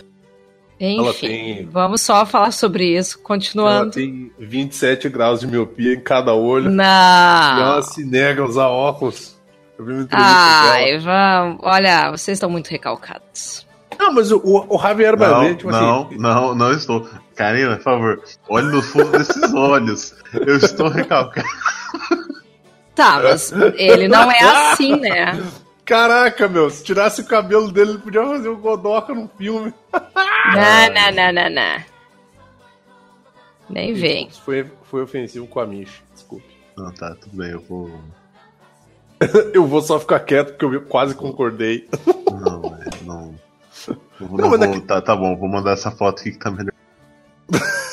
Ela Enfim, tem- vamos só falar sobre isso, Ela continuando. tem 27 graus de miopia em cada olho. E Não. ela se nega a usar óculos. Eu vi uma. Ai, vamos. Olha, vocês estão muito recalcados. Não, mas o, o, o Javier Bardem, Não, tipo não, assim. não, não estou. Karina, por favor, olhe no fundo desses olhos. Eu estou recalcado. Tá, mas ele não é assim, né? Caraca, meu, se tirasse o cabelo dele, ele podia fazer um Godoka num filme. Não, não, não, não, não. Nem vem. Foi, foi ofensivo com a Mish, desculpe. Não, tá, tudo bem, eu vou. Eu vou só ficar quieto porque eu quase concordei. Não, é, não. eu vou- Não, não mas vou- tá, tá bom, vou mandar essa foto aqui que tá melhor.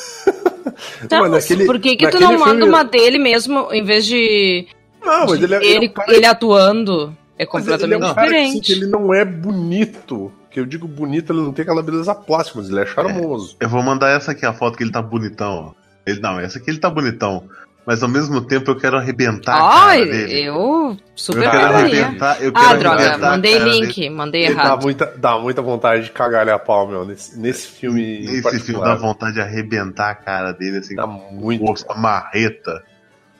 Tá, Mas mas naquele- por que, que tu não manda filme- uma dele mesmo, em vez de, Não, mas de ele, é- ele, ele, é um cara- ele atuando? É mas completamente ele é um cara que, assim, diferente. que ele não é bonito. Que eu digo bonito, ele não tem aquela beleza plástica, mas ele é charmoso. Eu vou mandar essa aqui, a foto que ele tá bonitão, ó. Ele, não, essa aqui ele tá bonitão. Mas ao mesmo tempo eu quero arrebentar a cara Ai, dele. eu super eu quero arrebentar, eu quero Ah, droga, mandei link, dele. mandei Ele dá errado. muita, dá muita vontade de cagar a pau, meu, nesse, nesse filme. em Nesse filme dá vontade de arrebentar a cara dele, assim, Dá com muito. força, marreta.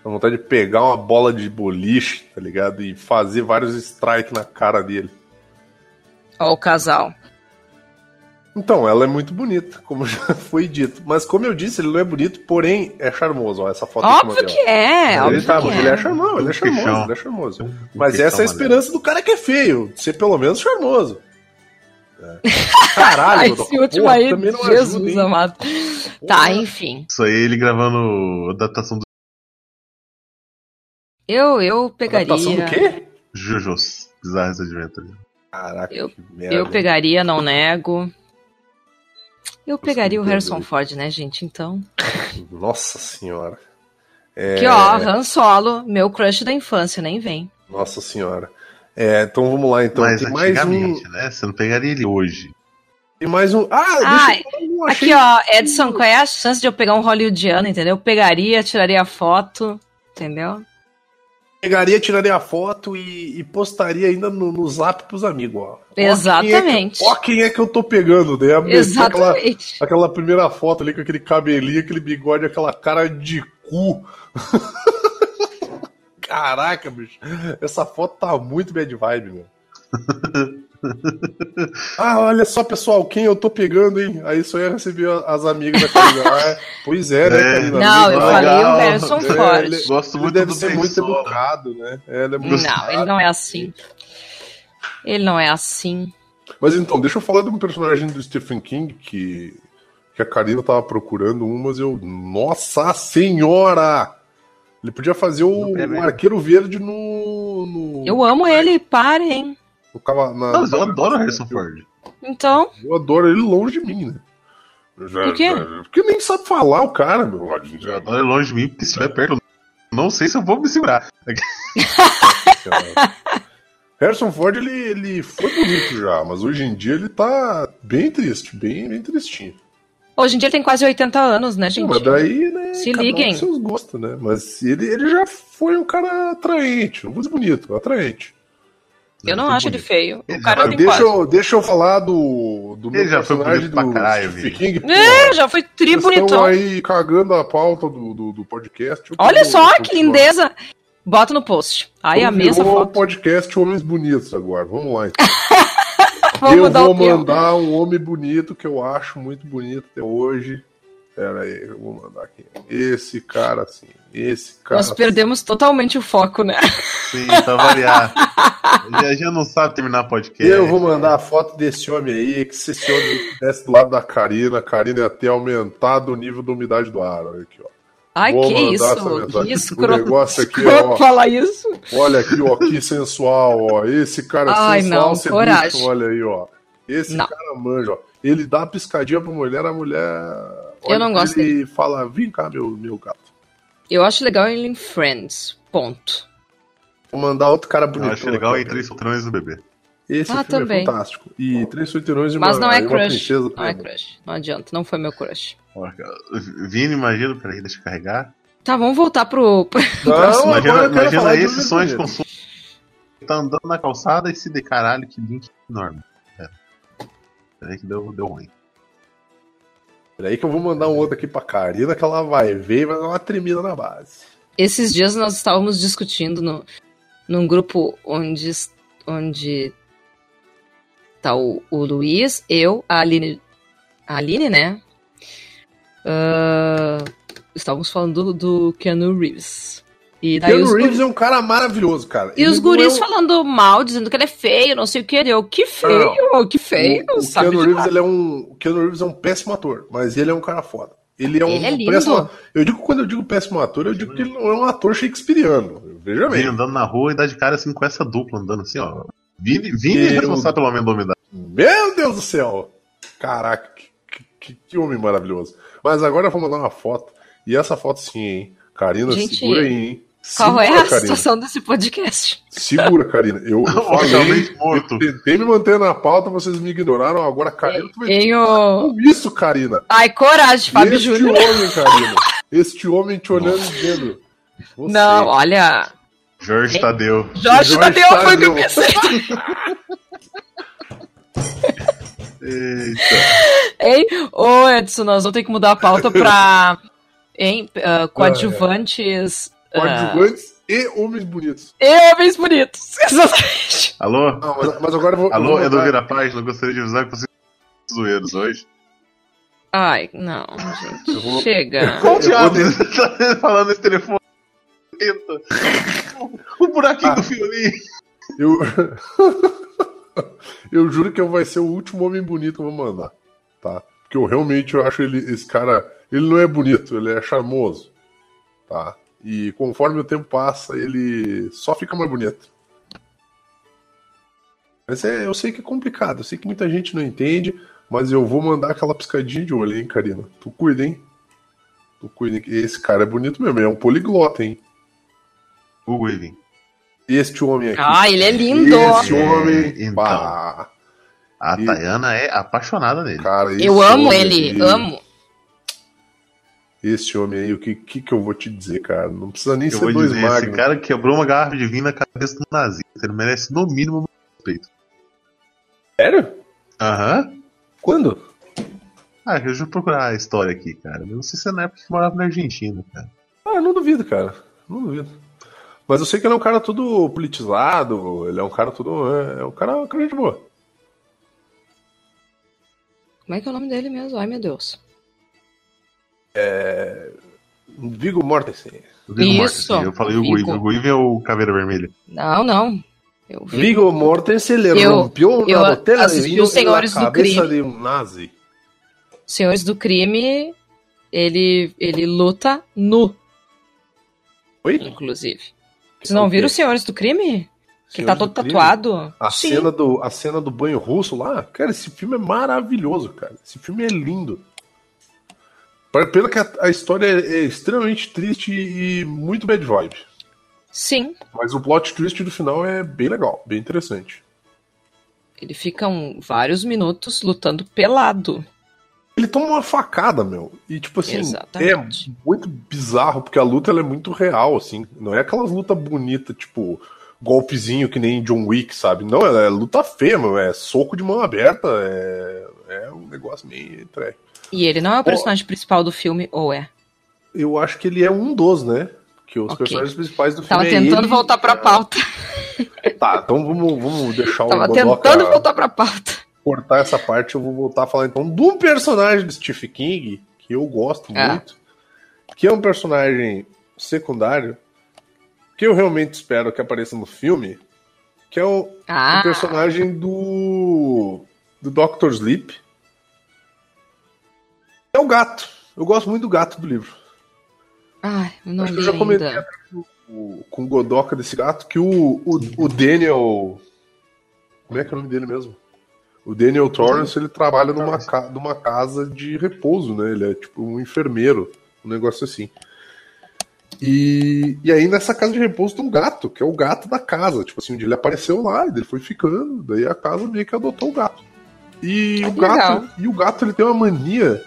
Dá vontade de pegar uma bola de boliche, tá ligado? E fazer vários strikes na cara dele. Ó, o casal. Então, ela é muito bonita, como já foi dito. Mas como eu disse, ele não é bonito, porém é charmoso. Ó, essa foto Óbvio mandei, que é, ó. óbvio Ele, tá, que mas ele é é. charmoso, ele é charmoso, ele é charmoso. Mas essa é a esperança do cara que é feio, de ser pelo menos charmoso. É. Caralho, esse último porra, aí, Jesus ajuda, amado. Tá, enfim. Isso aí ele gravando a adaptação do Eu, eu pegaria. Adaptação do quê? Jojo's Bizarros Adventures. Caraca, Eu- que merda. Eu pegaria, não nego. Eu pegaria o Harrison. Ford, né, gente? Então. Nossa senhora. É, Que ó, Han Solo, meu crush da infância, nem vem. Nossa senhora. É, então vamos lá, então. Mas tem mais um. né? Você não pegaria ele hoje. Tem mais um. Ah, Ah, eu. Aqui, ó, Edson, qual é a chance de eu pegar um hollywoodiano, entendeu? Eu pegaria, tiraria foto, entendeu? Pegaria, tiraria a foto e, e postaria ainda no, no zap pros amigos, ó. Ó Exatamente. Quem é que, ó quem é que eu tô pegando, né? Aquela, Exatamente. aquela primeira foto ali com aquele cabelinho, aquele bigode, aquela cara de cu. Caraca, bicho. Essa foto tá muito bad vibe, meu. Ah, olha só, pessoal, quem eu tô pegando, hein? Aí só ia receber as amigas da Karina. Ah, pois é, né, É. Karina? Não, eu Legal. falei o. Harrison É, Ford. ele- Gosto Ele muito deve do ser muito Solo. educado, né? É, ele é muito Não, ele não é assim. Ele não é assim. Mas então, deixa eu falar de um personagem do Stephen King que, que a Karina tava procurando um, mas eu. Nossa Senhora! Ele podia fazer o, o ele. Arqueiro Verde no. no Eu amo ele, parem. Na- mas eu adoro o Harrison Ford. Então, Eu adoro ele longe de mim, né? Já, Por quê? já- porque nem sabe falar o cara, meu. Já, Não é longe de mim, porque se estiver perto, eu não sei se eu vou me segurar. Harrison Ford, ele, ele foi bonito já, mas hoje em dia ele tá bem triste, bem, bem tristinho. Hoje em dia ele tem quase 80 anos, né, gente? Mas daí, né, Se cada um liguem. com seus gostos, né? Mas ele, ele já foi um cara atraente, não vou dizer bonito, atraente. Eu não é acho ele bonito. feio. Ele O cara já- tem Deixa quase. eu, deixa eu falar do, do meu Ele já foi personagem bonito pra do caralho, Stephen. King. É, Pô, já foi tri bonitão. aí cagando a pauta do, do, do podcast. Eu Olha só que continuar. lindeza. Bota no post. Aí a Então mesma foto. podcast Homens Bonitos agora. Vamos lá. Então. Vamos eu mudar vou mandar um homem bonito que eu acho muito bonito até hoje. Pera aí, eu vou mandar aqui. Esse cara assim. Esse cara. Nós perdemos totalmente o foco, né? Sim, pra variar. Já, já não sabe terminar podcast. Eu vou mandar a foto desse homem aí, que se esse homem estivesse do lado da Karina, a Karina ia ter aumentado o nível da umidade do ar. Olha aqui, ó. Ai, Vou que isso? Que O escroto. negócio aqui, ó. falar isso. Olha aqui, ó, que sensual, ó. Esse cara é Ai, sensual, não, você coragem. bicho, olha aí, ó. Esse Não. cara manja, ó. Ele dá uma piscadinha pra mulher, a mulher. Eu não gosto ele e fala: vem cá, meu, meu gato. Eu acho legal ele em Friends. Ponto. Vou mandar outro cara Eu bonito. acho legal em Três Solteirões do Bebê. Esse Ah, filme também. é fantástico. E Três Solteirões e Mas uma, não é crush. princesa Não é crush. Não adianta. Não foi meu crush. Vini, imagina, peraí, deixa eu carregar. Tá, vamos voltar pro. Não, Imagina, eu imagina de esse sonho de consumo. Tá andando na calçada e se de caralho, que link enorme. Pera. Peraí que deu, deu ruim. Peraí que eu vou mandar um outro aqui pra Karina, que ela vai ver e vai dar uma tremida na base. Esses dias nós estávamos discutindo no, num grupo onde, onde tá o, o Luiz, eu, a Aline. A Aline, né? Ah, estávamos falando do, do Keanu Reeves. E daí Keanu os, Reeves guri- é um cara maravilhoso, cara. e Ele os não guris é um- falando mal, dizendo que ele é feio, não sei o que. Eu, que feio, que feio, o, o sabe? Keanu Reeves, ele é um, o Keanu Reeves é um péssimo ator, mas ele é um cara foda. Ele é um Ele é lindo. péssimo. Eu digo quando eu digo péssimo ator, eu digo que ele não é um ator shakespeariano. Veja bem. andando na rua e dá de cara assim com essa dupla andando assim, ó. Vini, Vini é Eu- responsável pelo aumento da umidade. Meu Deus do céu! Caraca, que, que- que homem maravilhoso. Mas agora eu vou mandar uma foto. E essa foto sim, hein? Karina, Gente, segura aí, hein? Qual é Segura, a Karina. situação desse podcast? Segura, Karina. Eu, eu falei, eu tentei me manter na pauta, vocês me ignoraram. Agora, Karina, tu vai Em o... com isso, Karina. Ai, coragem, Fábio este Júnior. homem, Karina. Este homem te olhando e dizendo. Você, Não, olha. Jorge? Tadeu. Jorge Jorge Tadeu foi o que eu Tadeu. pensei. Eita. Hein? Ô, Edson, nós vamos ter que mudar a pauta pra. Hein? ah, coadjuvantes. ah, Coadjuvantes e homens bonitos. e homens bonitos. Exatamente. Alô? Não, mas, mas agora eu vou. Alô, vou Edu Vira Página, eu gostaria de avisar que vocês são zoeiros hoje. Ai, não, gente. Eu vou- Chega. Qual diabo tá falando nesse telefone? Tenta. O buraquinho Ah. do fiolinho. Eu... eu juro que vai ser o último homem bonito que eu vou mandar, tá? Porque eu realmente eu acho ele, esse cara, ele não é bonito, ele é charmoso, tá? E conforme o tempo passa, ele só fica mais bonito. Mas é, eu sei que é complicado, eu sei que muita gente não entende, mas eu vou mandar aquela piscadinha de olho, hein, Karina? Tu cuida, hein? Tu cuida, hein? Esse cara é bonito mesmo, é um poliglota, hein? O Weaving. Este homem aqui. Ah, ele é lindo. Esse homem. Então. Bah, A E- Tayana é apaixonada nele. cara, Eu amo ele, aí- amo. Esse homem aí, o que, que, que eu vou te dizer, cara? Não precisa nem Eu ser vou dois dizer, esse cara quebrou uma garrafa de vinho na cabeça do nazista. Ele merece no mínimo um respeito. Sério? Aham. Quando? Ah, eu já vou procurar a história aqui, cara. Eu não sei se é na época que morava na Argentina, cara. Ah, não duvido, cara. Não duvido. Mas eu sei que ele é um cara todo politizado, ele é um cara todo. É, é um cara, um cara de boa. Como é que é o nome dele mesmo? Ai, meu Deus. Vigo Mortensen. Eu vi o Isso, Mortensen, Eu falei o Vigo. Guive. O é o Caveira Vermelha. Não, não. Eu vi. Vigo Mortensen le Eu- rompió eu una botella de vinho Senhores do cabeça Crime. de um nazi. Senhores do Crime, ele, ele luta nu, Oi? inclusive. Vocês não viram os Senhores do Crime? Que ele tá todo tatuado? A Sim. cena, do, a cena do banho russo lá, cara, esse filme é maravilhoso, cara. Esse filme é lindo. Pelo que a, a história é, é extremamente triste e muito bad vibe. Sim. Mas o plot twist do final é bem legal, bem interessante. Ele fica um, vários minutos lutando pelado. Ele toma uma facada, meu. E, tipo assim, Exatamente. é muito bizarro, porque a luta ela é muito real, assim. Não é aquelas lutas bonitas, tipo, golpezinho que nem John Wick, sabe? Não, é luta feia, meu. É soco de mão aberta. É, é um negócio meio entregue. E ele não é o personagem oh, principal do filme, ou é? Eu acho que ele é um dos, né? Que os okay. personagens principais do filme Tava é tentando voltar pra pauta. Tá, então vamos, vamos deixar Tava o Tava tentando voltar pra pauta. Cortar essa parte, eu vou voltar a falar então do personagem do Stephen King, que eu gosto é. muito, que é um personagem secundário, que eu realmente espero que apareça no filme, que é o, ah. o personagem do, do Doctor Sleep. É o gato. Eu gosto muito do gato do livro. Ai, não Acho que eu já comentei com, com o Godoka desse gato que o, o, o Daniel. Como é que é o nome dele mesmo? O Daniel Torrance, ele trabalha numa, ca numa casa de repouso, né? Ele é tipo um enfermeiro, um negócio assim. E, e aí nessa casa de repouso tem um gato, que é o gato da casa. Tipo assim, um dia ele apareceu lá, e ele foi ficando, daí a casa meio que adotou o gato. E o gato, e o gato ele tem uma mania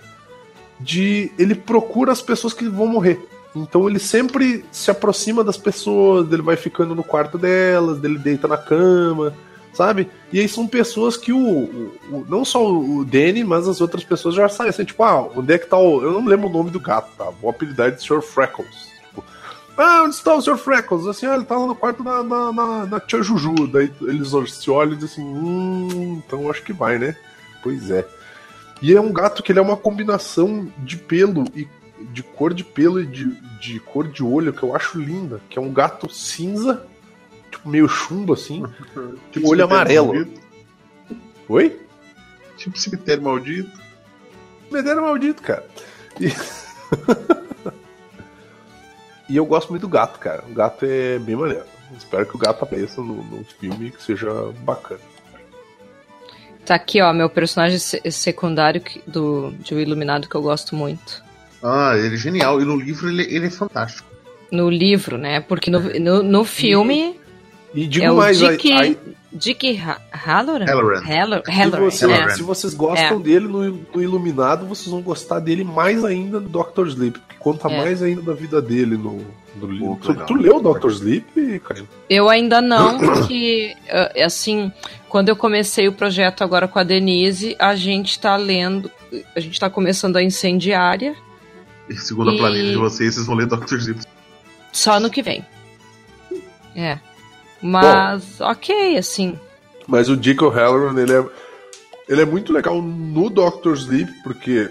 de ele procura as pessoas que vão morrer. Então ele sempre se aproxima das pessoas, ele vai ficando no quarto delas, ele deita na cama, sabe? E aí são pessoas que o, o, o, não só o Danny, mas as outras pessoas já sabem, assim, tipo, ah, onde é que tá o. Eu não lembro o nome do gato, tá? Vou apelidar de Sr. Freckles. Tipo, ah, onde está o Sr. Freckles? Assim, ah, ele tá lá no quarto da, da, da, da tia Juju. Daí eles se olham e dizem assim, hum, então acho que vai, né? Pois é. E é um gato que ele é uma combinação de pelo e de cor de pelo e de, de cor de olho que eu acho linda, que é um gato cinza, tipo meio chumbo assim, tipo olho amarelo. Maldito. Oi? Tipo cemitério maldito. Cemitério maldito, cara. E... e eu gosto muito do gato, cara. O gato é bem maneiro. Espero que o gato apareça no, no filme que seja bacana. Tá aqui, ó, meu personagem secundário do, de O Iluminado que eu gosto muito. Ah, ele é genial. E no livro ele, ele é fantástico. No livro, né? Porque no, no, no filme. E digo é mais, o Dick, aí, Dick Halloran? Halloran. Halloran. Se, você, é. se vocês gostam é. dele no, no, Iluminado, vocês vão gostar dele mais ainda no Doctor Sleep, porque conta é. mais ainda da vida dele no, no livro. Tu, tu, leu Doctor Sleep, Karina? Eu ainda não, porque, assim, quando eu comecei o projeto agora com a Denise, a gente tá lendo, a gente tá começando a Incendiária, e segundo e... a planilha de vocês, vocês vão ler Doctor Sleep. Só no que vem. É. Mas, Bom, ok, assim. Mas o Dick O'Halloran, ele é, ele é muito legal no Doctor Sleep, porque.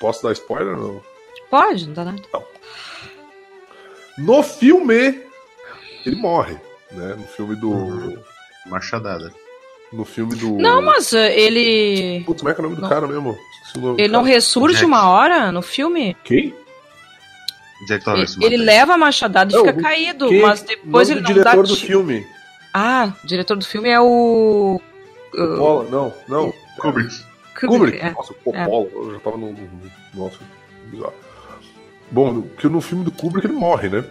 Posso dar spoiler? Não? Pode, não dá nada. Não. No filme, ele morre, né? No filme do. Uhum. Machadada. No filme do. Não, mas eh, ele. Putz, como é que é o nome do cara mesmo? Ele não ressurge Jack. uma hora no filme? Quem? Ele, ele leva a machadada e fica caído, quem? mas depois ele não diretor do filme. Ah, o diretor do filme é o. Coppola, não, não. Kubrick. Kubrick. Kubrick. É. Nossa, Coppola, é. eu já tava no. Nossa, bizarro. Bom, que no filme do Kubrick ele morre, né?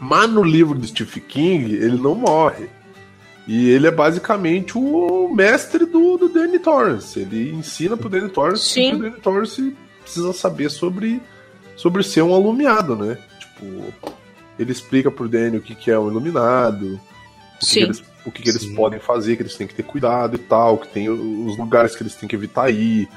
Mas no livro do Stephen King, ele não morre. E ele é basicamente o mestre do, do Danny Torrance. Ele ensina pro Danny Torrance Sim. que o Danny Torrance precisa saber sobre, sobre ser um alumiado, né? Tipo, ele explica pro Danny o que, que é um iluminado, o que, que eles, o que, que eles podem fazer, que eles têm que ter cuidado e tal, que tem os lugares que eles têm que evitar ir,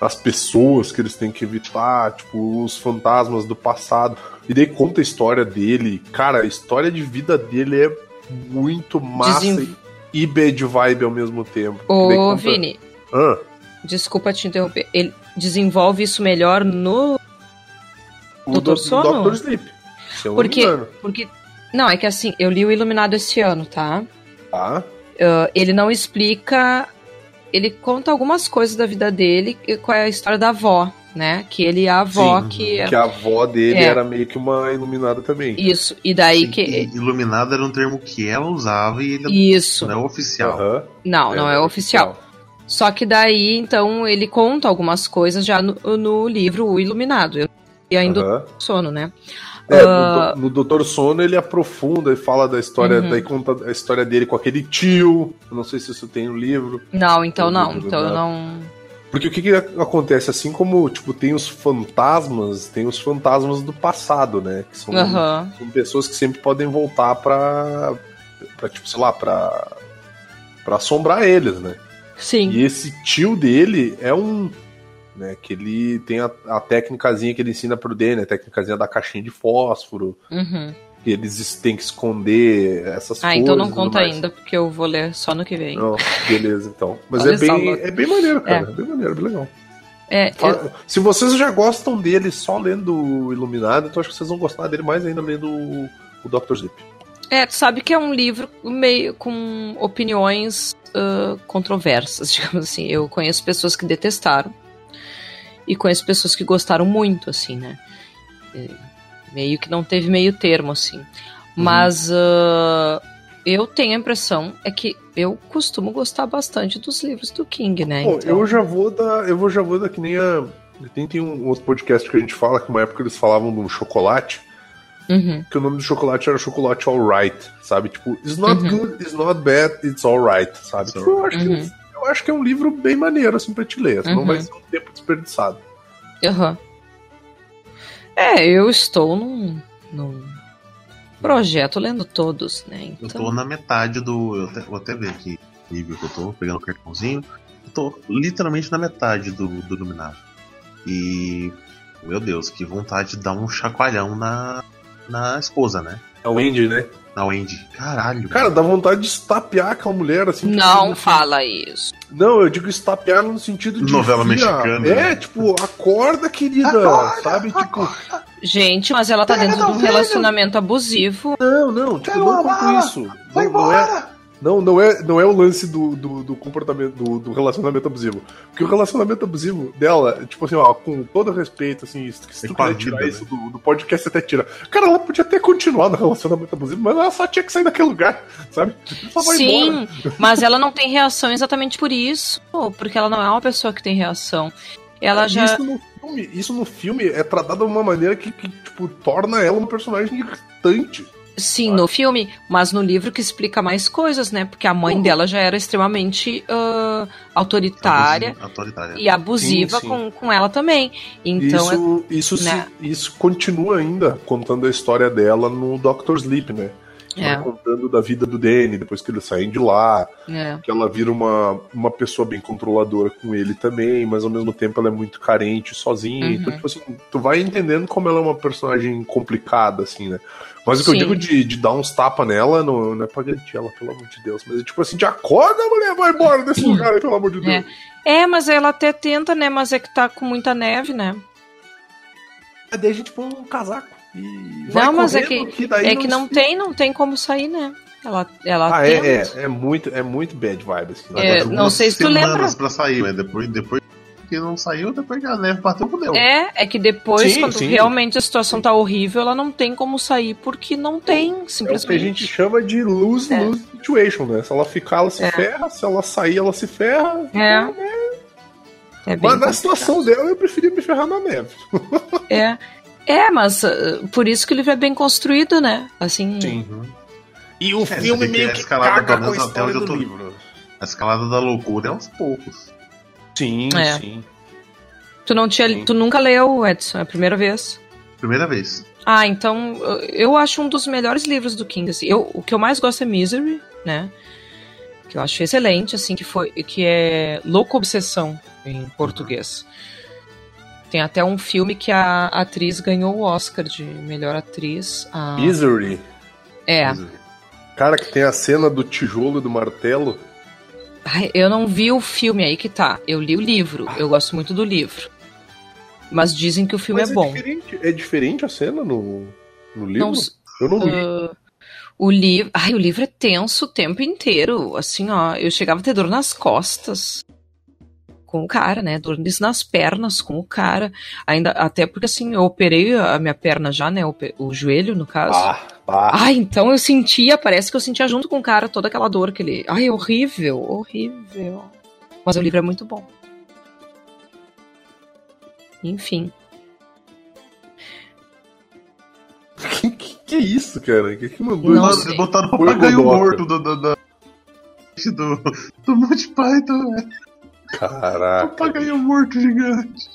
as pessoas que eles têm que evitar, tipo, os fantasmas do passado. E daí conta a história dele. Cara, a história de vida dele é muito massa e bad vibe ao mesmo tempo. Ô. Vini. Ah. Desculpa te interromper. Ele desenvolve isso melhor no o Doutor do, Sono? Doutor Sleep. porque, porque. Não, é que assim, eu li o Iluminado esse ano, tá? Tá. Uh, ele não explica. Ele conta algumas coisas da vida dele, qual é a história da avó né? Que ele é a avó Sim, que. Que a avó dele é. era meio que uma iluminada também. Isso, e daí Sim, que. Iluminada era um termo que ela usava e ele Isso. não é oficial. Uhum. Não, é, não é, oficial. oficial. Só que daí, então, ele conta algumas coisas já no, no livro O Iluminado. E ainda Aham. sono, né? É, Ah, no, no Doutor Sono ele aprofunda e fala da história, Uhum. daí conta a história dele com aquele tio. Eu não sei se isso tem no livro. Não, então não. Então eu da- não. Porque o que, que acontece? Assim como tipo, tem os fantasmas, tem os fantasmas do passado, né? Que são, Aham. são pessoas que sempre podem voltar pra. pra tipo, sei lá, pra. pra assombrar eles, né? Sim. E esse tio dele é um. Né, que ele tem a, a técnicazinha que ele ensina pro Danny, a técnicazinha da caixinha de fósforo, Uhum. Que eles têm que esconder essas Ah, coisas. então não e conta ainda, porque eu vou ler só no que vem. Não, beleza, então. Mas é bem, é bem maneiro, cara. É. bem maneiro, bem legal. É, eu- Se vocês já gostam dele só lendo o Iluminado, então acho que vocês vão gostar dele mais ainda lendo o, o Dr. Sleep. É, tu sabe que é um livro meio com opiniões ah, controversas, digamos assim. Eu conheço pessoas que detestaram e conheço pessoas que gostaram muito, assim, né? É, meio que não teve meio termo, assim. Mas ah, eu tenho a impressão é que eu costumo gostar bastante dos livros do King, né? Bom, Então- eu já vou dar. Eu vou já vou dar que nem a. Tem, tem um outro podcast que a gente fala que uma época eles falavam de um chocolate, Uhum, que o nome do chocolate era chocolate alright, sabe? Tipo, it's not Uhum. good, it's not bad, it's alright, sabe? Tipo, eu, acho Uhum. que, eu acho que é um livro bem maneiro, assim, pra te ler. Não Uhum. vai ser um tempo desperdiçado. aham. É, eu estou num, num projeto lendo todos, né? Eu Então, tô na metade do. Eu até, vou até ver aqui o nível que eu tô, pegando o cartãozinho. Eu tô literalmente na metade do, do Iluminado. E. Meu Deus, que vontade de dar um chacoalhão na, na esposa, né? É o Andy, né? Na Wendy. Caralho. Cara, dá vontade de estapear aquela mulher, assim. tipo, não fala isso. Não, eu digo estapear no sentido de. Novela Fia, mexicana, É, né? tipo, acorda, querida. Acorda, sabe? Tipo, Gente, mas ela tá Pega dentro de um filho. relacionamento abusivo. não, não, tipo, Pega não isso. Vai Não, não é, embora! Não, não é, não é o lance do, do, do comportamento, do, do relacionamento abusivo. Porque o relacionamento abusivo dela, tipo assim, ó, com todo respeito, assim, se É tu quiser tirar vida, isso do, do podcast, você até tira. Cara, ela podia até continuar no relacionamento abusivo, mas ela só tinha que sair daquele lugar, sabe? Só vai embora. Sim, mas ela não tem reação exatamente por isso. Porque ela não é uma pessoa que tem reação. Ela já. Isso no filme, isso no filme é tratado de uma maneira que, que, tipo, torna ela um personagem irritante. Sim, no filme, mas no livro que explica mais coisas, né? Porque a mãe Uhum. dela já era extremamente ah, autoritária Abusiva- Autoritária. e abusiva Sim, sim. Com, com ela também. Então, isso, isso, se- né? isso continua ainda contando a história dela no Doctor Sleep, né? é, Vai contando da vida do Danny, depois que eles saem de lá, é, que ela vira uma, uma pessoa bem controladora com ele também, mas ao mesmo tempo ela é muito carente, sozinha. Uhum. Então, tipo assim, tu vai entendendo como ela é uma personagem complicada, assim, né? Mas o que eu Sim. digo de, de dar uns tapas nela não, não é pra garantir ela, pelo amor de Deus. Mas é tipo assim, de acorda, mulher, vai embora desse lugar aí, pelo amor de Deus. É, mas ela até tenta, né? Mas é que tá com muita neve, né? A gente põe um casaco. E Não, mas é que- daí É que não tem, não tem como sair, né? Ela, ela Ah, tenta. é, é, é muito, é muito bad vibe, assim. É, não sei se tu lembra. pra sair, mas depois, depois que não saiu, depois que a neve bateu, fudeu. É, é que depois, Sim, quando sim. realmente a situação tá horrível, ela não tem como sair porque não tem, É o que a simplesmente. gente chama de lose-lose situation, né? Se ela ficar, ela se É. ferra, se ela sair, ela se ferra. É. É bem Mas na complicado. situação dela, eu preferia me ferrar na neve. É. É, mas uh, por isso que o livro é bem construído, né? Assim. Uhum. E o É, filme meio que que caga com a história onde eu do tô. livro. A escalada da loucura é aos poucos. Sim, É. sim. Tu não tinha, Sim. tu nunca leu, Edson, é a primeira vez. Primeira vez. Ah, então eu acho um dos melhores livros do King. Assim. Eu, o que eu mais gosto é Misery, né? Que eu acho excelente, assim, que foi que é Louco Obsessão em português. Tem até um filme que a atriz ganhou o Oscar de melhor atriz. a- Misery. É. Cara, que tem a cena do tijolo e do martelo. Ai, eu não vi o filme aí que tá. Eu li o livro. Eu gosto muito do livro. Mas dizem que o filme Mas é bom. diferente, é diferente a cena no, no livro? Não, eu não li. Ah, o livro. Ai, o livro é tenso o tempo inteiro. Assim, ó. Eu chegava a ter dor nas costas com o cara, né? Dor nas pernas com o cara. Ainda, até porque assim, eu operei a minha perna já, né? O, o joelho, no caso. Ah, ah. Ai, então eu sentia, parece que eu sentia junto com o cara toda aquela dor que ele. Ai, horrível, horrível. Mas o livro é muito bom. Enfim. Que, que, que é isso, cara? Que que mandou Não isso? sei. Botaram o papagaio morto do, do, do, do, do Monty Python, velho. Caraca. Papagaio morto gigante.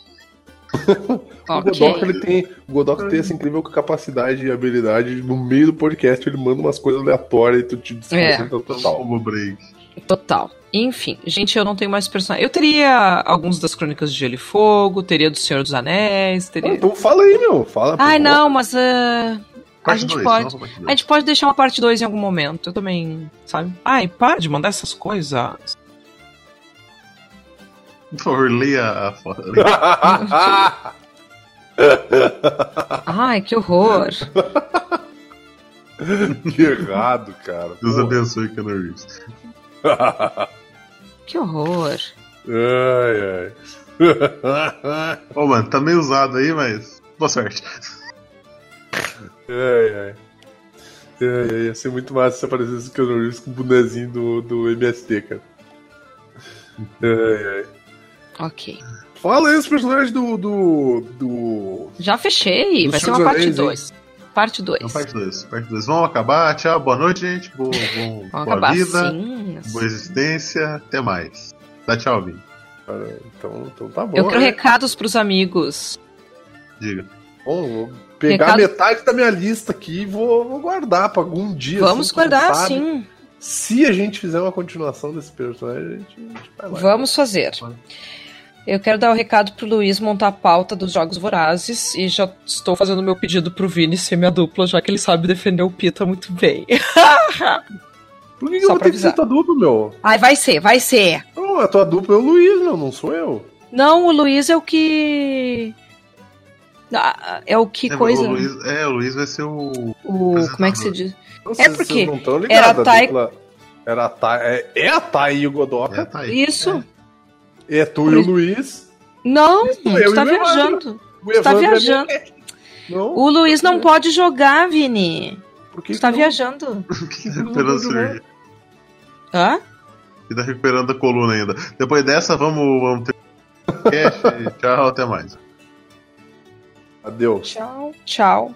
O Godoka, ele tem, o Godoka tem essa incrível capacidade e habilidade de, no meio do podcast ele manda umas coisas aleatórias e tu te desconcentra total. Salvo break. Total. Enfim, gente, eu não tenho mais personagens. Eu teria alguns das Crônicas de Gelo e Fogo, teria do Senhor dos Anéis, Ah, teria. então fala aí, meu. Fala. Ai, não, mas. ah, a gente dois, pode. A gente pode deixar uma parte 2 em algum momento. Eu também, sabe? Ai, para de mandar essas coisas. Por favor, leia a foto. Ai, que horror. que errado, cara. Deus Pô. abençoe Keanu Reeves. Que horror. ai, ai. Ô, mano, tá meio usado aí, mas boa sorte. ai, ai. Ai, ai, ia ser muito massa se aparecesse o Keanu Reeves com o bonezinho do, do MST, cara. Ai, ai. Ok. Fala aí os personagens do. do. do. Já fechei. Do Vai ser uma parte Anéis, hein? 2. Parte 2. Então, parte 2. Parte 2. Vamos acabar. Tchau, boa noite, gente. Boa, bom, Vamos boa acabar vida. assim. Boa existência. Até mais. Dá tchau, Vini. Então, então tá bom. Eu quero né? recados pros amigos. Diga. Bom, vou pegar Recado- metade da minha lista aqui e vou, vou guardar pra algum dia. Vamos assim, quem guardar, sabe, sim. Se a gente fizer uma continuação desse personagem, a gente, a gente vai lá. Vamos fazer. Eu quero dar o recado pro Luiz montar a pauta dos Jogos Vorazes e já estou fazendo meu pedido pro Vini ser minha dupla, já que ele sabe defender o Pita muito bem. Por que, que eu vou ter que ser tua dupla, meu? Ai, vai ser, vai ser. Não, a tua dupla é o Luiz, meu, não sou eu. Não, o Luiz é o que. Ah, É o que É, coisa. O Luiz, é, o Luiz vai ser o. O, como é que se diz? Não, É porque vocês não estão era ligados. a a Thay- dupla Era a Thay, é, é a Thay e o É, Godoka. aí. Isso. É, tu e o Luiz. Não, Isso, eu tu tá Evandro. viajando. O Tu tá é viajando. Não, O Luiz não pode jogar, Vini. por que Tu tá não? viajando. Que tá recuperando a cirurgia. Hã? E tá recuperando a coluna ainda. Depois dessa, vamos, vamos ter. Tchau, até mais. Adeus. Tchau. Tchau.